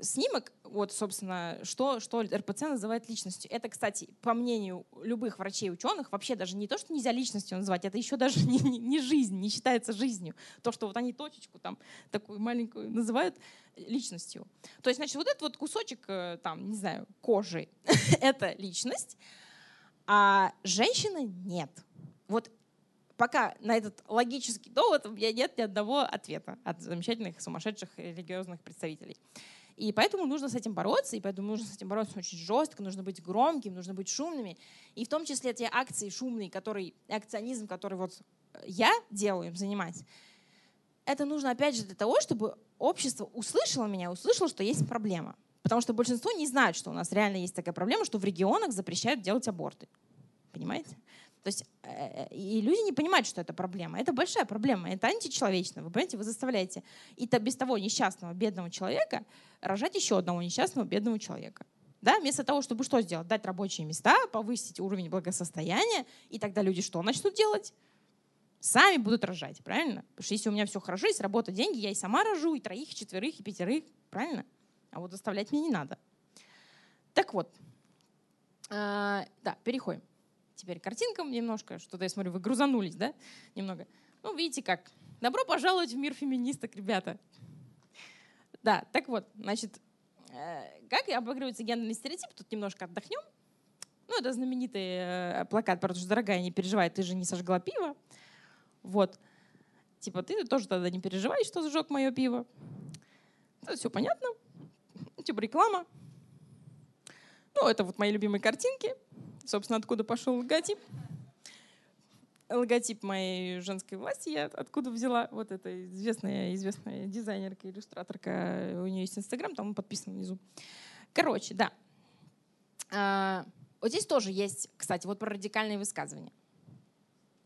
снимок, вот, собственно, что, что РПЦ называет личностью. Это, кстати, по мнению любых врачей и ученых, вообще даже не то, что нельзя личностью назвать, это еще даже не, не, не жизнь, не считается жизнью. То, что вот они точечку там такую маленькую называют личностью. То есть, значит, вот этот вот кусочек, э, там, не знаю, кожи, это личность, а женщина нет. Вот пока на этот логический довод у меня нет ни одного ответа от замечательных, сумасшедших религиозных представителей. И поэтому нужно с этим бороться, и поэтому нужно с этим бороться очень жестко, нужно быть громким, нужно быть шумными. И в том числе те акции шумные, которые, акционизм, который вот я делаю, им занимаюсь, это нужно опять же для того, чтобы общество услышало меня, услышало, что есть проблема. Потому что большинство не знают, что у нас реально есть такая проблема, что в регионах запрещают делать аборты. Понимаете? То есть э, и люди не понимают, что это проблема. Это большая проблема, это античеловечно. Вы понимаете, вы заставляете и то без того несчастного бедного человека рожать еще одного несчастного бедного человека. Да, вместо того, чтобы что сделать? Дать рабочие места, повысить уровень благосостояния, и тогда люди что начнут делать? Сами будут рожать, правильно? Потому что если у меня все хорошо, есть работа, деньги, я и сама рожу, и троих, и четверых, и пятерых, правильно? А вот заставлять мне не надо. Так вот, э, да, переходим теперь картинкам немножко. Что-то я смотрю, вы грузанулись, да, немного. Ну, видите, как Добро пожаловать в мир феминисток, ребята. Да, так вот, значит, э, как обыгрывается гендерный стереотип, тут немножко отдохнем. Ну, это знаменитый э, плакат про то, что, дорогая, не переживай, ты же не сожгла пиво. Вот. Типа, ты тоже тогда не переживай, что сжег мое пиво. Это все понятно. Типа реклама. Ну, это вот мои любимые картинки. Собственно, откуда пошел логотип. Логотип моей женской власти я откуда взяла. Вот эта известная, известная дизайнерка, иллюстраторка. У нее есть Инстаграм, там он подписан внизу. Короче, да. А, вот здесь тоже есть, кстати, вот про радикальные высказывания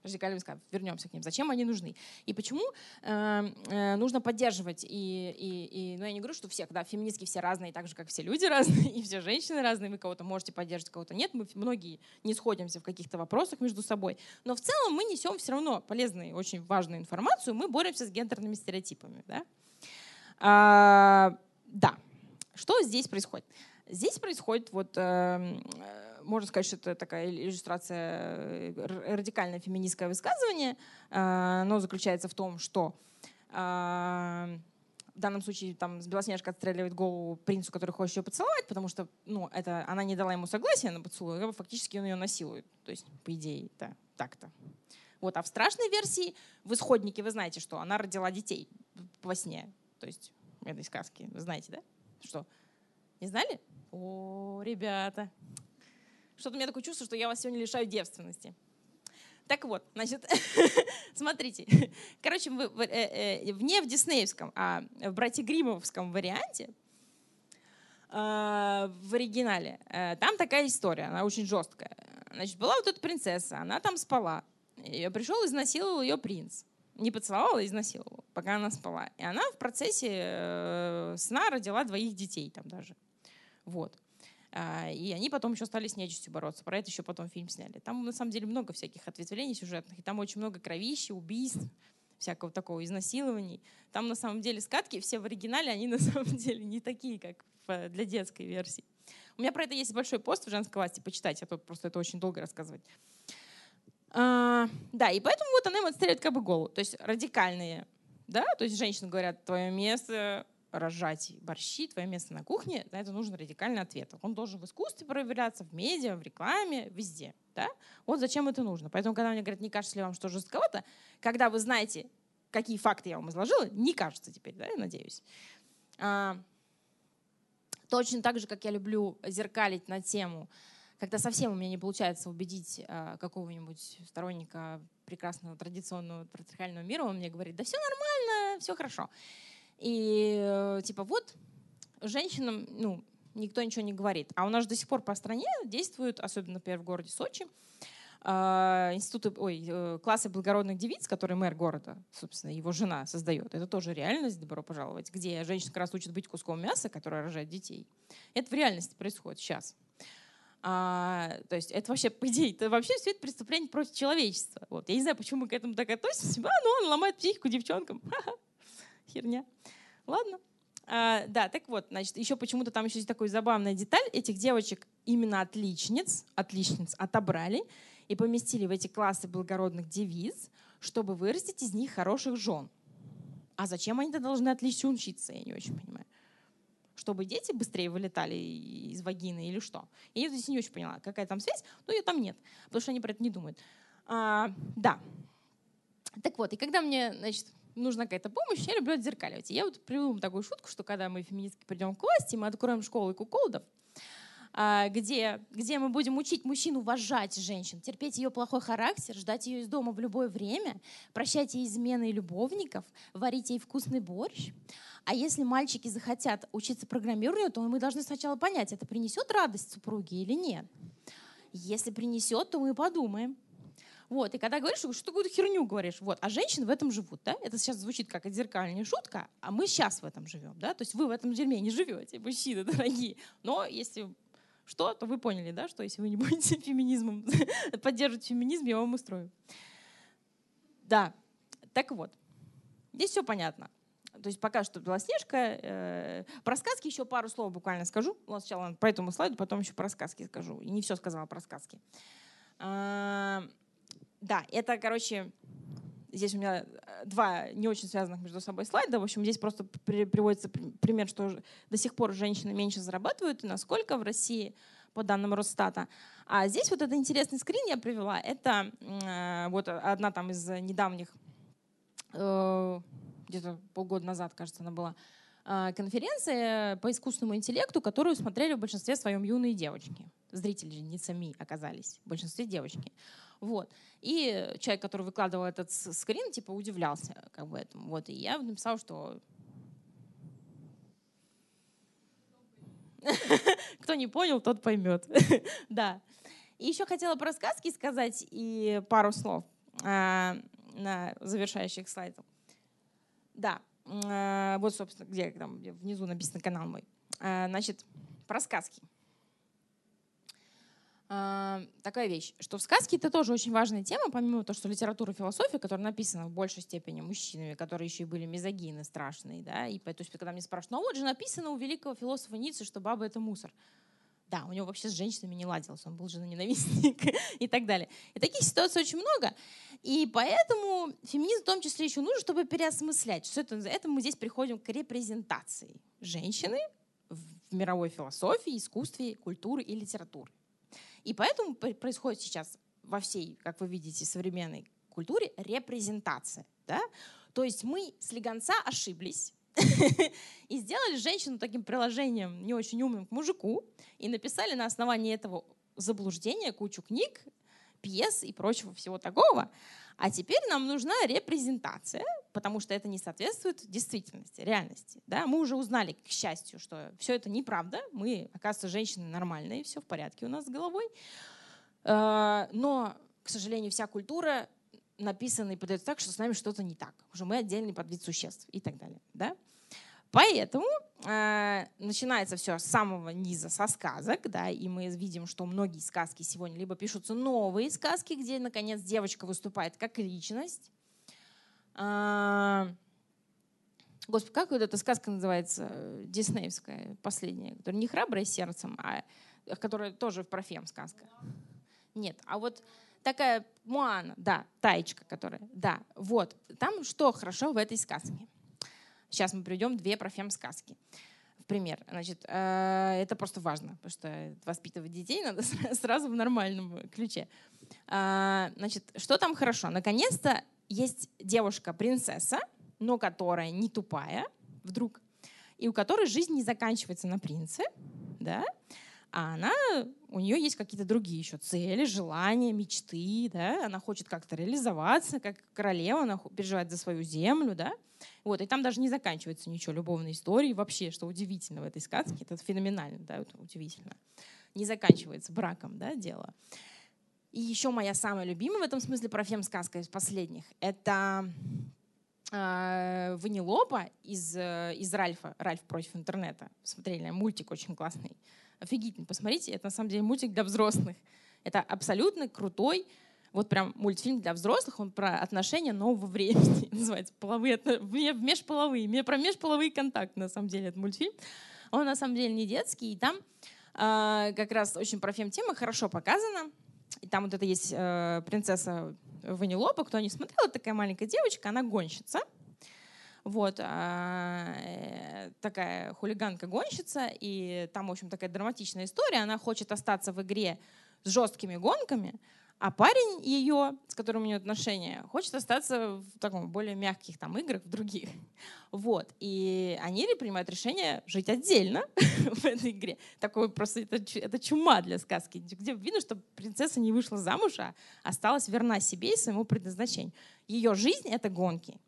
радикальные высказывания. Вернемся к ним. Зачем они нужны? И почему э, э, нужно поддерживать? И, и, и, ну, я не говорю, что все, да, феминистки все разные, так же, как все люди разные, и все женщины разные. Вы кого-то можете поддерживать, кого-то нет. Мы многие не сходимся в каких-то вопросах между собой. Но в целом мы несем все равно полезную, очень важную информацию. Мы боремся с гендерными стереотипами. Да? А, да. Что здесь происходит? Здесь происходит вот эм, можно сказать, что это такая иллюстрация, э, радикальное феминистское высказывание. Оно заключается в том, что а, в данном случае там Белоснежка отстреливает голову принцу, который хочет ее поцеловать, потому что ну, это, она не дала ему согласия на поцелуй, фактически он ее насилует. То есть, по идее, это так-то. Вот. А в страшной версии, в исходнике вы знаете, что она родила детей во сне. То есть этой сказке. Вы знаете, да? Что? Не знали? О, ребята, что-то у меня такое чувство, что я вас сегодня лишаю девственности. Так вот, значит, смотрите. Короче, в, в, э, э, не в диснеевском, а в братья Гримовском варианте, э, в оригинале, э, там такая история, она очень жесткая. Значит, была вот эта принцесса, она там спала. Ее пришел, изнасиловал ее принц. Не поцеловал, а изнасиловал, пока она спала. И она в процессе э, сна родила двоих детей там даже. Вот. А, и они потом еще стали с нечистью бороться. Про это еще потом фильм сняли. Там на самом деле много всяких ответвлений сюжетных. И там очень много кровища, убийств, всякого такого изнасилований. Там на самом деле скатки все в оригинале, они на самом деле не такие, как для детской версии. У меня про это есть большой пост в женской власти, почитайте, а то просто это очень долго рассказывать. А, да, и поэтому вот она ему отстреливает как бы голову. То есть радикальные, да, то есть женщины говорят, твое место разжать борщи, твое место на кухне, на это нужен радикальный ответ. Он должен в искусстве проявляться, в медиа, в рекламе, везде. Да? Вот зачем это нужно. Поэтому, когда мне говорят, не кажется ли вам, что жестковато, когда вы знаете, какие факты я вам изложила, не кажется теперь, да, я надеюсь. А, точно так же, как я люблю зеркалить на тему, когда совсем у меня не получается убедить а, какого-нибудь сторонника прекрасного традиционного патриархального мира, он мне говорит, да все нормально, все хорошо. И э, типа вот женщинам, ну, никто ничего не говорит. А у нас до сих пор по стране действуют, особенно, например, в городе Сочи, а, институты, ой, э, классы благородных девиц, которые мэр города, собственно, его жена создает. Это тоже реальность, добро пожаловать, где женщина как раз учит быть куском мяса, которая рожает детей. Это в реальности происходит сейчас. А, то есть это вообще, по идее, это вообще все это преступление против человечества. Вот. Я не знаю, почему мы к этому так относимся. А, ну он ломает психику девчонкам. Херня. Ладно. А, да, так вот, значит, еще почему-то там еще есть такой забавная деталь. Этих девочек именно отличниц, отличниц отобрали и поместили в эти классы благородных девиц, чтобы вырастить из них хороших жен. А зачем они-то должны отлично учиться, я не очень понимаю. Чтобы дети быстрее вылетали из вагины или что? Я здесь не очень поняла, какая там связь, но ее там нет, потому что они про это не думают. А, да. Так вот, и когда мне, значит, нужна какая-то помощь, я люблю отзеркаливать. И я вот приведу такую шутку, что когда мы феминистки придем к власти, мы откроем школу куколдов, а, где, где мы будем учить мужчин уважать женщин, терпеть ее плохой характер, ждать ее из дома в любое время, прощать ей измены и любовников, варить ей вкусный борщ. А если мальчики захотят учиться программированию, то мы должны сначала понять, это принесет радость супруге или нет. Если принесет, то мы подумаем, вот, и когда говоришь, что, какую-то херню говоришь, вот, а женщины в этом живут, да? Это сейчас звучит как отзеркальная шутка, а мы сейчас в этом живем, да? То есть вы в этом дерьме не живете, мужчины дорогие. Но если что, то вы поняли, да, что если вы не будете феминизмом поддерживать феминизм, я вам устрою. Да, так вот, здесь все понятно. То есть пока что Белоснежка. Э, про сказки еще пару слов буквально скажу. Сначала по этому слайду, потом еще про сказки скажу. И не все сказала про сказки. Да, это, короче, здесь у меня два не очень связанных между собой слайда. В общем, здесь просто при, приводится пример, что до сих пор женщины меньше зарабатывают, и насколько в России по данным Росстата. А здесь вот этот интересный скрин я привела. Это э, вот одна там из недавних, э, где-то полгода назад, кажется, она была, э, конференция по искусственному интеллекту, которую смотрели в большинстве своем юные девочки. Зрители не сами оказались, в большинстве девочки. Вот. И человек, который выкладывал этот скрин, типа удивлялся как бы этому. Вот. И я написала, что Кто не понял, тот поймет. да. И еще хотела про сказки сказать и пару слов а, на завершающих слайдах. Да, а, вот, собственно, где там внизу написан канал мой. А, значит, про сказки. А, такая вещь, что в сказке это тоже очень важная тема, помимо того, что литература и философия, которая написана в большей степени мужчинами, которые еще и были мизогины страшные, да, и то есть когда мне спрашивают, ну вот же написано у великого философа Ницше, что баба — это мусор. Да, у него вообще с женщинами не ладилось, он был женоненавистник и так далее. И таких ситуаций очень много. И поэтому феминизм в том числе еще нужен, чтобы переосмыслять. Что это, это мы здесь приходим к репрезентации женщины в мировой философии, искусстве, культуре и литературе. И поэтому происходит сейчас во всей, как вы видите, современной культуре репрезентация. Да? То есть мы с слегонца ошиблись, и сделали женщину таким приложением не очень умным к мужику и написали на основании этого заблуждения кучу книг, пьес и прочего всего такого. А теперь нам нужна репрезентация, потому что это не соответствует действительности, реальности. Да? Мы уже узнали, к счастью, что все это неправда. Мы, оказывается, женщины нормальные, все в порядке у нас с головой. Э, но, к сожалению, вся культура написана и подается так, что с нами что-то не так. Уже мы отдельный подвид существ и так далее. Да? Поэтому э, начинается все с самого низа, со сказок, да, и мы видим, что многие сказки сегодня либо пишутся новые сказки, где, наконец, девочка выступает как личность. Э, Господи, как вот эта сказка называется, диснеевская, последняя, которая не храбрая сердцем, а которая тоже про фем сказка. Нет, а вот такая Муана, да, Таечка, которая, да, вот. Там что хорошо в этой сказке? Сейчас мы приведем две профем-сказки. В пример. Значит, э, это просто важно, потому что воспитывать детей надо сразу в нормальном ключе. Э, значит, что там хорошо? Наконец-то есть девушка-принцесса, но которая не тупая вдруг, и у которой жизнь не заканчивается на принце, да, а она, у нее есть какие-то другие еще цели, желания, мечты, да, она хочет как-то реализоваться, как королева, она переживает за свою землю, да, вот, и там даже не заканчивается ничего любовной истории, вообще, что удивительно в этой сказке, это феноменально, да, это удивительно, не заканчивается браком, да, дело. И еще моя самая любимая в этом смысле профем-сказка из последних, это э, Ванилопа из, э, из Ральфа, Ральф против интернета. Смотрели, мультик очень классный офигительно. Посмотрите, это на самом деле мультик для взрослых. Это абсолютно крутой, вот прям мультфильм для взрослых, он про отношения нового времени. Называется половые, межполовые, про межполовые контакты, на самом деле, этот мультфильм. Он на самом деле не детский, и там э, как раз очень про фем-тема хорошо показана. И там вот это есть э, принцесса Ванилопа, кто не смотрел, такая маленькая девочка, она гонщица. Вот, а, э, такая хулиганка-гонщица, и там, в общем, такая драматичная история. Она хочет остаться в игре с жесткими гонками, а парень ее, с которым у нее отношения, хочет остаться в таком более мягких там играх, в других. Вот. И они принимают решение жить отдельно в этой игре. Такое просто это, это чума для сказки, где видно, что принцесса не вышла замуж, а осталась верна себе и своему предназначению. Ее жизнь — это гонки.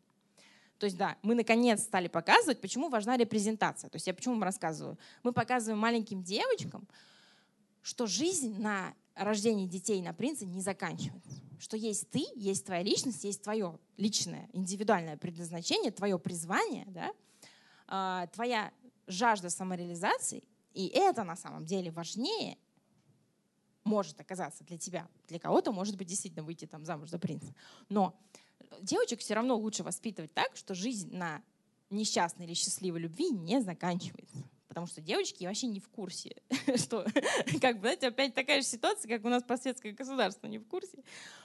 То есть, да, мы наконец стали показывать, почему важна репрезентация. То есть я почему вам рассказываю? Мы показываем маленьким девочкам, что жизнь на рождении детей на принце не заканчивается. Что есть ты, есть твоя личность, есть твое личное, индивидуальное предназначение, твое призвание, да? А, твоя жажда самореализации. И это на самом деле важнее может оказаться для тебя. Для кого-то может быть действительно выйти там замуж за принца. Но девочек все равно лучше воспитывать так, что жизнь на несчастной или счастливой любви не заканчивается. Потому что девочки вообще не в курсе, что, как бы, знаете, опять такая же ситуация, как у нас по светское государство, не в курсе.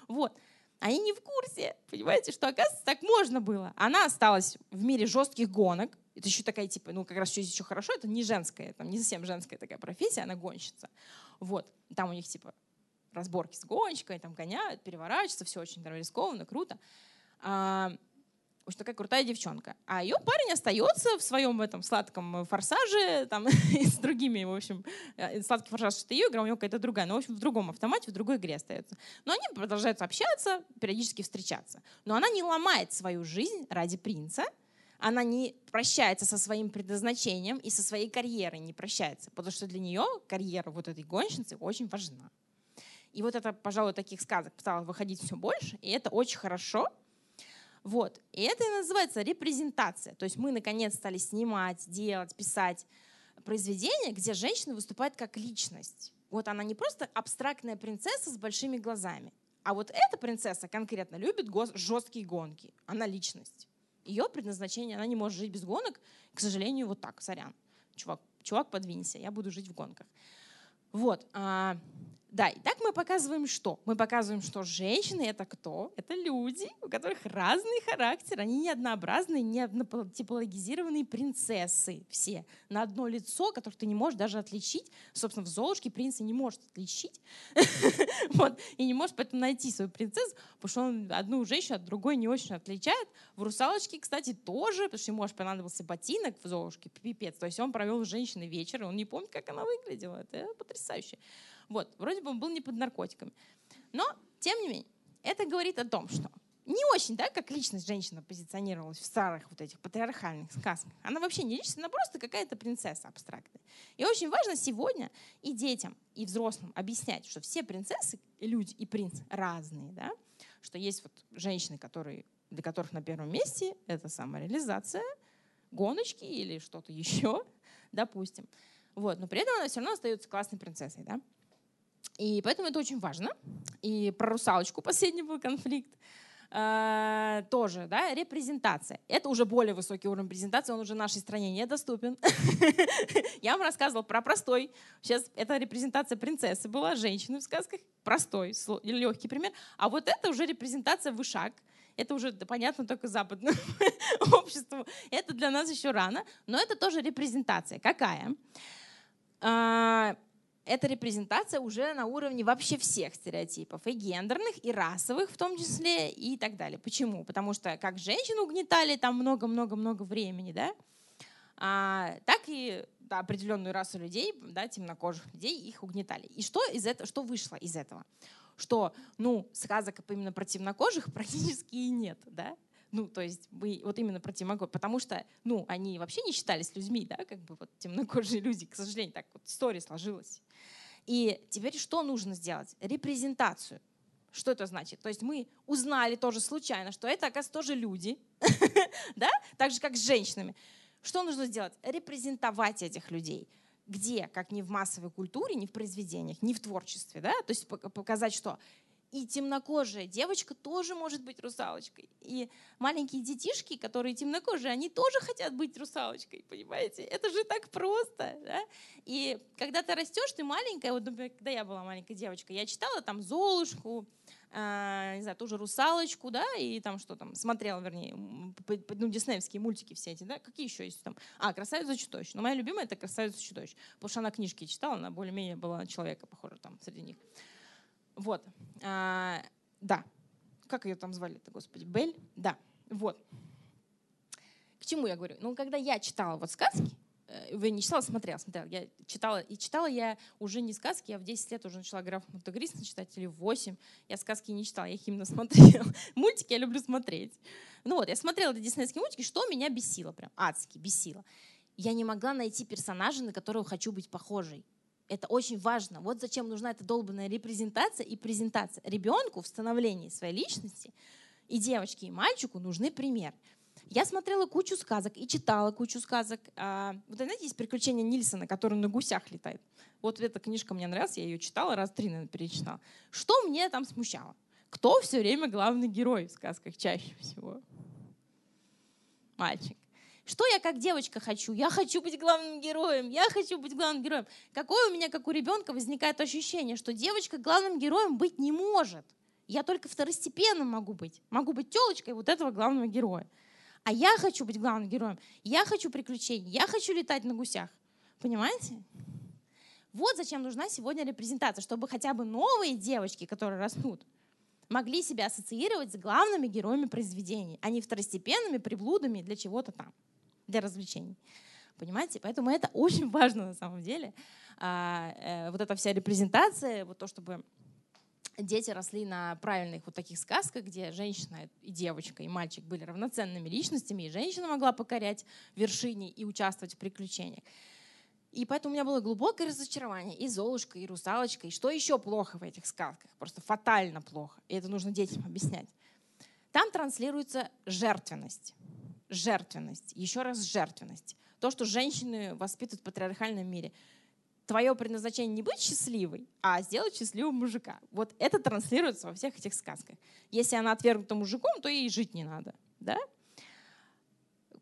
Вот. они не в курсе, понимаете, что, оказывается, так можно было. Она осталась в мире жестких гонок, это еще такая, типа, ну, как раз здесь еще хорошо, это не женская, там, не совсем женская такая профессия, она гонщица. Вот, там у них, типа, разборки с гонщикой, там гоняют, переворачиваются, все очень рискованно, круто. А, очень такая крутая девчонка. А ее парень остается в своем этом сладком форсаже, там, с другими, в общем, э, сладкий форсаж — это ее игра, у него какая-то другая, но, в общем, в другом автомате, в другой игре остается. Но они продолжают общаться, периодически встречаться. Но она не ломает свою жизнь ради принца, она не прощается со своим предназначением и со своей карьерой не прощается, потому что для нее карьера вот этой гонщицы очень важна. И вот это, пожалуй, таких сказок стало выходить все больше, и это очень хорошо, вот. И это и называется репрезентация. То есть мы, наконец, стали снимать, делать, писать произведения, где женщина выступает как личность. Вот она не просто абстрактная принцесса с большими глазами, а вот эта принцесса конкретно любит жесткие гонки. Она личность. Ее предназначение, она не может жить без гонок. К сожалению, вот так, сорян. Чувак, чувак, подвинься, я буду жить в гонках. Вот. Да, и так мы показываем что? Мы показываем, что женщины — это кто? Это люди, у которых разный характер, они не однообразные, не типологизированные принцессы все на одно лицо, которых ты не можешь даже отличить. Собственно, в «Золушке» принца не может отличить. И не может поэтому найти свою принцессу, потому что он одну женщину от другой не очень отличает. В «Русалочке», кстати, тоже, потому что ему аж понадобился ботинок в «Золушке», пипец. То есть он провел с женщиной вечер, и он не помнит, как она выглядела. Это потрясающе. Вот, вроде бы он был не под наркотиками. Но, тем не менее, это говорит о том, что не очень, да, как личность женщина позиционировалась в старых вот этих патриархальных сказках. Она вообще не личность, она просто какая-то принцесса абстрактная. И очень важно сегодня и детям, и взрослым объяснять, что все принцессы, и люди, и принц разные, да, что есть вот женщины, которые, для которых на первом месте это самореализация, гоночки или что-то еще, допустим. Вот, но при этом она все равно остается классной принцессой, да. И поэтому это очень важно. И про русалочку последний был конфликт. Uh, тоже, да, репрезентация. Это уже более высокий уровень презентации, он уже нашей стране недоступен. Я вам рассказывала про простой. Сейчас это репрезентация принцессы была, женщины в сказках. Простой, легкий пример. А вот это уже репрезентация вышаг. Это уже понятно только западному обществу. Это для нас еще рано, но это тоже репрезентация. Какая? Это репрезентация уже на уровне вообще всех стереотипов, и гендерных, и расовых в том числе, и так далее. Почему? Потому что как женщину угнетали там много-много-много времени, да, а, так и да, определенную расу людей, да, темнокожих людей, их угнетали. И что, из этого, что вышло из этого? Что, ну, сказок именно про темнокожих практически и нет, да, ну, то есть мы вот именно про темнокожих, потому что, ну, они вообще не считались людьми, да, как бы вот темнокожие люди, к сожалению, так вот история сложилась. И теперь что нужно сделать? Репрезентацию. Что это значит? То есть мы узнали тоже случайно, что это, оказывается, тоже люди, да, так же, как с женщинами. Что нужно сделать? Репрезентовать этих людей. Где, как не в массовой культуре, не в произведениях, не в творчестве, да? То есть показать, что и темнокожая девочка тоже может быть русалочкой. И маленькие детишки, которые темнокожие, они тоже хотят быть русалочкой, понимаете? Это же так просто, да? И когда ты растешь, ты маленькая, вот, например, когда я была маленькая девочка, я читала там «Золушку», э, не знаю, тоже «Русалочку», да, и там что там, смотрела, вернее, ну, диснеевские мультики все эти, да, какие еще есть там? А, «Красавица чудовище». Но моя любимая — это «Красавица чудовище», потому что она книжки читала, она более-менее была человека похожа там среди них. Вот. А, да. Как ее там звали-то, господи? Бель? Да. Вот. К чему я говорю? Ну, когда я читала вот сказки, э, вы не читала, смотрела, смотрела. Я читала, и читала я уже не сказки, я в 10 лет уже начала граф Монтегриста читать, или в 8. Я сказки не читала, я их именно смотрела. Мультики я люблю смотреть. Ну вот, я смотрела эти диснейские мультики, что меня бесило прям, адски бесило. Я не могла найти персонажа, на которого хочу быть похожей. Это очень важно. Вот зачем нужна эта долбанная репрезентация и презентация. Ребенку в становлении своей личности и девочке, и мальчику нужны пример. Я смотрела кучу сказок и читала кучу сказок. А, вот знаете, есть приключения Нильсона, который на гусях летает. Вот эта книжка мне нравилась, я ее читала, раз три, наверное, перечитала. Что мне там смущало? Кто все время главный герой в сказках чаще всего? Мальчик. Что я как девочка хочу? Я хочу быть главным героем, я хочу быть главным героем. Какое у меня, как у ребенка, возникает ощущение, что девочка главным героем быть не может. Я только второстепенным могу быть. Могу быть телочкой вот этого главного героя. А я хочу быть главным героем. Я хочу приключений. Я хочу летать на гусях. Понимаете? Вот зачем нужна сегодня репрезентация, чтобы хотя бы новые девочки, которые растут, могли себя ассоциировать с главными героями произведений, а не второстепенными приблудами для чего-то там, для развлечений. Понимаете? Поэтому это очень важно на самом деле. А, э, вот эта вся репрезентация, вот то, чтобы дети росли на правильных вот таких сказках, где женщина и девочка, и мальчик были равноценными личностями, и женщина могла покорять вершине и участвовать в приключениях. И поэтому у меня было глубокое разочарование. И Золушка, и Русалочка. И что еще плохо в этих сказках? Просто фатально плохо. И это нужно детям объяснять. Там транслируется жертвенность. Жертвенность. Еще раз жертвенность. То, что женщины воспитывают в патриархальном мире. Твое предназначение не быть счастливой, а сделать счастливого мужика. Вот это транслируется во всех этих сказках. Если она отвергнута мужиком, то ей жить не надо. Да?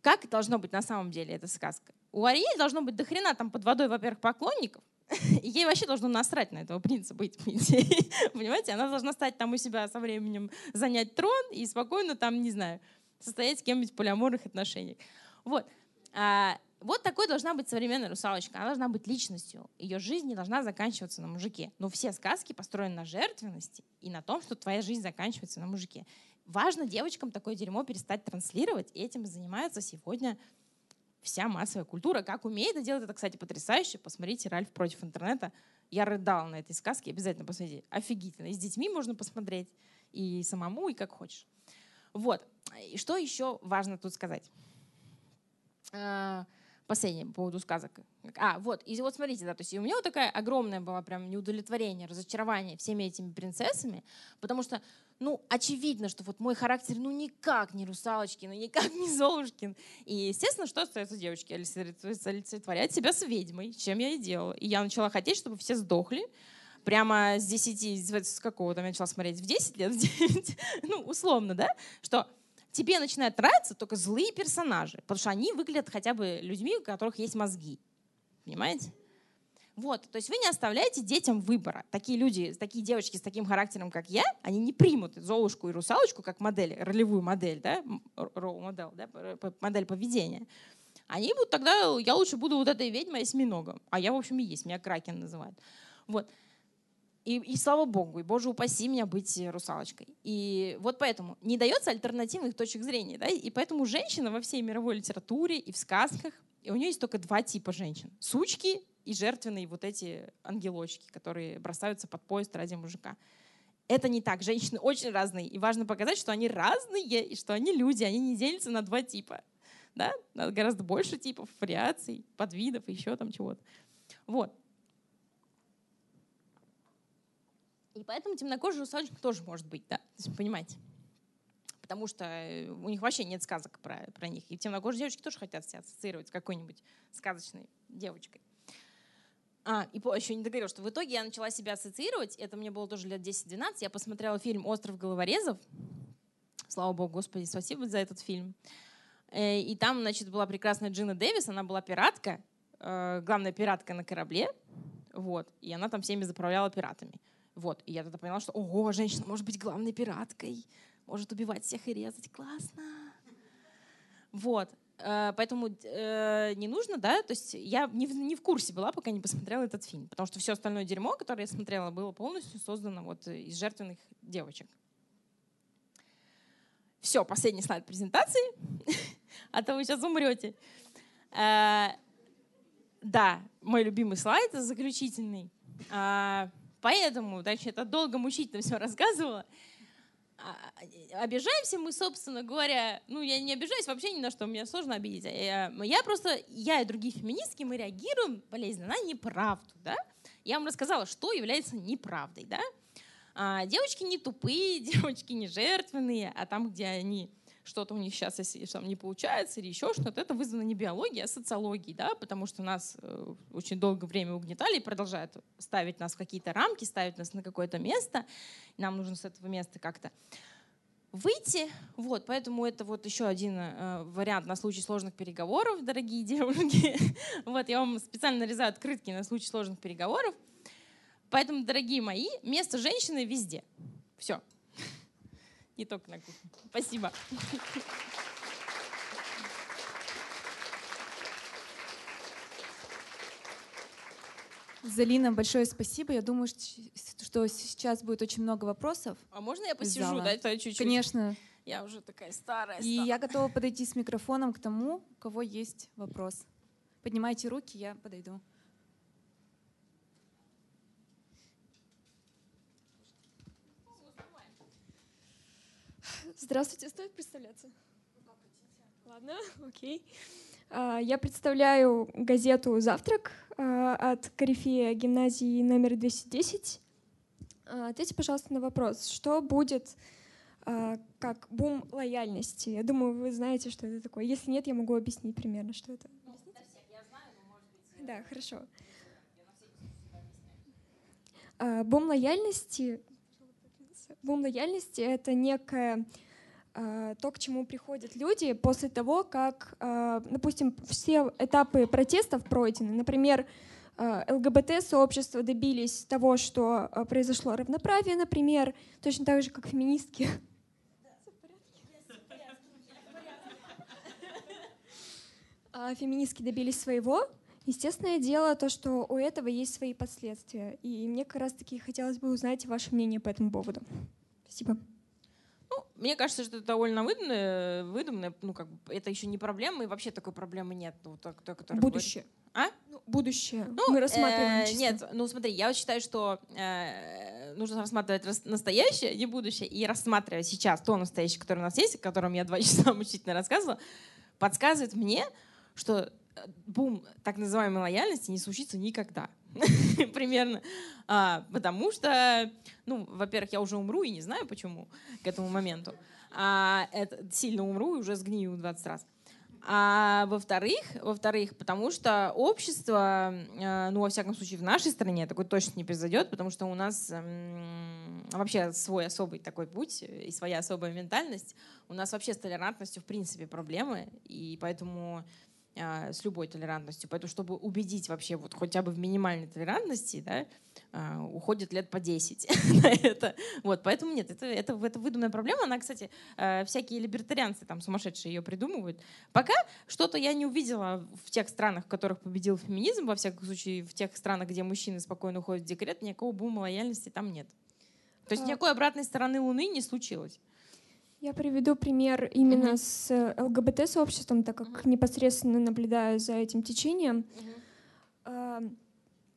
Как должно быть на самом деле эта сказка? У Ариэль должно быть дохрена там под водой, во-первых, поклонников, ей вообще должно насрать на этого принца быть, понимаете? Она должна стать там у себя со временем, занять трон и спокойно там, не знаю, состоять с кем-нибудь в полиаморных отношениях. Вот. А, вот такой должна быть современная русалочка. Она должна быть личностью. Ее жизнь не должна заканчиваться на мужике. Но все сказки построены на жертвенности и на том, что твоя жизнь заканчивается на мужике. Важно девочкам такое дерьмо перестать транслировать, и этим занимается сегодня вся массовая культура. Как умеет это делать, это, кстати, потрясающе. Посмотрите «Ральф против интернета». Я рыдала на этой сказке, обязательно посмотрите. Офигительно. И с детьми можно посмотреть, и самому, и как хочешь. Вот. И что еще важно тут сказать? А, последнее по поводу сказок. А, вот, и вот смотрите, да, то есть у меня вот такая огромная была прям неудовлетворение, разочарование всеми этими принцессами, потому что, ну, очевидно, что вот мой характер, ну, никак не русалочки, ну, никак не Золушкин. И, естественно, что остается девочки? Олицетворять себя с ведьмой, чем я и делала. И я начала хотеть, чтобы все сдохли, прямо с 10, с какого там я начала смотреть, в 10 лет, в 9, ну, условно, да, что тебе начинают нравиться только злые персонажи, потому что они выглядят хотя бы людьми, у которых есть мозги. Понимаете? Вот, то есть вы не оставляете детям выбора. Такие люди, такие девочки с таким характером, как я, они не примут Золушку и Русалочку как модель, ролевую модель, да, модель, да, модель поведения. Они будут тогда, я лучше буду вот этой ведьмой осьминогом. А я, в общем, и есть, меня Кракен называют. Вот. И, и слава богу, и боже упаси меня быть русалочкой. И вот поэтому не дается альтернативных точек зрения. Да? И поэтому женщина во всей мировой литературе и в сказках, и у нее есть только два типа женщин. Сучки и жертвенные вот эти ангелочки, которые бросаются под поезд ради мужика. Это не так. Женщины очень разные. И важно показать, что они разные, и что они люди, они не делятся на два типа. Да? Гораздо больше типов, вариаций, подвидов, еще там чего-то. Вот. И поэтому темнокожий русалочка тоже может быть, да, то есть, понимаете. Потому что э, у них вообще нет сказок про, про них. И темнокожие девочки тоже хотят себя ассоциировать с какой-нибудь сказочной девочкой. А, и еще не договорил, что в итоге я начала себя ассоциировать, это мне было тоже лет 10-12, я посмотрела фильм «Остров головорезов», слава богу, Господи, спасибо за этот фильм. Э, и там, значит, была прекрасная Джина Дэвис, она была пиратка, э, главная пиратка на корабле, вот, и она там всеми заправляла пиратами. Вот, и я тогда поняла, что, ого, женщина может быть главной пираткой, может убивать всех и резать, классно. Вот, поэтому э, не нужно, да, то есть я не в, не в курсе была, пока не посмотрела этот фильм, потому что все остальное дерьмо, которое я смотрела, было полностью создано вот из жертвенных девочек. Все, последний слайд презентации, а то вы сейчас умрете. Э, да, мой любимый слайд, заключительный. Поэтому, значит, это долго мучительно все рассказывала. А, обижаемся мы, собственно говоря, ну, я не обижаюсь вообще ни на что, меня сложно обидеть. Я, я просто, я и другие феминистки, мы реагируем болезненно на неправду, да? Я вам рассказала, что является неправдой, да? А, девочки не тупые, девочки не жертвенные, а там, где они что-то у них сейчас, если там не получается или еще что-то, это вызвано не биологией, а социологией, да, потому что нас э, очень долгое время угнетали и продолжают ставить нас в какие-то рамки, ставить нас на какое-то место. Нам нужно с этого места как-то выйти. Вот, поэтому это вот еще один э, вариант на случай сложных переговоров, дорогие девушки. вот, я вам специально нарезаю открытки на случай сложных переговоров. Поэтому, дорогие мои, место женщины везде. Все. Не только на кухне. Спасибо. Залина, большое спасибо. Я думаю, что сейчас будет очень много вопросов. А можно я посижу, да, чуть-чуть? Конечно. Я уже такая старая. И я готова подойти с микрофоном к тому, у кого есть вопрос. Поднимайте руки, я подойду. Здравствуйте, стоит представляться? Ладно, окей. А, я представляю газету «Завтрак» а, от Корифея гимназии номер 210. А, ответьте, пожалуйста, на вопрос, что будет как бум лояльности? Я думаю, вы знаете, что это такое. Если нет, я могу объяснить примерно, что это. Да, хорошо. Бум лояльности, бум лояльности — это некая то, к чему приходят люди после того, как, э, допустим, все этапы протестов пройдены. Например, э, ЛГБТ-сообщества добились того, что произошло равноправие, например, точно так же, как феминистки. А феминистки добились своего. Естественное дело то, что у этого есть свои последствия. И мне как раз-таки хотелось бы узнать ваше мнение по этому поводу. Спасибо. Мне кажется, что это довольно выдуманное, выдуманное, ну, как бы, это еще не проблема, и вообще такой проблемы нет. Ну, то, то, будущее. Говорит. А? Ну, будущее. Ну, Мы рассматриваем э, Нет, ну смотри, я вот считаю, что э, нужно рассматривать настоящее, не будущее, и рассматривать сейчас то настоящее, которое у нас есть, о котором я два часа мучительно рассказывала, подсказывает мне, что э, бум так называемой лояльности не случится никогда. примерно. А, потому что, ну, во-первых, я уже умру и не знаю почему к этому моменту. А это сильно умру и уже сгнию 20 раз. А во-вторых, во-вторых, потому что общество, э, ну, во всяком случае, в нашей стране такой точно не произойдет, потому что у нас эм, вообще свой особый такой путь и своя особая ментальность. У нас вообще с толерантностью, в принципе, проблемы, и поэтому с любой толерантностью. Поэтому, чтобы убедить вообще вот хотя бы в минимальной толерантности, да, а, уходит лет по 10 на это. Вот, поэтому нет, это, это, это выдуманная проблема. Она, кстати, а, всякие либертарианцы там сумасшедшие ее придумывают. Пока что-то я не увидела в тех странах, в которых победил феминизм, во всяком случае, в тех странах, где мужчины спокойно уходят в декрет, никакого бума лояльности там нет. То есть никакой обратной стороны Луны не случилось. Я приведу пример именно mm-hmm. с ЛГБТ-сообществом, так как mm-hmm. непосредственно наблюдаю за этим течением. Mm-hmm.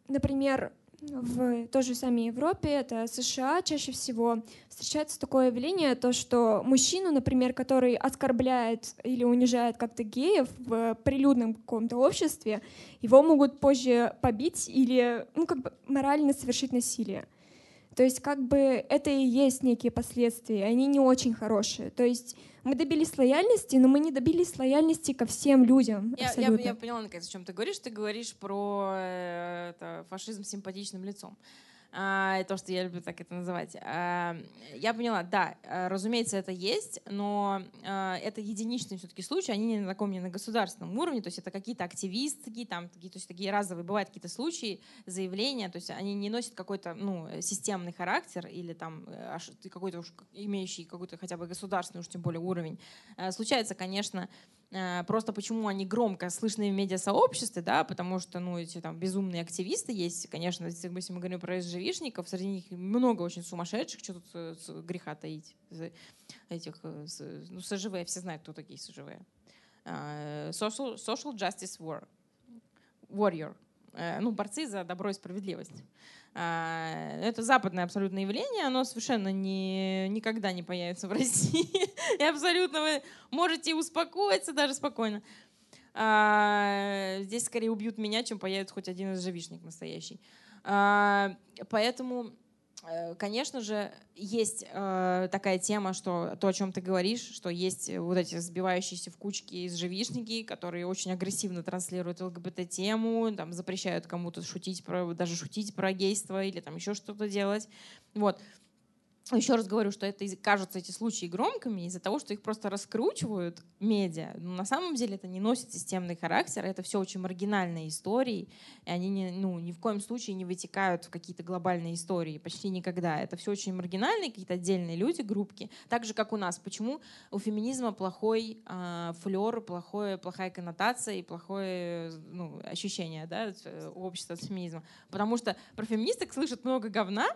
Например, в той же самой Европе, это США, чаще всего встречается такое явление, то, что мужчину, например, который оскорбляет или унижает как-то геев в прилюдном каком-то обществе, его могут позже побить или ну, как бы морально совершить насилие. То есть как бы это и есть некие последствия, они не очень хорошие. То есть мы добились лояльности, но мы не добились лояльности ко всем людям. Я, я, я поняла, наконец, о чем ты говоришь. Ты говоришь про э, это, фашизм с симпатичным лицом то, что я люблю так это называть. А, я поняла, да, а, разумеется, это есть, но а, это единичный все-таки случай, они на таком, не на государственном уровне, то есть это какие-то активистки, там, такие, то есть такие разовые, бывают какие-то случаи, заявления, то есть они не носят какой-то ну, системный характер или там э, какой-то уж имеющий какой-то хотя бы государственный, уж тем более уровень. А, случается, конечно, Э, просто почему они громко слышны в медиасообществе, да, потому что, ну, эти там безумные активисты есть, конечно, если мы говорим про СЖВшников, среди них много очень сумасшедших, что тут э, греха таить, этих, э, ну, СЖВ, все знают, кто такие СЖВ. Social, social Justice War, Warrior, ну, борцы за добро и справедливость. А, это западное абсолютно явление, оно совершенно не, никогда не появится в России. И абсолютно вы можете успокоиться даже спокойно. А, здесь скорее убьют меня, чем появится хоть один из живишник настоящий. А, поэтому конечно же, есть э, такая тема, что то, о чем ты говоришь, что есть вот эти сбивающиеся в кучки из живишники, которые очень агрессивно транслируют ЛГБТ-тему, там запрещают кому-то шутить про, даже шутить про гейство или там еще что-то делать. Вот. Еще раз говорю, что это кажутся эти случаи громкими из-за того, что их просто раскручивают медиа. Но на самом деле это не носит системный характер, это все очень маргинальные истории, и они не, ну, ни в коем случае не вытекают в какие-то глобальные истории, почти никогда. Это все очень маргинальные какие-то отдельные люди, группки, так же, как у нас. Почему у феминизма плохой э, флер, плохое, плохая коннотация и плохое ну, ощущение да, у общества от феминизма? Потому что про феминисток слышат много говна,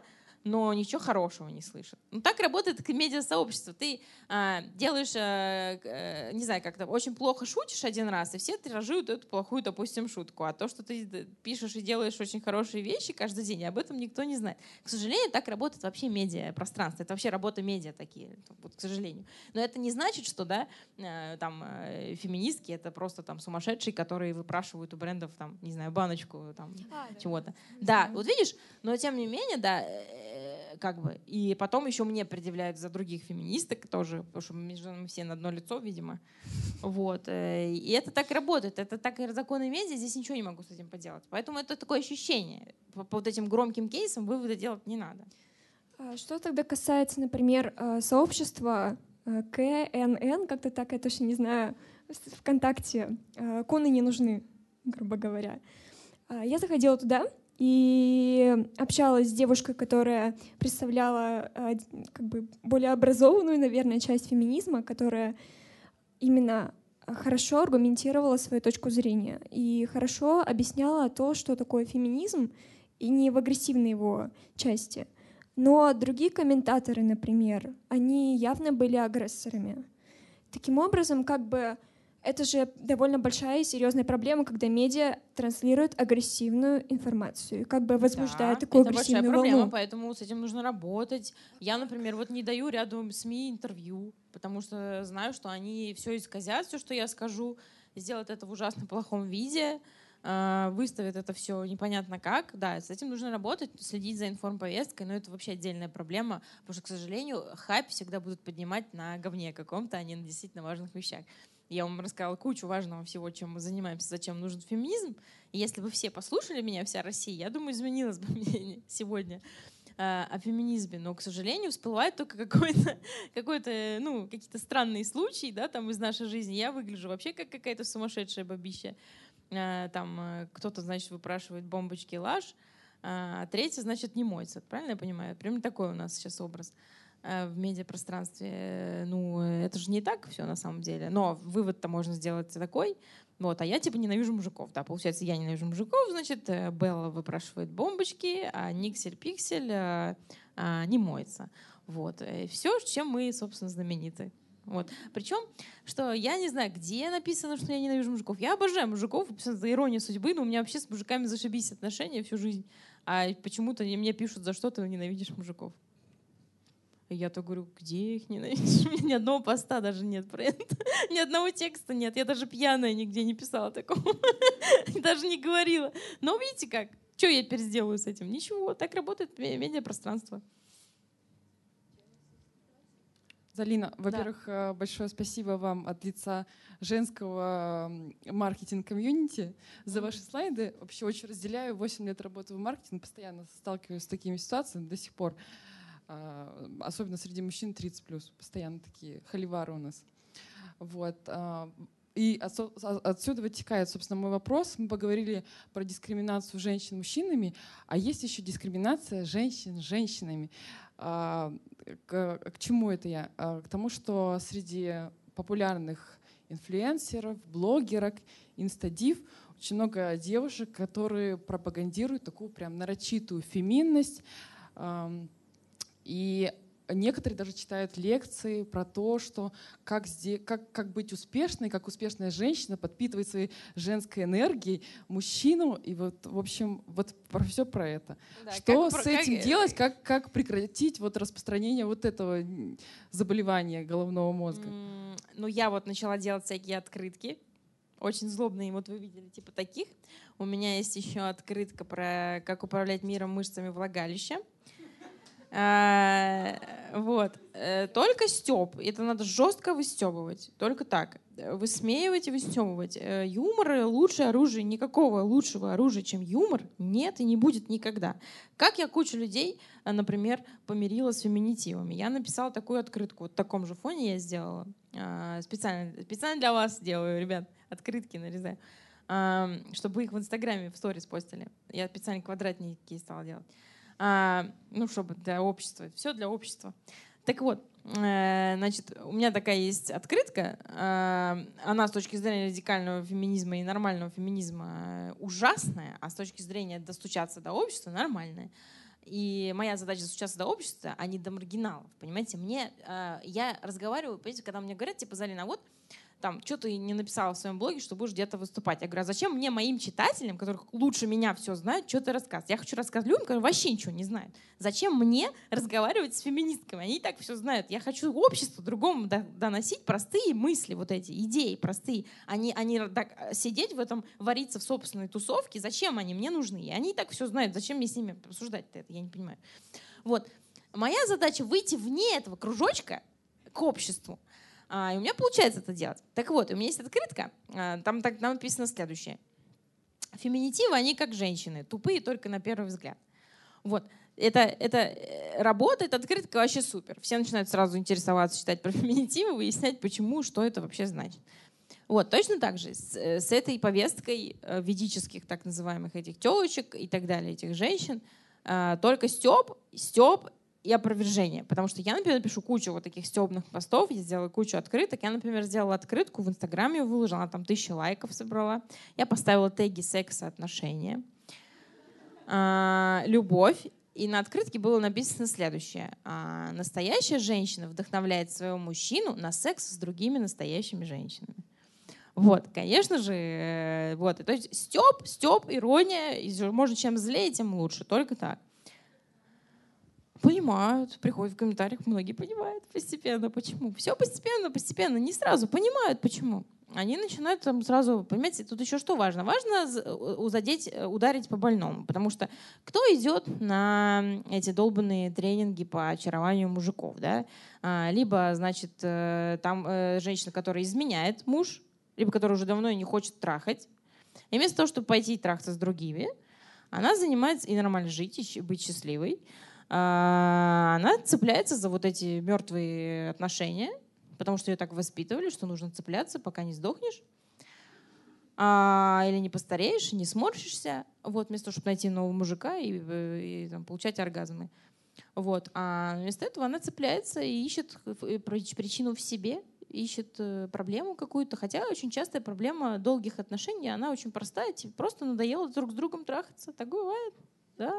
но ничего хорошего не слышат. Ну, так работает медиа-сообщество. Ты э, делаешь, э, э, не знаю, как-то очень плохо шутишь один раз, и все тиражируют эту плохую, допустим, шутку. А то, что ты пишешь и делаешь очень хорошие вещи каждый день, об этом никто не знает. К сожалению, так работает вообще медиа-пространство. Это вообще работа медиа такие, вот, к сожалению. Но это не значит, что да, э, там, э, феминистки — это просто там сумасшедшие, которые выпрашивают у брендов, там, не знаю, баночку там, а, чего-то. Да. да, вот видишь, но тем не менее, да, Э, как бы. И потом еще мне предъявляют за других феминисток тоже, потому что мы все на одно лицо, видимо. Вот. Э, и это так работает. Это так и законы медиа, здесь ничего не могу с этим поделать. Поэтому это такое ощущение. По, по вот этим громким кейсам выводы делать не надо. А что тогда касается, например, э, сообщества КНН, как-то так, я точно не знаю, ВКонтакте, коны не нужны, грубо говоря. А, я заходила туда, и общалась с девушкой, которая представляла а, как бы более образованную, наверное, часть феминизма, которая именно хорошо аргументировала свою точку зрения и хорошо объясняла то, что такое феминизм, и не в агрессивной его части. Но другие комментаторы, например, они явно были агрессорами. Таким образом, как бы это же довольно большая и серьезная проблема, когда медиа транслируют агрессивную информацию, как бы возбуждает да, такую это агрессивную большая волну. проблема, поэтому с этим нужно работать. Я, например, вот не даю ряду СМИ интервью, потому что знаю, что они все исказят, все, что я скажу, сделают это в ужасно плохом виде, а, выставят это все непонятно как. Да, с этим нужно работать, следить за информповесткой, но это вообще отдельная проблема, потому что, к сожалению, хайп всегда будут поднимать на говне каком-то, а не на действительно важных вещах. Я вам рассказала кучу важного всего, чем мы занимаемся, зачем нужен феминизм. И если бы все послушали меня, вся Россия, я думаю, изменилось бы мнение сегодня а, о феминизме, но, к сожалению, всплывает только какой-то, какой-то, ну, какие-то странные случаи, да, там из нашей жизни. Я выгляжу вообще как какая-то сумасшедшая бабища. А, там э, кто-то, значит, выпрашивает бомбочки лаж, а третья, значит, не моется. Правильно я понимаю? Прям такой у нас сейчас образ. Э, в медиапространстве, ну, это же не так все на самом деле. Но вывод-то можно сделать такой. Вот, а я типа ненавижу мужиков. Да, получается, я ненавижу мужиков, значит, э, Белла выпрашивает бомбочки, а Никсель-Пиксель а, а, не моется. Вот. И все, чем мы, собственно, знамениты. Вот. Причем, что я не знаю, где написано, что я ненавижу мужиков. Я обожаю мужиков, за иронию судьбы, но у меня вообще с мужиками зашибись отношения всю жизнь. А почему-то мне пишут, за что ты ненавидишь мужиков. Я то говорю, где их ненавидишь? У меня ни одного поста даже нет про это. ни одного текста нет. Я даже пьяная нигде не писала такого. даже не говорила. Но видите как? Что я теперь сделаю с этим? Ничего. Так работает медиапространство. Залина, во-первых, да. Э, большое спасибо вам от лица женского маркетинг-комьюнити за ваши слайды. Вообще очень разделяю. 8 лет работы в маркетинге, постоянно сталкиваюсь с такими ситуациями до сих пор. А, особенно среди мужчин 30 плюс, постоянно такие холивары у нас. Вот. А, и отсюда вытекает, собственно, мой вопрос. Мы поговорили про дискриминацию женщин мужчинами, а есть еще дискриминация женщин женщинами. А, к, к чему это я? К тому, что среди популярных инфлюенсеров, блогерок, инстадив очень много девушек, которые пропагандируют такую прям нарочитую феминность, и некоторые даже читают лекции про то, что как, здесь, как, как быть успешной, как успешная женщина подпитывает своей женской энергией мужчину. И вот, в общем, вот про все про это. Да, что с этим как... делать, как, как прекратить вот распространение вот этого заболевания головного мозга? Mm, ну, я вот начала делать всякие открытки, очень злобные, вот вы видели, типа таких. У меня есть еще открытка про как управлять миром мышцами влагалища. А, вот. Э, только степ. Это надо жестко выстебывать. Только так. Высмеивать и выстебывать. Э, юмор — лучшее оружие. Никакого лучшего оружия, чем юмор, нет и не будет никогда. Как я кучу людей, э, например, помирила с феминитивами. Я написала такую открытку. Вот в таком же фоне я сделала. Специально, специально для вас делаю, ребят. Открытки нарезаю. Чтобы вы их в Инстаграме, в сторис постили. Я специально квадратники стала делать. А, ну, чтобы для общества. Все для общества. Так вот, э, значит, у меня такая есть открытка. Э, она с точки зрения радикального феминизма и нормального феминизма ужасная, а с точки зрения достучаться до общества нормальная. И моя задача достучаться до общества, а не до маргиналов. Понимаете, мне, э, я разговариваю, понимаете, когда мне говорят, типа, Залина, вот там, что ты не написала в своем блоге, что будешь где-то выступать. Я говорю, а зачем мне, моим читателям, которых лучше меня все знают, что ты рассказывать? Я хочу рассказать людям, которые вообще ничего не знают. Зачем мне разговаривать с феминистками? Они и так все знают. Я хочу обществу другому доносить простые мысли, вот эти идеи простые. Они, они так, сидеть в этом, вариться в собственной тусовке, зачем они мне нужны? И они и так все знают. Зачем мне с ними обсуждать-то это? Я не понимаю. Вот. Моя задача выйти вне этого кружочка к обществу а, и у меня получается это делать. Так вот, у меня есть открытка, а, там, так, там написано следующее. Феминитивы, они как женщины, тупые только на первый взгляд. Вот. Это, это э, работает, открытка вообще супер. Все начинают сразу интересоваться, читать про феминитивы, выяснять, почему, что это вообще значит. Вот, точно так же с, э, с этой повесткой э, ведических так называемых этих телочек и так далее, этих женщин, только Степ, Степ и опровержение. Потому что я, например, пишу кучу вот таких стебных постов, я сделала кучу открыток. Я, например, сделала открытку в Инстаграме, выложила, она там тысячи лайков собрала. Я поставила теги секса, отношения, а, любовь. И на открытке было написано следующее. А, настоящая женщина вдохновляет своего мужчину на секс с другими настоящими женщинами. Вот, конечно же, э, вот. То есть степ, степ, ирония, можно чем злее, тем лучше, только так. Понимают, приходят в комментариях, многие понимают постепенно, почему. Все постепенно, постепенно, не сразу понимают, почему. Они начинают там сразу, понимаете, тут еще что важно? Важно узадеть, э, ударить по больному, потому что кто идет на эти долбанные тренинги по очарованию мужиков, да? А, либо, значит, э, там э, женщина, которая изменяет муж, либо которая уже давно не хочет трахать, и вместо того, чтобы пойти трахаться с другими, она занимается и нормально жить, и быть счастливой, она цепляется за вот эти мертвые отношения, потому что ее так воспитывали, что нужно цепляться, пока не сдохнешь. А, или не постареешь, не сморщишься, вот, вместо того, чтобы найти нового мужика и, и, и там, получать оргазмы. Вот. А вместо этого она цепляется и ищет причину в себе, ищет э, проблему какую-то. Хотя очень частая проблема долгих отношений, она очень простая. Типа просто надоело друг с другом трахаться. Так бывает. Да,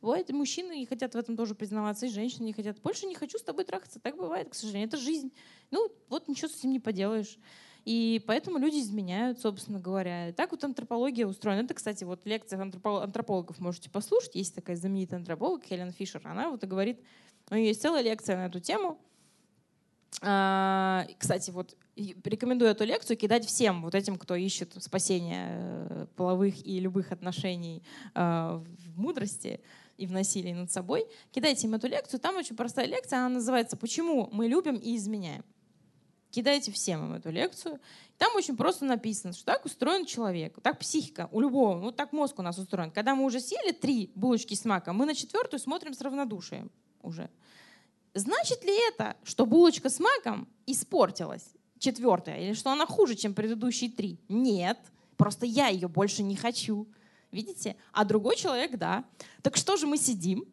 бывает, мужчины не хотят в этом тоже признаваться, и женщины не хотят. Больше не хочу с тобой трахаться. Так бывает, к сожалению. Это жизнь. Ну, вот ничего с этим не поделаешь. И поэтому люди изменяют, собственно говоря. И так вот антропология устроена. Это, кстати, вот лекция антропологов можете послушать. Есть такая знаменитая антрополог Хелен Фишер. Она вот и говорит, у нее есть целая лекция на эту тему. А, кстати, вот рекомендую эту лекцию кидать всем вот этим, кто ищет спасения э, половых и любых отношений э, в мудрости и в насилии над собой. Кидайте им эту лекцию. Там очень простая лекция, она называется «Почему мы любим и изменяем». Кидайте всем им эту лекцию. Там очень просто написано, что так устроен человек, так психика у любого, ну так мозг у нас устроен. Когда мы уже съели три булочки с маком, мы на четвертую смотрим с равнодушием уже. Значит ли это, что булочка с маком испортилась? Четвертая, или что она хуже, чем предыдущие три. Нет, просто я ее больше не хочу. Видите? А другой человек, да. Так что же мы сидим?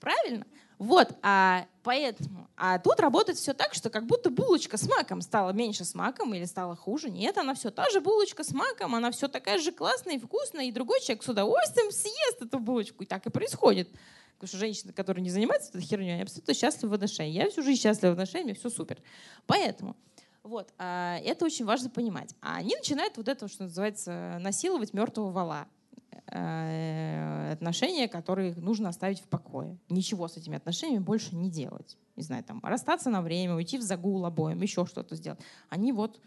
Правильно? Вот, а поэтому, а тут работает все так, что как будто булочка с маком стала меньше с маком или стала хуже. Нет, она все та же булочка с маком, она все такая же классная и вкусная, и другой человек с удовольствием съест эту булочку. И так и происходит. Потому что женщины, которые не занимаются этой херней, они абсолютно счастливы в отношениях. Я всю жизнь счастлива в отношениях, все супер. Поэтому вот, а, это очень важно понимать. А они начинают вот это, что называется, насиловать мертвого вала э, отношения, которые нужно оставить в покое. Ничего с этими отношениями больше не делать. Не знаю, там, расстаться на время, уйти в загул обоим, еще что-то сделать. Они вот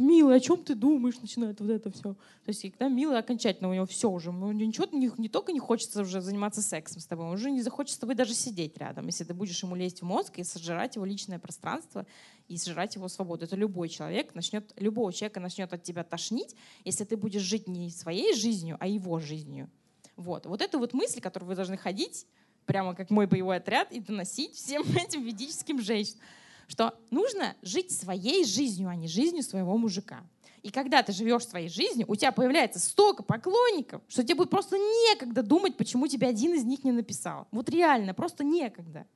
милый, о чем ты думаешь, начинает вот это все. То есть, когда милый окончательно у него все уже, ну, ничего не, не только не хочется уже заниматься сексом с тобой, он уже не захочет с тобой даже сидеть рядом, если ты будешь ему лезть в мозг и сожрать его личное пространство и сжирать его свободу. Это любой человек начнет, любого человека начнет от тебя тошнить, если ты будешь жить не своей жизнью, а его жизнью. Вот. Вот эту вот мысль, которую вы должны ходить, прямо как мой боевой отряд, и доносить всем этим ведическим женщинам, что нужно жить своей жизнью, а не жизнью своего мужика. И когда ты живешь своей жизнью, у тебя появляется столько поклонников, что тебе будет просто некогда думать, почему тебе один из них не написал. Вот реально, просто некогда.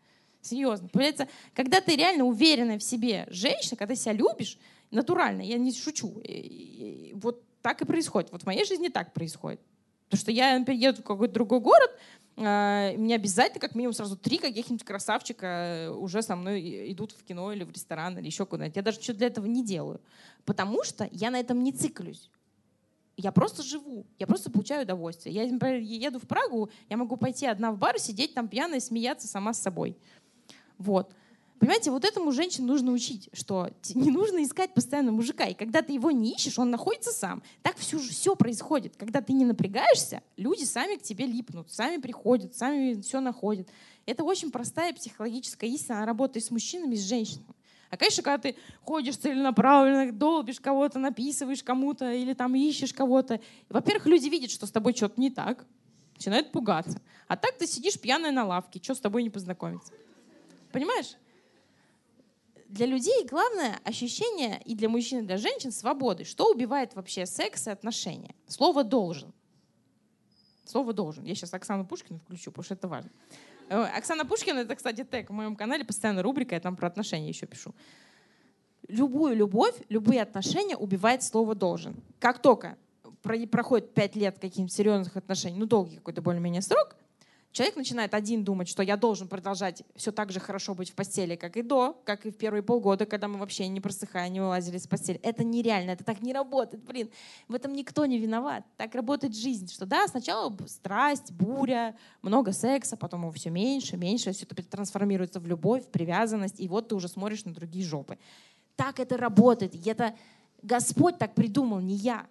Серьезно. Появляется, когда ты реально уверенная в себе женщина, когда себя любишь, натурально, я не шучу, вот так и происходит. Вот в моей жизни так происходит. Потому что я, например, еду в какой-то другой город, мне обязательно как минимум сразу три каких-нибудь красавчика э, уже со мной идут в кино или в ресторан или еще куда-нибудь. Я даже что для этого не делаю. Потому что я на этом не циклюсь. Я просто живу, я просто получаю удовольствие. Я, например, еду в Прагу, я могу пойти одна в бар, сидеть там пьяная, смеяться сама с собой. Вот. Понимаете, вот этому женщину нужно учить, что не нужно искать постоянно мужика. И когда ты его не ищешь, он находится сам. Так все, все происходит. Когда ты не напрягаешься, люди сами к тебе липнут, сами приходят, сами все находят. Это очень простая психологическая истина. Она работает с мужчинами, с женщинами. А, конечно, когда ты ходишь целенаправленно, долбишь кого-то, написываешь кому-то или там ищешь кого-то, во-первых, люди видят, что с тобой что-то не так, начинают пугаться. А так ты сидишь пьяная на лавке, что с тобой не познакомиться. Понимаешь? Для людей главное ощущение и для мужчин, и для женщин свободы. Что убивает вообще секс и отношения? Слово «должен». Слово «должен». Я сейчас Оксану Пушкину включу, потому что это важно. Э, Оксана Пушкина — это, кстати, тег в моем канале, постоянно рубрика, я там про отношения еще пишу. Любую любовь, любые отношения убивает слово «должен». Как только проходит пять лет каких-нибудь серьезных отношений, ну, долгий какой-то более-менее срок, Человек начинает один думать, что я должен продолжать все так же хорошо быть в постели, как и до, как и в первые полгода, когда мы вообще не просыхая, не вылазили с постели. Это нереально, это так не работает, блин. В этом никто не виноват. Так работает жизнь, что да, сначала страсть, буря, много секса, потом его все меньше, меньше, все это трансформируется в любовь, в привязанность, и вот ты уже смотришь на другие жопы. Так это работает, и это Господь так придумал, не я.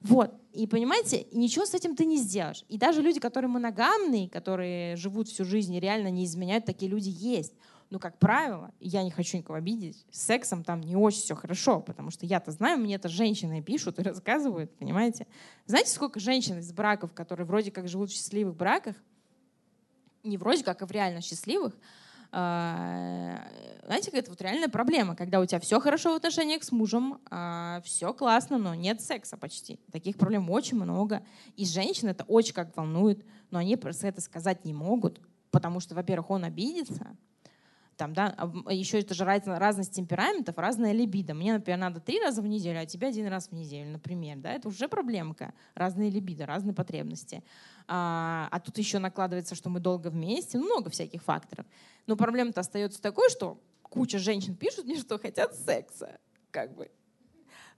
Вот. И понимаете, ничего с этим ты не сделаешь. И даже люди, которые моногамные, которые живут всю жизнь и реально не изменяют, такие люди есть. Но, как правило, я не хочу никого обидеть, с сексом там не очень все хорошо, потому что я-то знаю, мне это женщины пишут и рассказывают, понимаете? Знаете, сколько женщин из браков, которые вроде как живут в счастливых браках, не вроде как, а в реально счастливых, знаете, это вот реальная проблема, когда у тебя все хорошо в отношениях с мужем, а, все классно, но нет секса почти. Таких проблем очень много. И женщин это очень как волнует, но они просто это сказать не могут, потому что, во-первых, он обидится, там, да, а еще это же разность темпераментов, разная либидо. Мне, например, надо три раза в неделю, а тебе один раз в неделю, например, да, это уже проблемка. Разные либидо, разные потребности. А, а тут еще накладывается, что мы долго вместе, много всяких факторов. Но проблема-то остается такой, что куча женщин пишут мне, что хотят секса, как бы.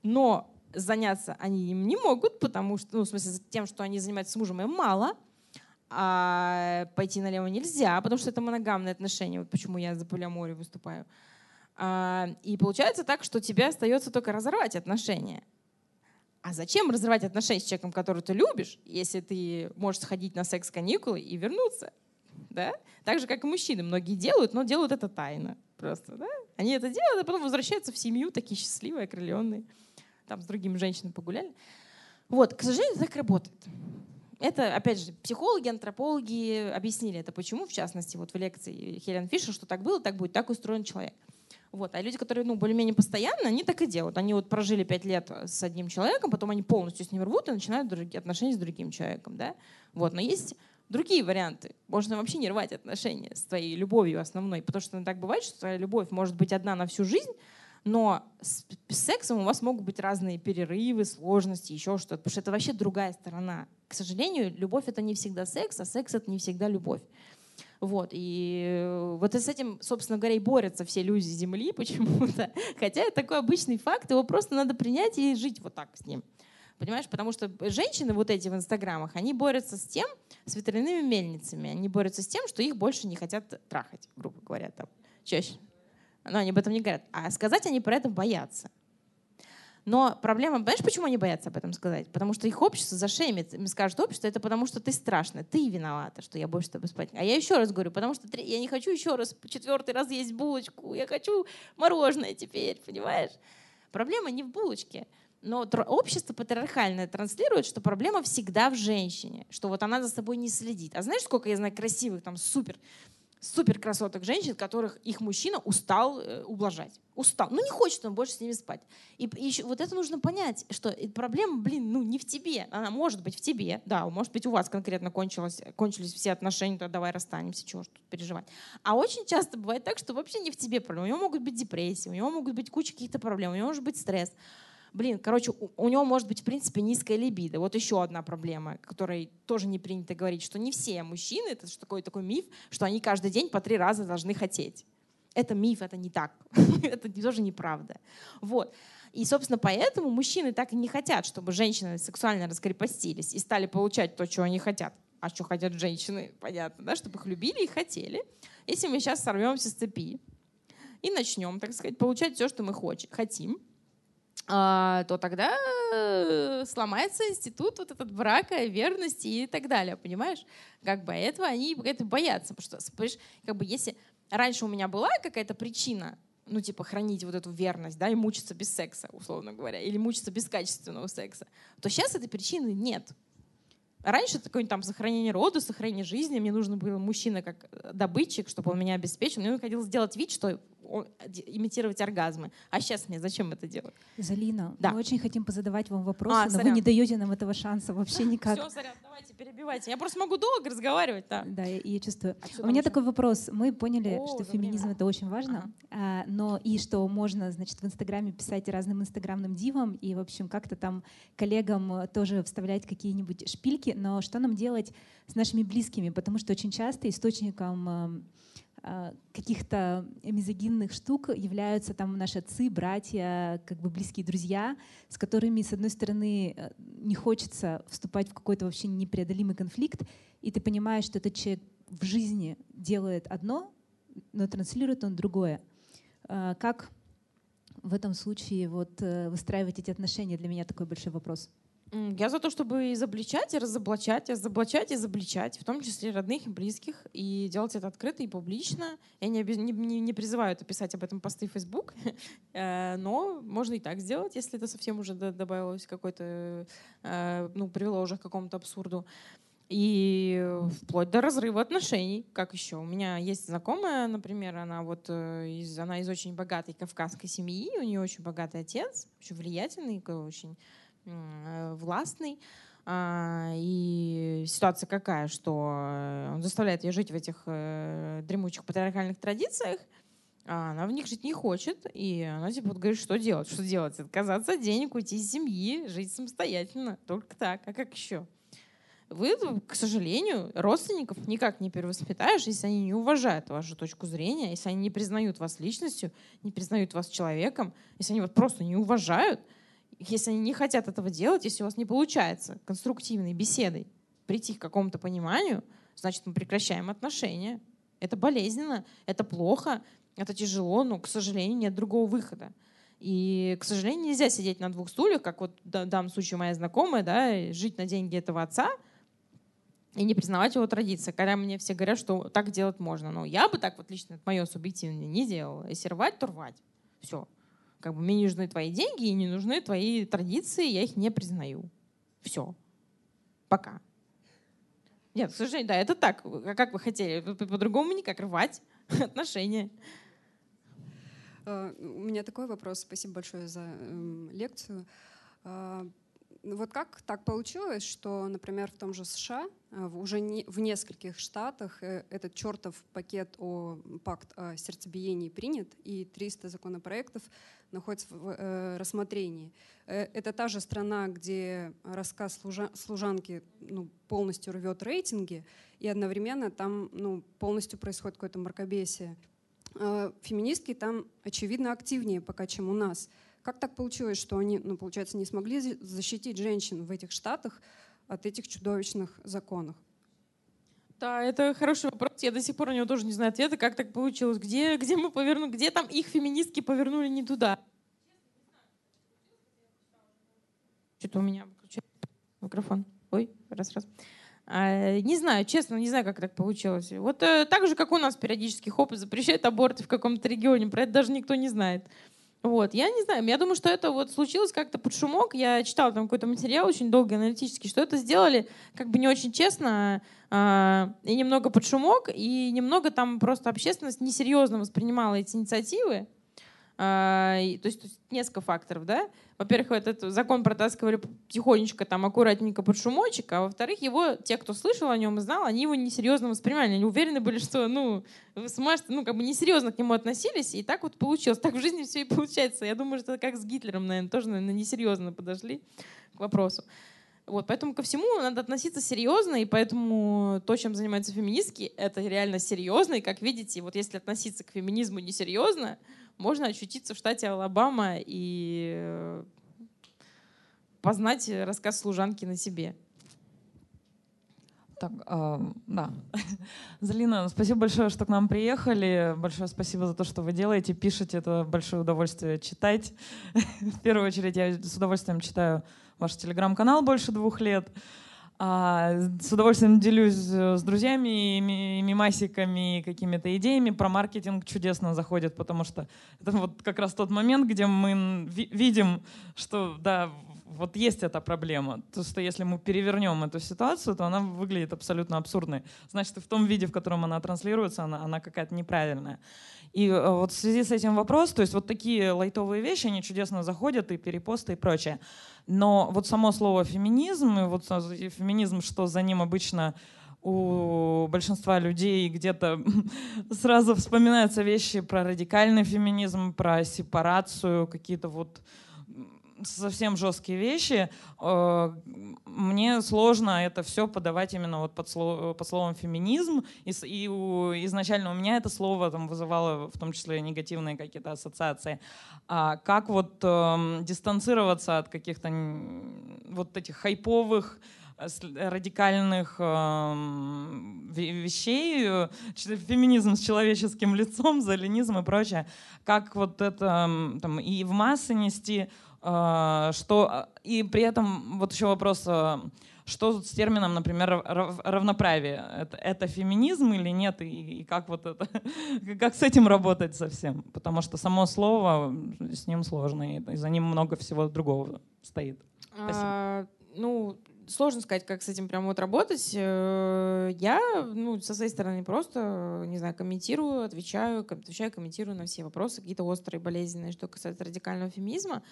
Но заняться они им не могут, потому что, ну, в смысле, тем, что они занимаются с мужем, им мало — а пойти налево нельзя, потому что это моногамные отношения. Вот почему я за полиаморию выступаю. А, и получается так, что тебе остается только разорвать отношения. А зачем разрывать отношения с человеком, которого ты любишь, если ты можешь сходить на секс-каникулы и вернуться? Да? Так же, как и мужчины. Многие делают, но делают это тайно. Просто, да? Они это делают, а потом возвращаются в семью, такие счастливые, окрыленные. Там с другими женщинами погуляли. Вот, к сожалению, так работает. Это, опять же, психологи, антропологи объяснили это, почему, в частности, вот в лекции Хелен Фишер, что так было, так будет, так устроен человек. Вот. А люди, которые ну, более-менее постоянно, они так и делают. Они вот прожили пять лет с одним человеком, потом они полностью с ним рвут и начинают другие отношения с другим человеком. Да? Вот. Но есть другие варианты. Можно вообще не рвать отношения с твоей любовью основной, потому что так бывает, что твоя любовь может быть одна на всю жизнь, но с сексом у вас могут быть разные перерывы, сложности, еще что-то, потому что это вообще другая сторона. К сожалению, любовь — это не всегда секс, а секс — это не всегда любовь. Вот, и э, вот с этим, собственно говоря, и борются все люди Земли почему-то. Хотя это такой обычный факт, его просто надо принять и жить вот так с ним. Понимаешь, потому что женщины вот эти в инстаграмах, они борются с тем, с ветряными мельницами, они борются с тем, что их больше не хотят трахать, грубо говоря, там, чаще но они об этом не говорят. А сказать они про это боятся. Но проблема, знаешь, почему они боятся об этом сказать? Потому что их общество зашемит. Им скажет общество, это потому что ты страшная, ты виновата, что я больше с тобой спать. А я еще раз говорю, потому что я не хочу еще раз четвертый раз есть булочку, я хочу мороженое теперь, понимаешь? Проблема не в булочке. Но общество патриархальное транслирует, что проблема всегда в женщине, что вот она за собой не следит. А знаешь, сколько я знаю красивых, там, супер супер красоток женщин, которых их мужчина устал э, ублажать. Устал. Ну, не хочет он больше с ними спать. И, и еще, вот это нужно понять, что проблема, блин, ну, не в тебе. Она может быть в тебе. Да, может быть, у вас конкретно кончилось, кончились все отношения, то давай расстанемся, чего ж тут переживать. А очень часто бывает так, что вообще не в тебе проблема. У него могут быть депрессии, у него могут быть куча каких-то проблем, у него может быть стресс блин, короче, у, него может быть, в принципе, низкая либидо. Вот еще одна проблема, которой тоже не принято говорить, что не все мужчины, это же такой, такой миф, что они каждый день по три раза должны хотеть. Это миф, это не так. это тоже неправда. Вот. И, собственно, поэтому мужчины так и не хотят, чтобы женщины сексуально раскрепостились и стали получать то, чего они хотят. А что хотят женщины, понятно, да, чтобы их любили и хотели. Если мы сейчас сорвемся с цепи и начнем, так сказать, получать все, что мы хотим, а, то тогда э, сломается институт вот этот брака, верности и так далее, понимаешь? Как бы этого они это боятся, потому что, понимаешь, как бы если раньше у меня была какая-то причина, ну, типа, хранить вот эту верность, да, и мучиться без секса, условно говоря, или мучиться без качественного секса, то сейчас этой причины нет. Раньше такое там сохранение рода, сохранение жизни, мне нужно было мужчина как э, добытчик, чтобы он меня обеспечил. Мне хотелось сделать вид, что имитировать оргазмы. А сейчас мне зачем это делать? Залина, да. мы очень хотим позадавать вам вопросы, а, но сорян. вы не даете нам этого шанса вообще никак. Все, сорян, давайте перебивайте. Я просто могу долго разговаривать. Да, да я, я чувствую. А У меня такой вопрос. Мы поняли, О, что феминизм время. это очень важно, ага. а, но и что можно, значит, в Инстаграме писать разным инстаграмным дивам и, в общем, как-то там коллегам тоже вставлять какие-нибудь шпильки, но что нам делать с нашими близкими? Потому что очень часто источником а, каких-то мизогинных штук являются там наши отцы, братья, как бы близкие друзья, с которыми, с одной стороны, э, не хочется вступать в какой-то вообще непреодолимый конфликт, и ты понимаешь, что этот человек в жизни делает одно, но транслирует он другое. А, как в этом случае вот э, выстраивать эти отношения? Для меня такой большой вопрос. Я за то, чтобы изобличать и разоблачать, разоблачать и изобличать, в том числе родных и близких, и делать это открыто и публично. Я не, не, не призываю это писать об этом посты в Facebook, э, но можно и так сделать, если это совсем уже добавилось какой-то, э, ну, привело уже к какому-то абсурду. И вплоть до разрыва отношений. Как еще? У меня есть знакомая, например, она вот э, из, она из очень богатой кавказской семьи, у нее очень богатый отец, очень влиятельный, очень властный. А, и ситуация какая, что э, он заставляет ее жить в этих э, дремучих патриархальных традициях, а она в них жить не хочет, и она типа вот говорит, что делать? Что делать? Отказаться от денег, уйти из семьи, жить самостоятельно. Только так. А как еще? Вы, к сожалению, родственников никак не перевоспитаешь, если они не уважают вашу точку зрения, если они не признают вас личностью, не признают вас человеком, если они вас просто не уважают — если они не хотят этого делать, если у вас не получается конструктивной беседой прийти к какому-то пониманию, значит, мы прекращаем отношения. Это болезненно, это плохо, это тяжело, но, к сожалению, нет другого выхода. И, к сожалению, нельзя сидеть на двух стульях, как вот в данном случае моя знакомая, да, жить на деньги этого отца и не признавать его традиции. Когда мне все говорят, что так делать можно. Но я бы так вот лично, это мое субъективное, не делала. Если рвать, то рвать. Все. Как бы мне не нужны твои деньги и не нужны твои традиции, я их не признаю. Все. Пока. Нет, к сожалению, да, это так. А как вы хотели? По-другому никак рвать отношения. А, у меня такой вопрос. Спасибо большое за э, лекцию. Вот как так получилось, что, например, в том же США, э, уже не, в нескольких штатах э, этот чертов пакет о пакт о сердцебиении принят, и 300 законопроектов находится в э, рассмотрении. Э, это та же страна, где рассказ служа, служанки ну, полностью рвет рейтинги, и одновременно там ну, полностью происходит какое-то мракобесие. Феминистки там, очевидно, активнее пока, чем у нас. Как так получилось, что они, ну, получается, не смогли защитить женщин в этих штатах от этих чудовищных законов? Да, это хороший вопрос. Я до сих пор на него тоже не знаю ответа, как так получилось. Где, где мы повернули, где там их феминистки повернули не туда? Что-то у меня выключается микрофон. Ой, раз-раз. А, не знаю, честно, не знаю, как так получилось. Вот э, так же, как у нас периодически хоп запрещает аборты в каком-то регионе, про это даже никто не знает. Вот, я не знаю, я думаю, что это вот случилось как-то под шумок. Я читала там какой-то материал очень долго аналитический, что это сделали как бы не очень честно э, и немного под шумок, и немного там просто общественность несерьезно воспринимала эти инициативы. А, то, есть, то есть несколько факторов, да. Во-первых, этот закон протаскивали тихонечко, там, аккуратненько под шумочек, а во-вторых, его, те, кто слышал о нем и знал, они его несерьезно воспринимали. Они уверены были, что, ну, сможете, ну, как бы несерьезно к нему относились, и так вот получилось. Так в жизни все и получается. Я думаю, что это как с Гитлером, наверное, тоже, наверное, несерьезно подошли к вопросу. Вот, поэтому ко всему надо относиться серьезно, и поэтому то, чем занимаются феминистки, это реально серьезно. И как видите, вот если относиться к феминизму несерьезно, можно очутиться в штате Алабама и э, познать рассказ служанки на себе. Так, э, да. Залина, спасибо большое, что к нам приехали. Большое спасибо за то, что вы делаете, пишете. Это большое удовольствие читать. В первую очередь я с удовольствием читаю ваш телеграм-канал больше двух лет. А, с удовольствием делюсь с друзьями, мимасиками, какими-то идеями. Про маркетинг чудесно заходит, потому что это вот как раз тот момент, где мы видим, что да, вот есть эта проблема. То, что если мы перевернем эту ситуацию, то она выглядит абсолютно абсурдной. Значит, в том виде, в котором она транслируется, она, она какая-то неправильная. И э, вот в связи с этим вопрос, то есть вот такие лайтовые вещи, они чудесно заходят, и перепосты, и прочее. Но вот само слово феминизм, и вот феминизм, что за ним обычно у большинства людей где-то сразу вспоминаются вещи про радикальный феминизм, про сепарацию, какие-то вот совсем жесткие вещи, э, мне сложно это все подавать именно вот под, слово, под словом феминизм. И, и у, изначально у меня это слово там вызывало в том числе негативные какие-то ассоциации. А как вот э, дистанцироваться от каких-то вот этих хайповых радикальных э, вещей, феминизм с человеческим лицом, заленизм и прочее, как вот это там, и в массы нести, что а, и при этом вот еще вопрос, а, что с термином, например, равноправие? Это, это феминизм или нет? И, и как вот это, как с этим работать совсем? Потому что само слово с ним сложно, и за ним много всего другого стоит. А, ну, сложно сказать, как с этим прям вот работать. Э, я, ну, со своей стороны просто, не знаю, комментирую, отвечаю, отвечаю, комментирую на все вопросы, какие-то острые, болезненные, что касается радикального феминизма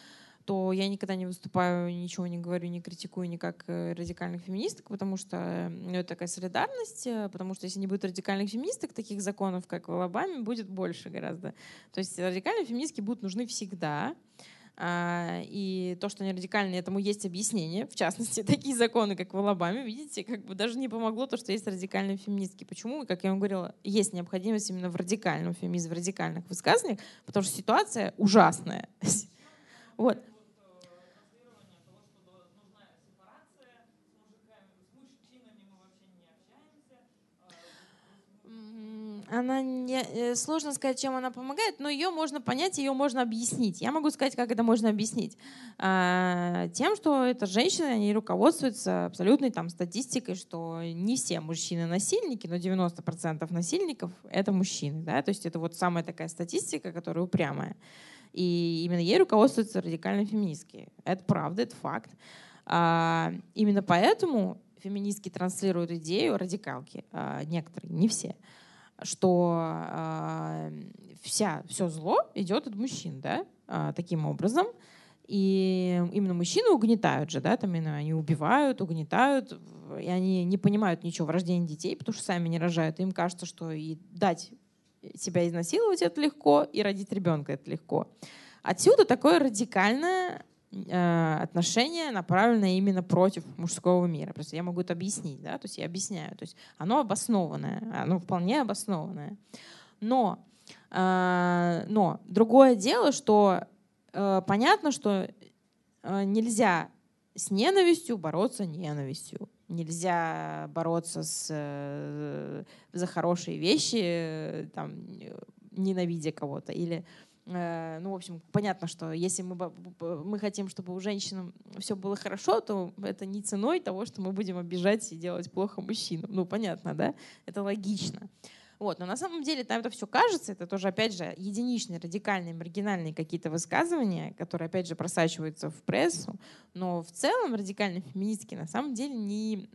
то я никогда не выступаю, ничего не говорю, не критикую никак э, радикальных феминисток, потому что ну, это такая солидарность, э, потому что если не будет радикальных феминисток, таких законов, как в Алабаме, будет больше гораздо. То есть радикальные феминистки будут нужны всегда, а, и то, что они радикальные, этому есть объяснение. В частности, такие законы, как в Алабаме, видите, как бы даже не помогло то, что есть радикальные феминистки. Почему? Как я вам говорила, есть необходимость именно в радикальном феминизме, в радикальных высказываниях, потому что ситуация ужасная. Вот. Она не, э, сложно сказать, чем она помогает, но ее можно понять, ее можно объяснить. Я могу сказать, как это можно объяснить. А, тем, что это женщины, они руководствуются абсолютной там, статистикой, что не все мужчины насильники, но 90% насильников — это мужчины. Да? То есть это вот самая такая статистика, которая упрямая. И именно ей руководствуются радикальные феминистки. Это правда, это факт. А, именно поэтому феминистки транслируют идею радикалки, а, некоторые, не все, что э, вся, все зло идет от мужчин, да, э, таким образом. И именно мужчины угнетают же, да, там именно они убивают, угнетают, и они не понимают ничего в рождении детей, потому что сами не рожают. Им кажется, что и дать себя изнасиловать это легко, и родить ребенка это легко. Отсюда такое радикальное отношение, направленное именно против мужского мира. Просто я могу это объяснить, да, то есть я объясняю. То есть оно обоснованное, оно вполне обоснованное. Но, э, но другое дело, что э, понятно, что нельзя с ненавистью бороться ненавистью. Нельзя бороться с, за хорошие вещи, там, ненавидя кого-то. Или Э, ну, в общем, понятно, что если мы, мы хотим, чтобы у женщин все было хорошо, то это не ценой того, что мы будем обижать и делать плохо мужчинам. Ну, понятно, да? Это логично. Вот. Но на самом деле там это все кажется, это тоже, опять же, единичные, радикальные, маргинальные какие-то высказывания, которые, опять же, просачиваются в прессу. Но в целом радикальные феминистки на самом деле не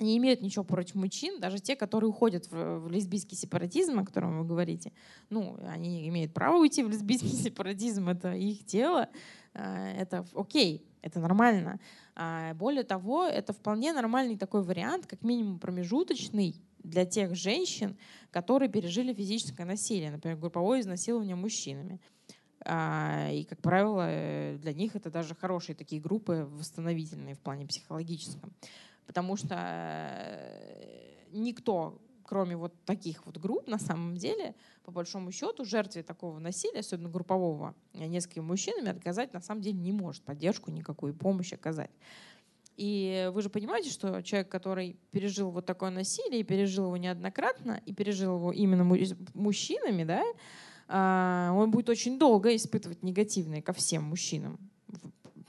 не имеют ничего против мужчин, даже те, которые уходят в, в лесбийский сепаратизм, о котором вы говорите, ну, они имеют право уйти в лесбийский сепаратизм, это их тело, а, это окей, это нормально. А, более того, это вполне нормальный такой вариант, как минимум промежуточный для тех женщин, которые пережили физическое насилие, например, групповое изнасилование мужчинами. А, и, как правило, э, для них это даже хорошие такие группы восстановительные в плане психологическом потому что э, никто, кроме вот таких вот групп, на самом деле, по большому счету, жертве такого насилия, особенно группового, э, несколькими мужчинами, отказать на самом деле не может, поддержку никакую, помощь оказать. И вы же понимаете, что человек, который пережил вот такое насилие, и пережил его неоднократно, и пережил его именно мужчинами, да, а, он будет очень долго испытывать негативное ко всем мужчинам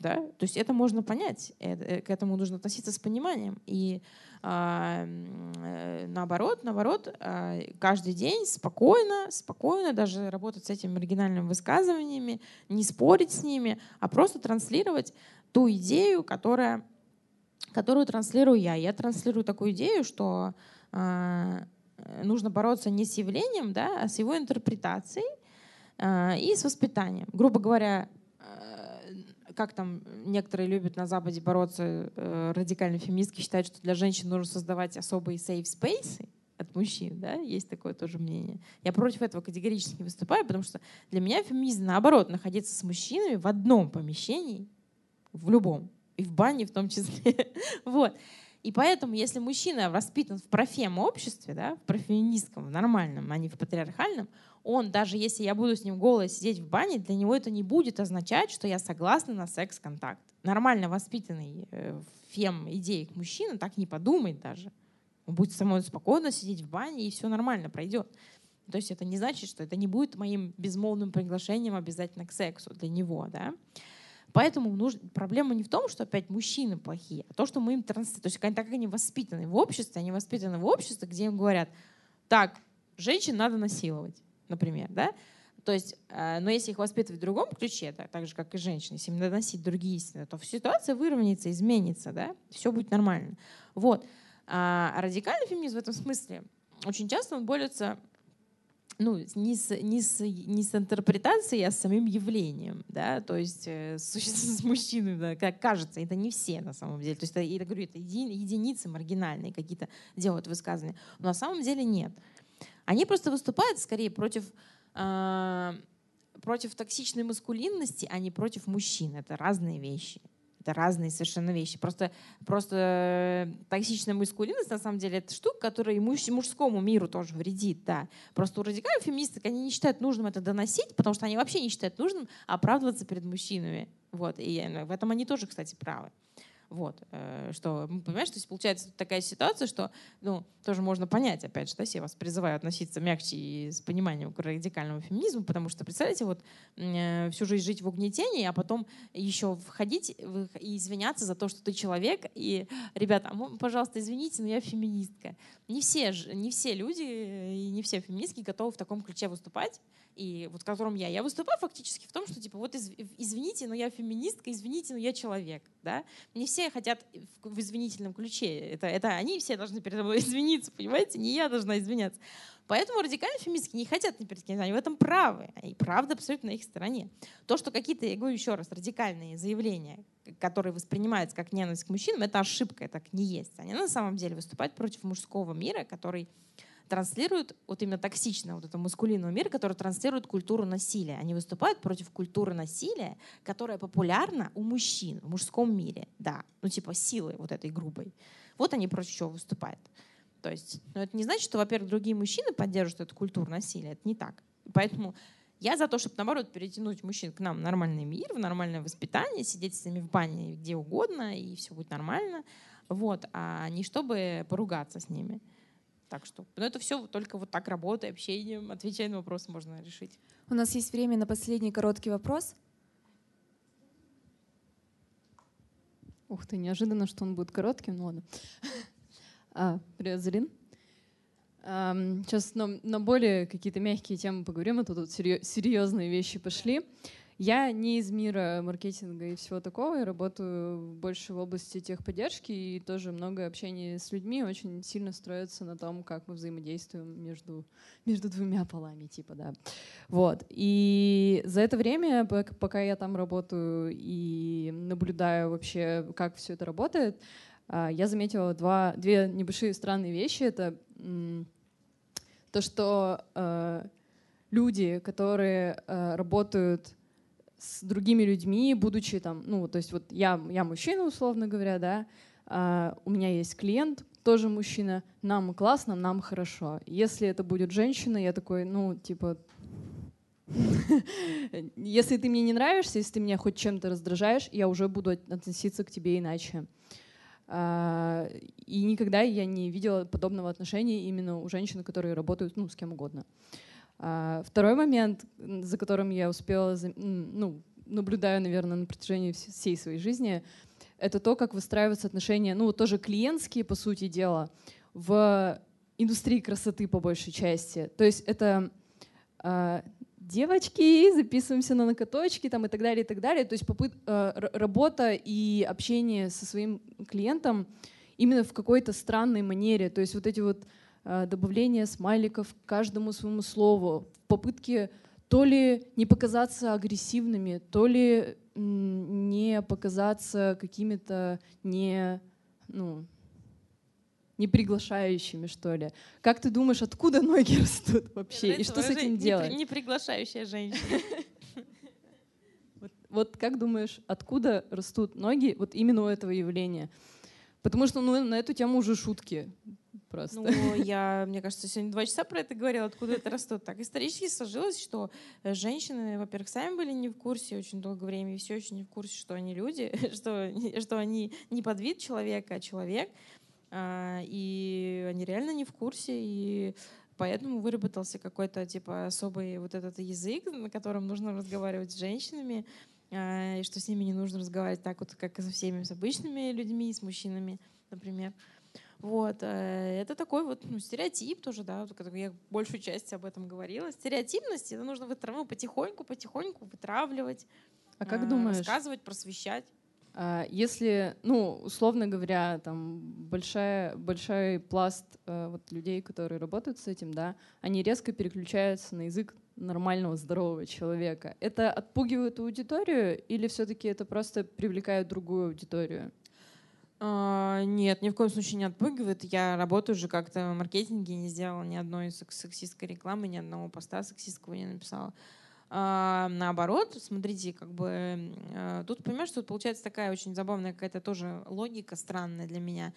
да? То есть это можно понять, э, к этому нужно относиться с пониманием. И а, э, наоборот, наоборот, а, каждый день спокойно, спокойно даже работать с этими маргинальными высказываниями, не спорить с ними, а просто транслировать ту идею, которая, которую транслирую я. Я транслирую такую идею, что а, нужно бороться не с явлением, да, а с его интерпретацией и с воспитанием. Грубо говоря, как там некоторые любят на Западе бороться, э, радикальные феминистки считают, что для женщин нужно создавать особые safe space от мужчин, да, есть такое тоже мнение. Я против этого категорически выступаю, потому что для меня феминизм, наоборот, находиться с мужчинами в одном помещении, в любом, и в бане в том числе. вот. И поэтому, если мужчина воспитан в профем-обществе, да, в профеминистском, в нормальном, а не в патриархальном, он, даже если я буду с ним голой сидеть в бане, для него это не будет означать, что я согласна на секс-контакт. Нормально воспитанный э, фем идеек мужчина так не подумает даже. Он будет самой спокойно сидеть в бане, и все нормально пройдет. То есть это не значит, что это не будет моим безмолвным приглашением обязательно к сексу для него. Да? Поэтому нужно, проблема не в том, что опять мужчины плохие, а то, что мы им транслируем. То есть так как они воспитаны в обществе, они воспитаны в обществе, где им говорят, так, женщин надо насиловать, например, да? То есть, э, но если их воспитывать в другом ключе, так, так же, как и женщины, если им доносить другие истины, то ситуация выровняется, изменится, да? Все будет нормально. Вот. А радикальный феминизм в этом смысле очень часто он борется ну, не с, не, с, не с интерпретацией, а с самим явлением, да, то есть э, с, с мужчиной, да, как кажется, это не все на самом деле, то есть это, я говорю, это еди, единицы маргинальные какие-то делают высказывания, но на самом деле нет. Они просто выступают скорее против э, против токсичной маскулинности, а не против мужчин. Это разные вещи. Это разные совершенно вещи. Просто, просто э, токсичная маскулинность, на самом деле, это штука, которая и муж, мужскому миру тоже вредит, да. Просто у радикальных феминисток они не считают нужным это доносить, потому что они вообще не считают нужным оправдываться перед мужчинами. Вот. И в этом они тоже, кстати, правы. Вот, э, что, понимаешь, то есть получается такая ситуация, что, ну, тоже можно понять, опять же, да, я вас призываю относиться мягче и с пониманием к радикальному феминизму, потому что, представляете, вот э, всю жизнь жить в угнетении, а потом еще входить и извиняться за то, что ты человек, и, ребята, пожалуйста, извините, но я феминистка. Не все, не все люди и не все феминистки готовы в таком ключе выступать, и вот в котором я. Я выступаю фактически в том, что типа вот извините, но я феминистка, извините, но я человек. Да? Не все хотят в извинительном ключе. Это, это они все должны передо мной извиниться, понимаете? Не я должна извиняться. Поэтому радикальные феминистки не хотят ни перед кем, они в этом правы. И правда абсолютно на их стороне. То, что какие-то, я говорю еще раз, радикальные заявления, которые воспринимаются как ненависть к мужчинам, это ошибка, это так не есть. Они на самом деле выступают против мужского мира, который транслируют вот именно токсично вот эту маскулинного мира, который транслирует культуру насилия. Они выступают против культуры насилия, которая популярна у мужчин в мужском мире, да, ну типа силы вот этой грубой. Вот они против чего выступают. То есть, но это не значит, что, во-первых, другие мужчины поддерживают эту культуру насилия. Это не так. Поэтому я за то, чтобы, наоборот, перетянуть мужчин к нам в нормальный мир, в нормальное воспитание, сидеть с ними в бане где угодно, и все будет нормально. Вот, а не чтобы поругаться с ними. Так что, но это все только вот так работой, общением, отвечая на вопросы можно решить. У нас есть время на последний короткий вопрос. Ух ты, неожиданно, что он будет коротким, ну ладно. А, привет, Залин. Сейчас на, на более какие-то мягкие темы поговорим, а то тут серьезные вещи пошли. Я не из мира маркетинга и всего такого, я работаю больше в области техподдержки, и тоже много общения с людьми очень сильно строится на том, как мы взаимодействуем между, между двумя полами, типа, да. Вот. И за это время, пока я там работаю и наблюдаю вообще, как все это работает, а, я заметила два, две небольшие странные вещи. Это то, что э, люди, которые э, работают с другими людьми, будучи там, ну, то есть вот я, я мужчина, условно говоря, да, а, у меня есть клиент, тоже мужчина, нам классно, нам хорошо. Если это будет женщина, я такой, ну, типа, если ты мне не нравишься, если ты меня хоть чем-то раздражаешь, я уже буду относиться к тебе иначе. А, и никогда я не видела подобного отношения именно у женщин, которые работают ну, с кем угодно. А, второй момент, за которым я успела, ну, наблюдаю, наверное, на протяжении всей своей жизни, это то, как выстраиваются отношения, ну, тоже клиентские, по сути дела, в индустрии красоты по большей части. То есть это э, девочки, записываемся на накаточки там, и так далее, и так далее. То есть попыт, э, работа и общение со своим клиентом именно в какой-то странной манере. То есть вот эти вот добавление смайликов к каждому своему слову, в попытке то ли не показаться агрессивными, то ли не показаться какими-то не, ну, не приглашающими, что ли. Как ты думаешь, откуда ноги растут вообще? Это и что с этим делать? Не приглашающая женщина. Вот, вот как думаешь, откуда растут ноги вот именно у этого явления? Потому что ну, на эту тему уже шутки просто. Ну, я, мне кажется, сегодня два часа про это говорила, откуда это растет. Так исторически сложилось, что э, женщины, во-первых, сами были не в курсе очень долгое время, и все еще не в курсе, что они люди, что, что они не под вид человека, а человек. А, и они реально не в курсе, и поэтому выработался какой-то типа особый вот этот язык, на котором нужно разговаривать с женщинами, а, и что с ними не нужно разговаривать так вот, как и со всеми с обычными людьми, с мужчинами, например. Вот. Э, это такой вот ну, стереотип тоже, да, я большую часть об этом говорила. Стереотипность, это нужно ну, потихоньку, потихоньку вытравливать. А как думаешь? Рассказывать, просвещать. А, если, ну, условно говоря, там большая, большой пласт э, вот, людей, которые работают с этим, да, они резко переключаются на язык нормального, здорового человека. Это отпугивает аудиторию или все-таки это просто привлекает другую аудиторию? А, нет, ни в коем случае не отпугивает. Я работаю уже как-то в маркетинге, не сделала ни одной сексистской рекламы, ни одного поста сексистского не написала. А, наоборот, смотрите, как бы а, тут понимаешь, что получается такая очень забавная какая-то тоже логика странная для меня.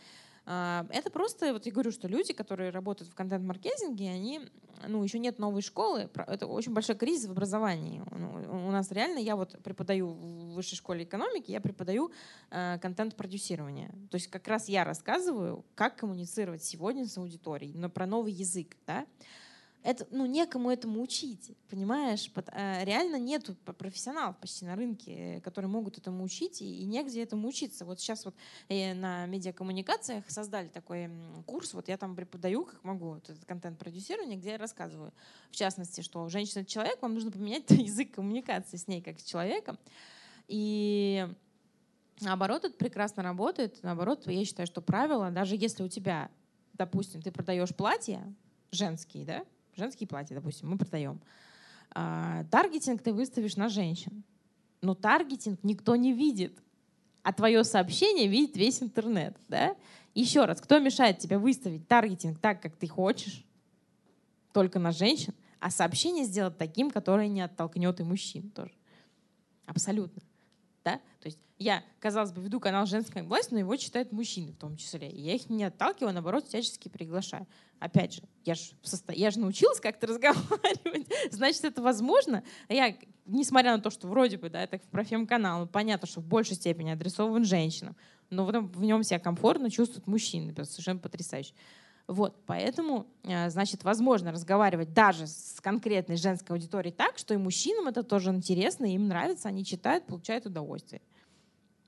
А, это просто, вот я говорю, что люди, которые работают в контент-маркетинге, они, ну, еще нет новой школы, это очень большой кризис в образовании. Ну, у нас реально, я вот преподаю в высшей школе экономики, я преподаю э, контент-продюсирование. То есть как раз я рассказываю, как коммуницировать сегодня с аудиторией, но про новый язык, да это, ну, некому этому учить, понимаешь? Э, реально нету профессионалов почти на рынке, которые могут этому учить, и негде этому учиться. Вот сейчас вот э, на медиакоммуникациях создали такой курс, вот я там преподаю, как могу, вот этот контент-продюсирование, где я рассказываю, в частности, что женщина — это человек, вам нужно поменять язык коммуникации с ней, как с человеком. И наоборот, это прекрасно работает. Наоборот, я считаю, что правило, даже если у тебя, допустим, ты продаешь платья женские, да, женские платья, допустим, мы продаем. А, таргетинг ты выставишь на женщин. Но таргетинг никто не видит. А твое сообщение видит весь интернет. Да? Еще раз, кто мешает тебе выставить таргетинг так, как ты хочешь, только на женщин, а сообщение сделать таким, которое не оттолкнет и мужчин тоже. Абсолютно. Да? То есть я, казалось бы, веду канал «Женская власть», но его читают мужчины в том числе. И я их не отталкиваю, а наоборот, всячески приглашаю. Опять же, я же состо... я же научилась как-то разговаривать, значит, это возможно. А я, несмотря на то, что вроде бы, да, это профем-канал, понятно, что в большей степени адресован женщинам, но в нем себя комфортно чувствуют мужчины, это совершенно потрясающе. Вот, поэтому, э, значит, возможно разговаривать даже с конкретной женской аудиторией так, что и мужчинам это тоже интересно, им нравится, они читают, получают удовольствие.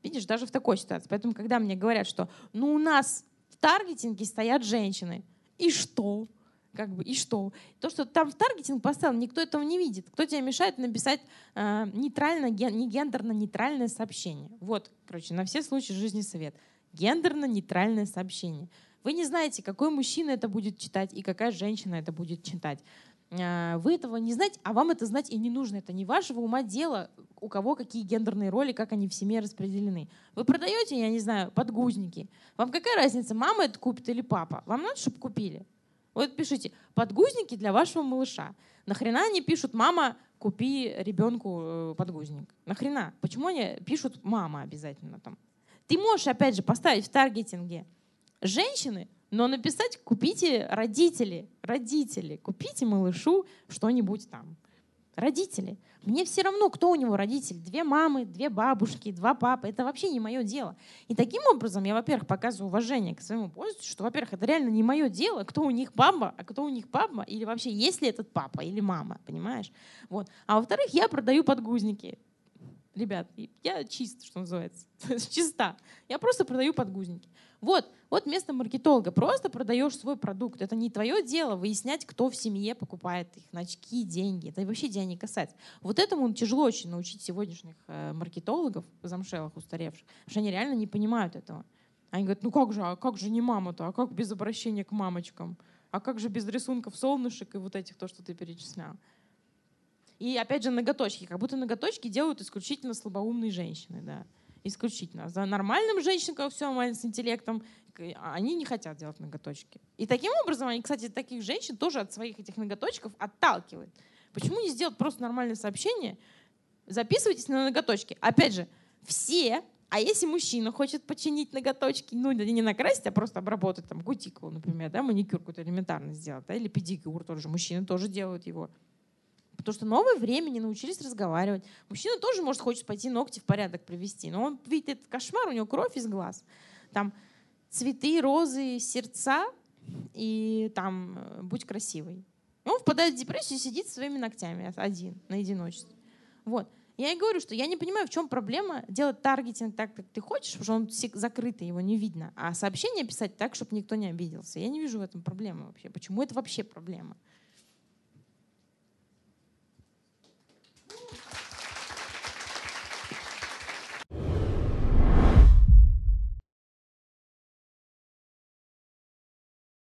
Видишь, даже в такой ситуации. Поэтому, когда мне говорят, что ну у нас в таргетинге стоят женщины, и что? Как бы, и что? То, что там в таргетинг поставил, никто этого не видит. Кто тебе мешает написать э, нейтрально, ген, не гендерно-нейтральное сообщение? Вот, короче, на все случаи жизни совет. Гендерно-нейтральное сообщение. Вы не знаете, какой мужчина это будет читать и какая женщина это будет читать. А, вы этого не знаете, а вам это знать и не нужно. Это не вашего ума дело, у кого какие гендерные роли, как они в семье распределены. Вы продаете, я не знаю, подгузники. Вам какая разница, мама это купит или папа? Вам надо, чтобы купили. Вот пишите, подгузники для вашего малыша. Нахрена они пишут, мама, купи ребенку э, подгузник? Нахрена? Почему они пишут мама обязательно там? Ты можешь, опять же, поставить в таргетинге женщины, но написать купите родители, родители, купите малышу что-нибудь там. Родители. Мне все равно, кто у него родитель. Две мамы, две бабушки, два папы. Это вообще не мое дело. И таким образом я, во-первых, показываю уважение к своему пользователю, что, во-первых, это реально не мое дело, кто у них баба, а кто у них папа, или вообще есть ли этот папа или мама, понимаешь? Вот. А во-вторых, я продаю подгузники. Ребят, я чист, что называется. Чиста. Я просто продаю подгузники. Вот, вот место маркетолога. Просто продаешь свой продукт. Это не твое дело выяснять, кто в семье покупает их, на очки, деньги. Это вообще тебя не касается. Вот этому тяжело очень научить сегодняшних э, маркетологов, замшелых, устаревших, потому что они реально не понимают этого. Они говорят, ну как же, а как же не мама-то, а как без обращения к мамочкам? А как же без рисунков солнышек и вот этих, то, что ты перечислял? И опять же ноготочки. Как будто ноготочки делают исключительно слабоумные женщины. Да исключительно. За нормальным женщинам, все нормально с интеллектом, они не хотят делать ноготочки. И таким образом они, кстати, таких женщин тоже от своих этих ноготочков отталкивают. Почему не сделать просто нормальное сообщение? Записывайтесь на ноготочки. Опять же, все а если мужчина хочет починить ноготочки, ну не накрасить, а просто обработать там кутикулу, например, да, маникюр какой-то элементарно сделать, да, или педикюр тоже, мужчины тоже делают его. Потому что новое время, не научились разговаривать. Мужчина тоже, может, хочет пойти ногти в порядок привести, но он видит этот кошмар, у него кровь из глаз. Там цветы, розы, сердца и там э, будь красивой. И он впадает в депрессию и сидит своими ногтями один, на одиночестве. Вот. Я и говорю, что я не понимаю, в чем проблема делать таргетинг так, как ты хочешь, потому что он закрытый, его не видно. А сообщение писать так, чтобы никто не обиделся. Я не вижу в этом проблемы вообще. Почему это вообще проблема?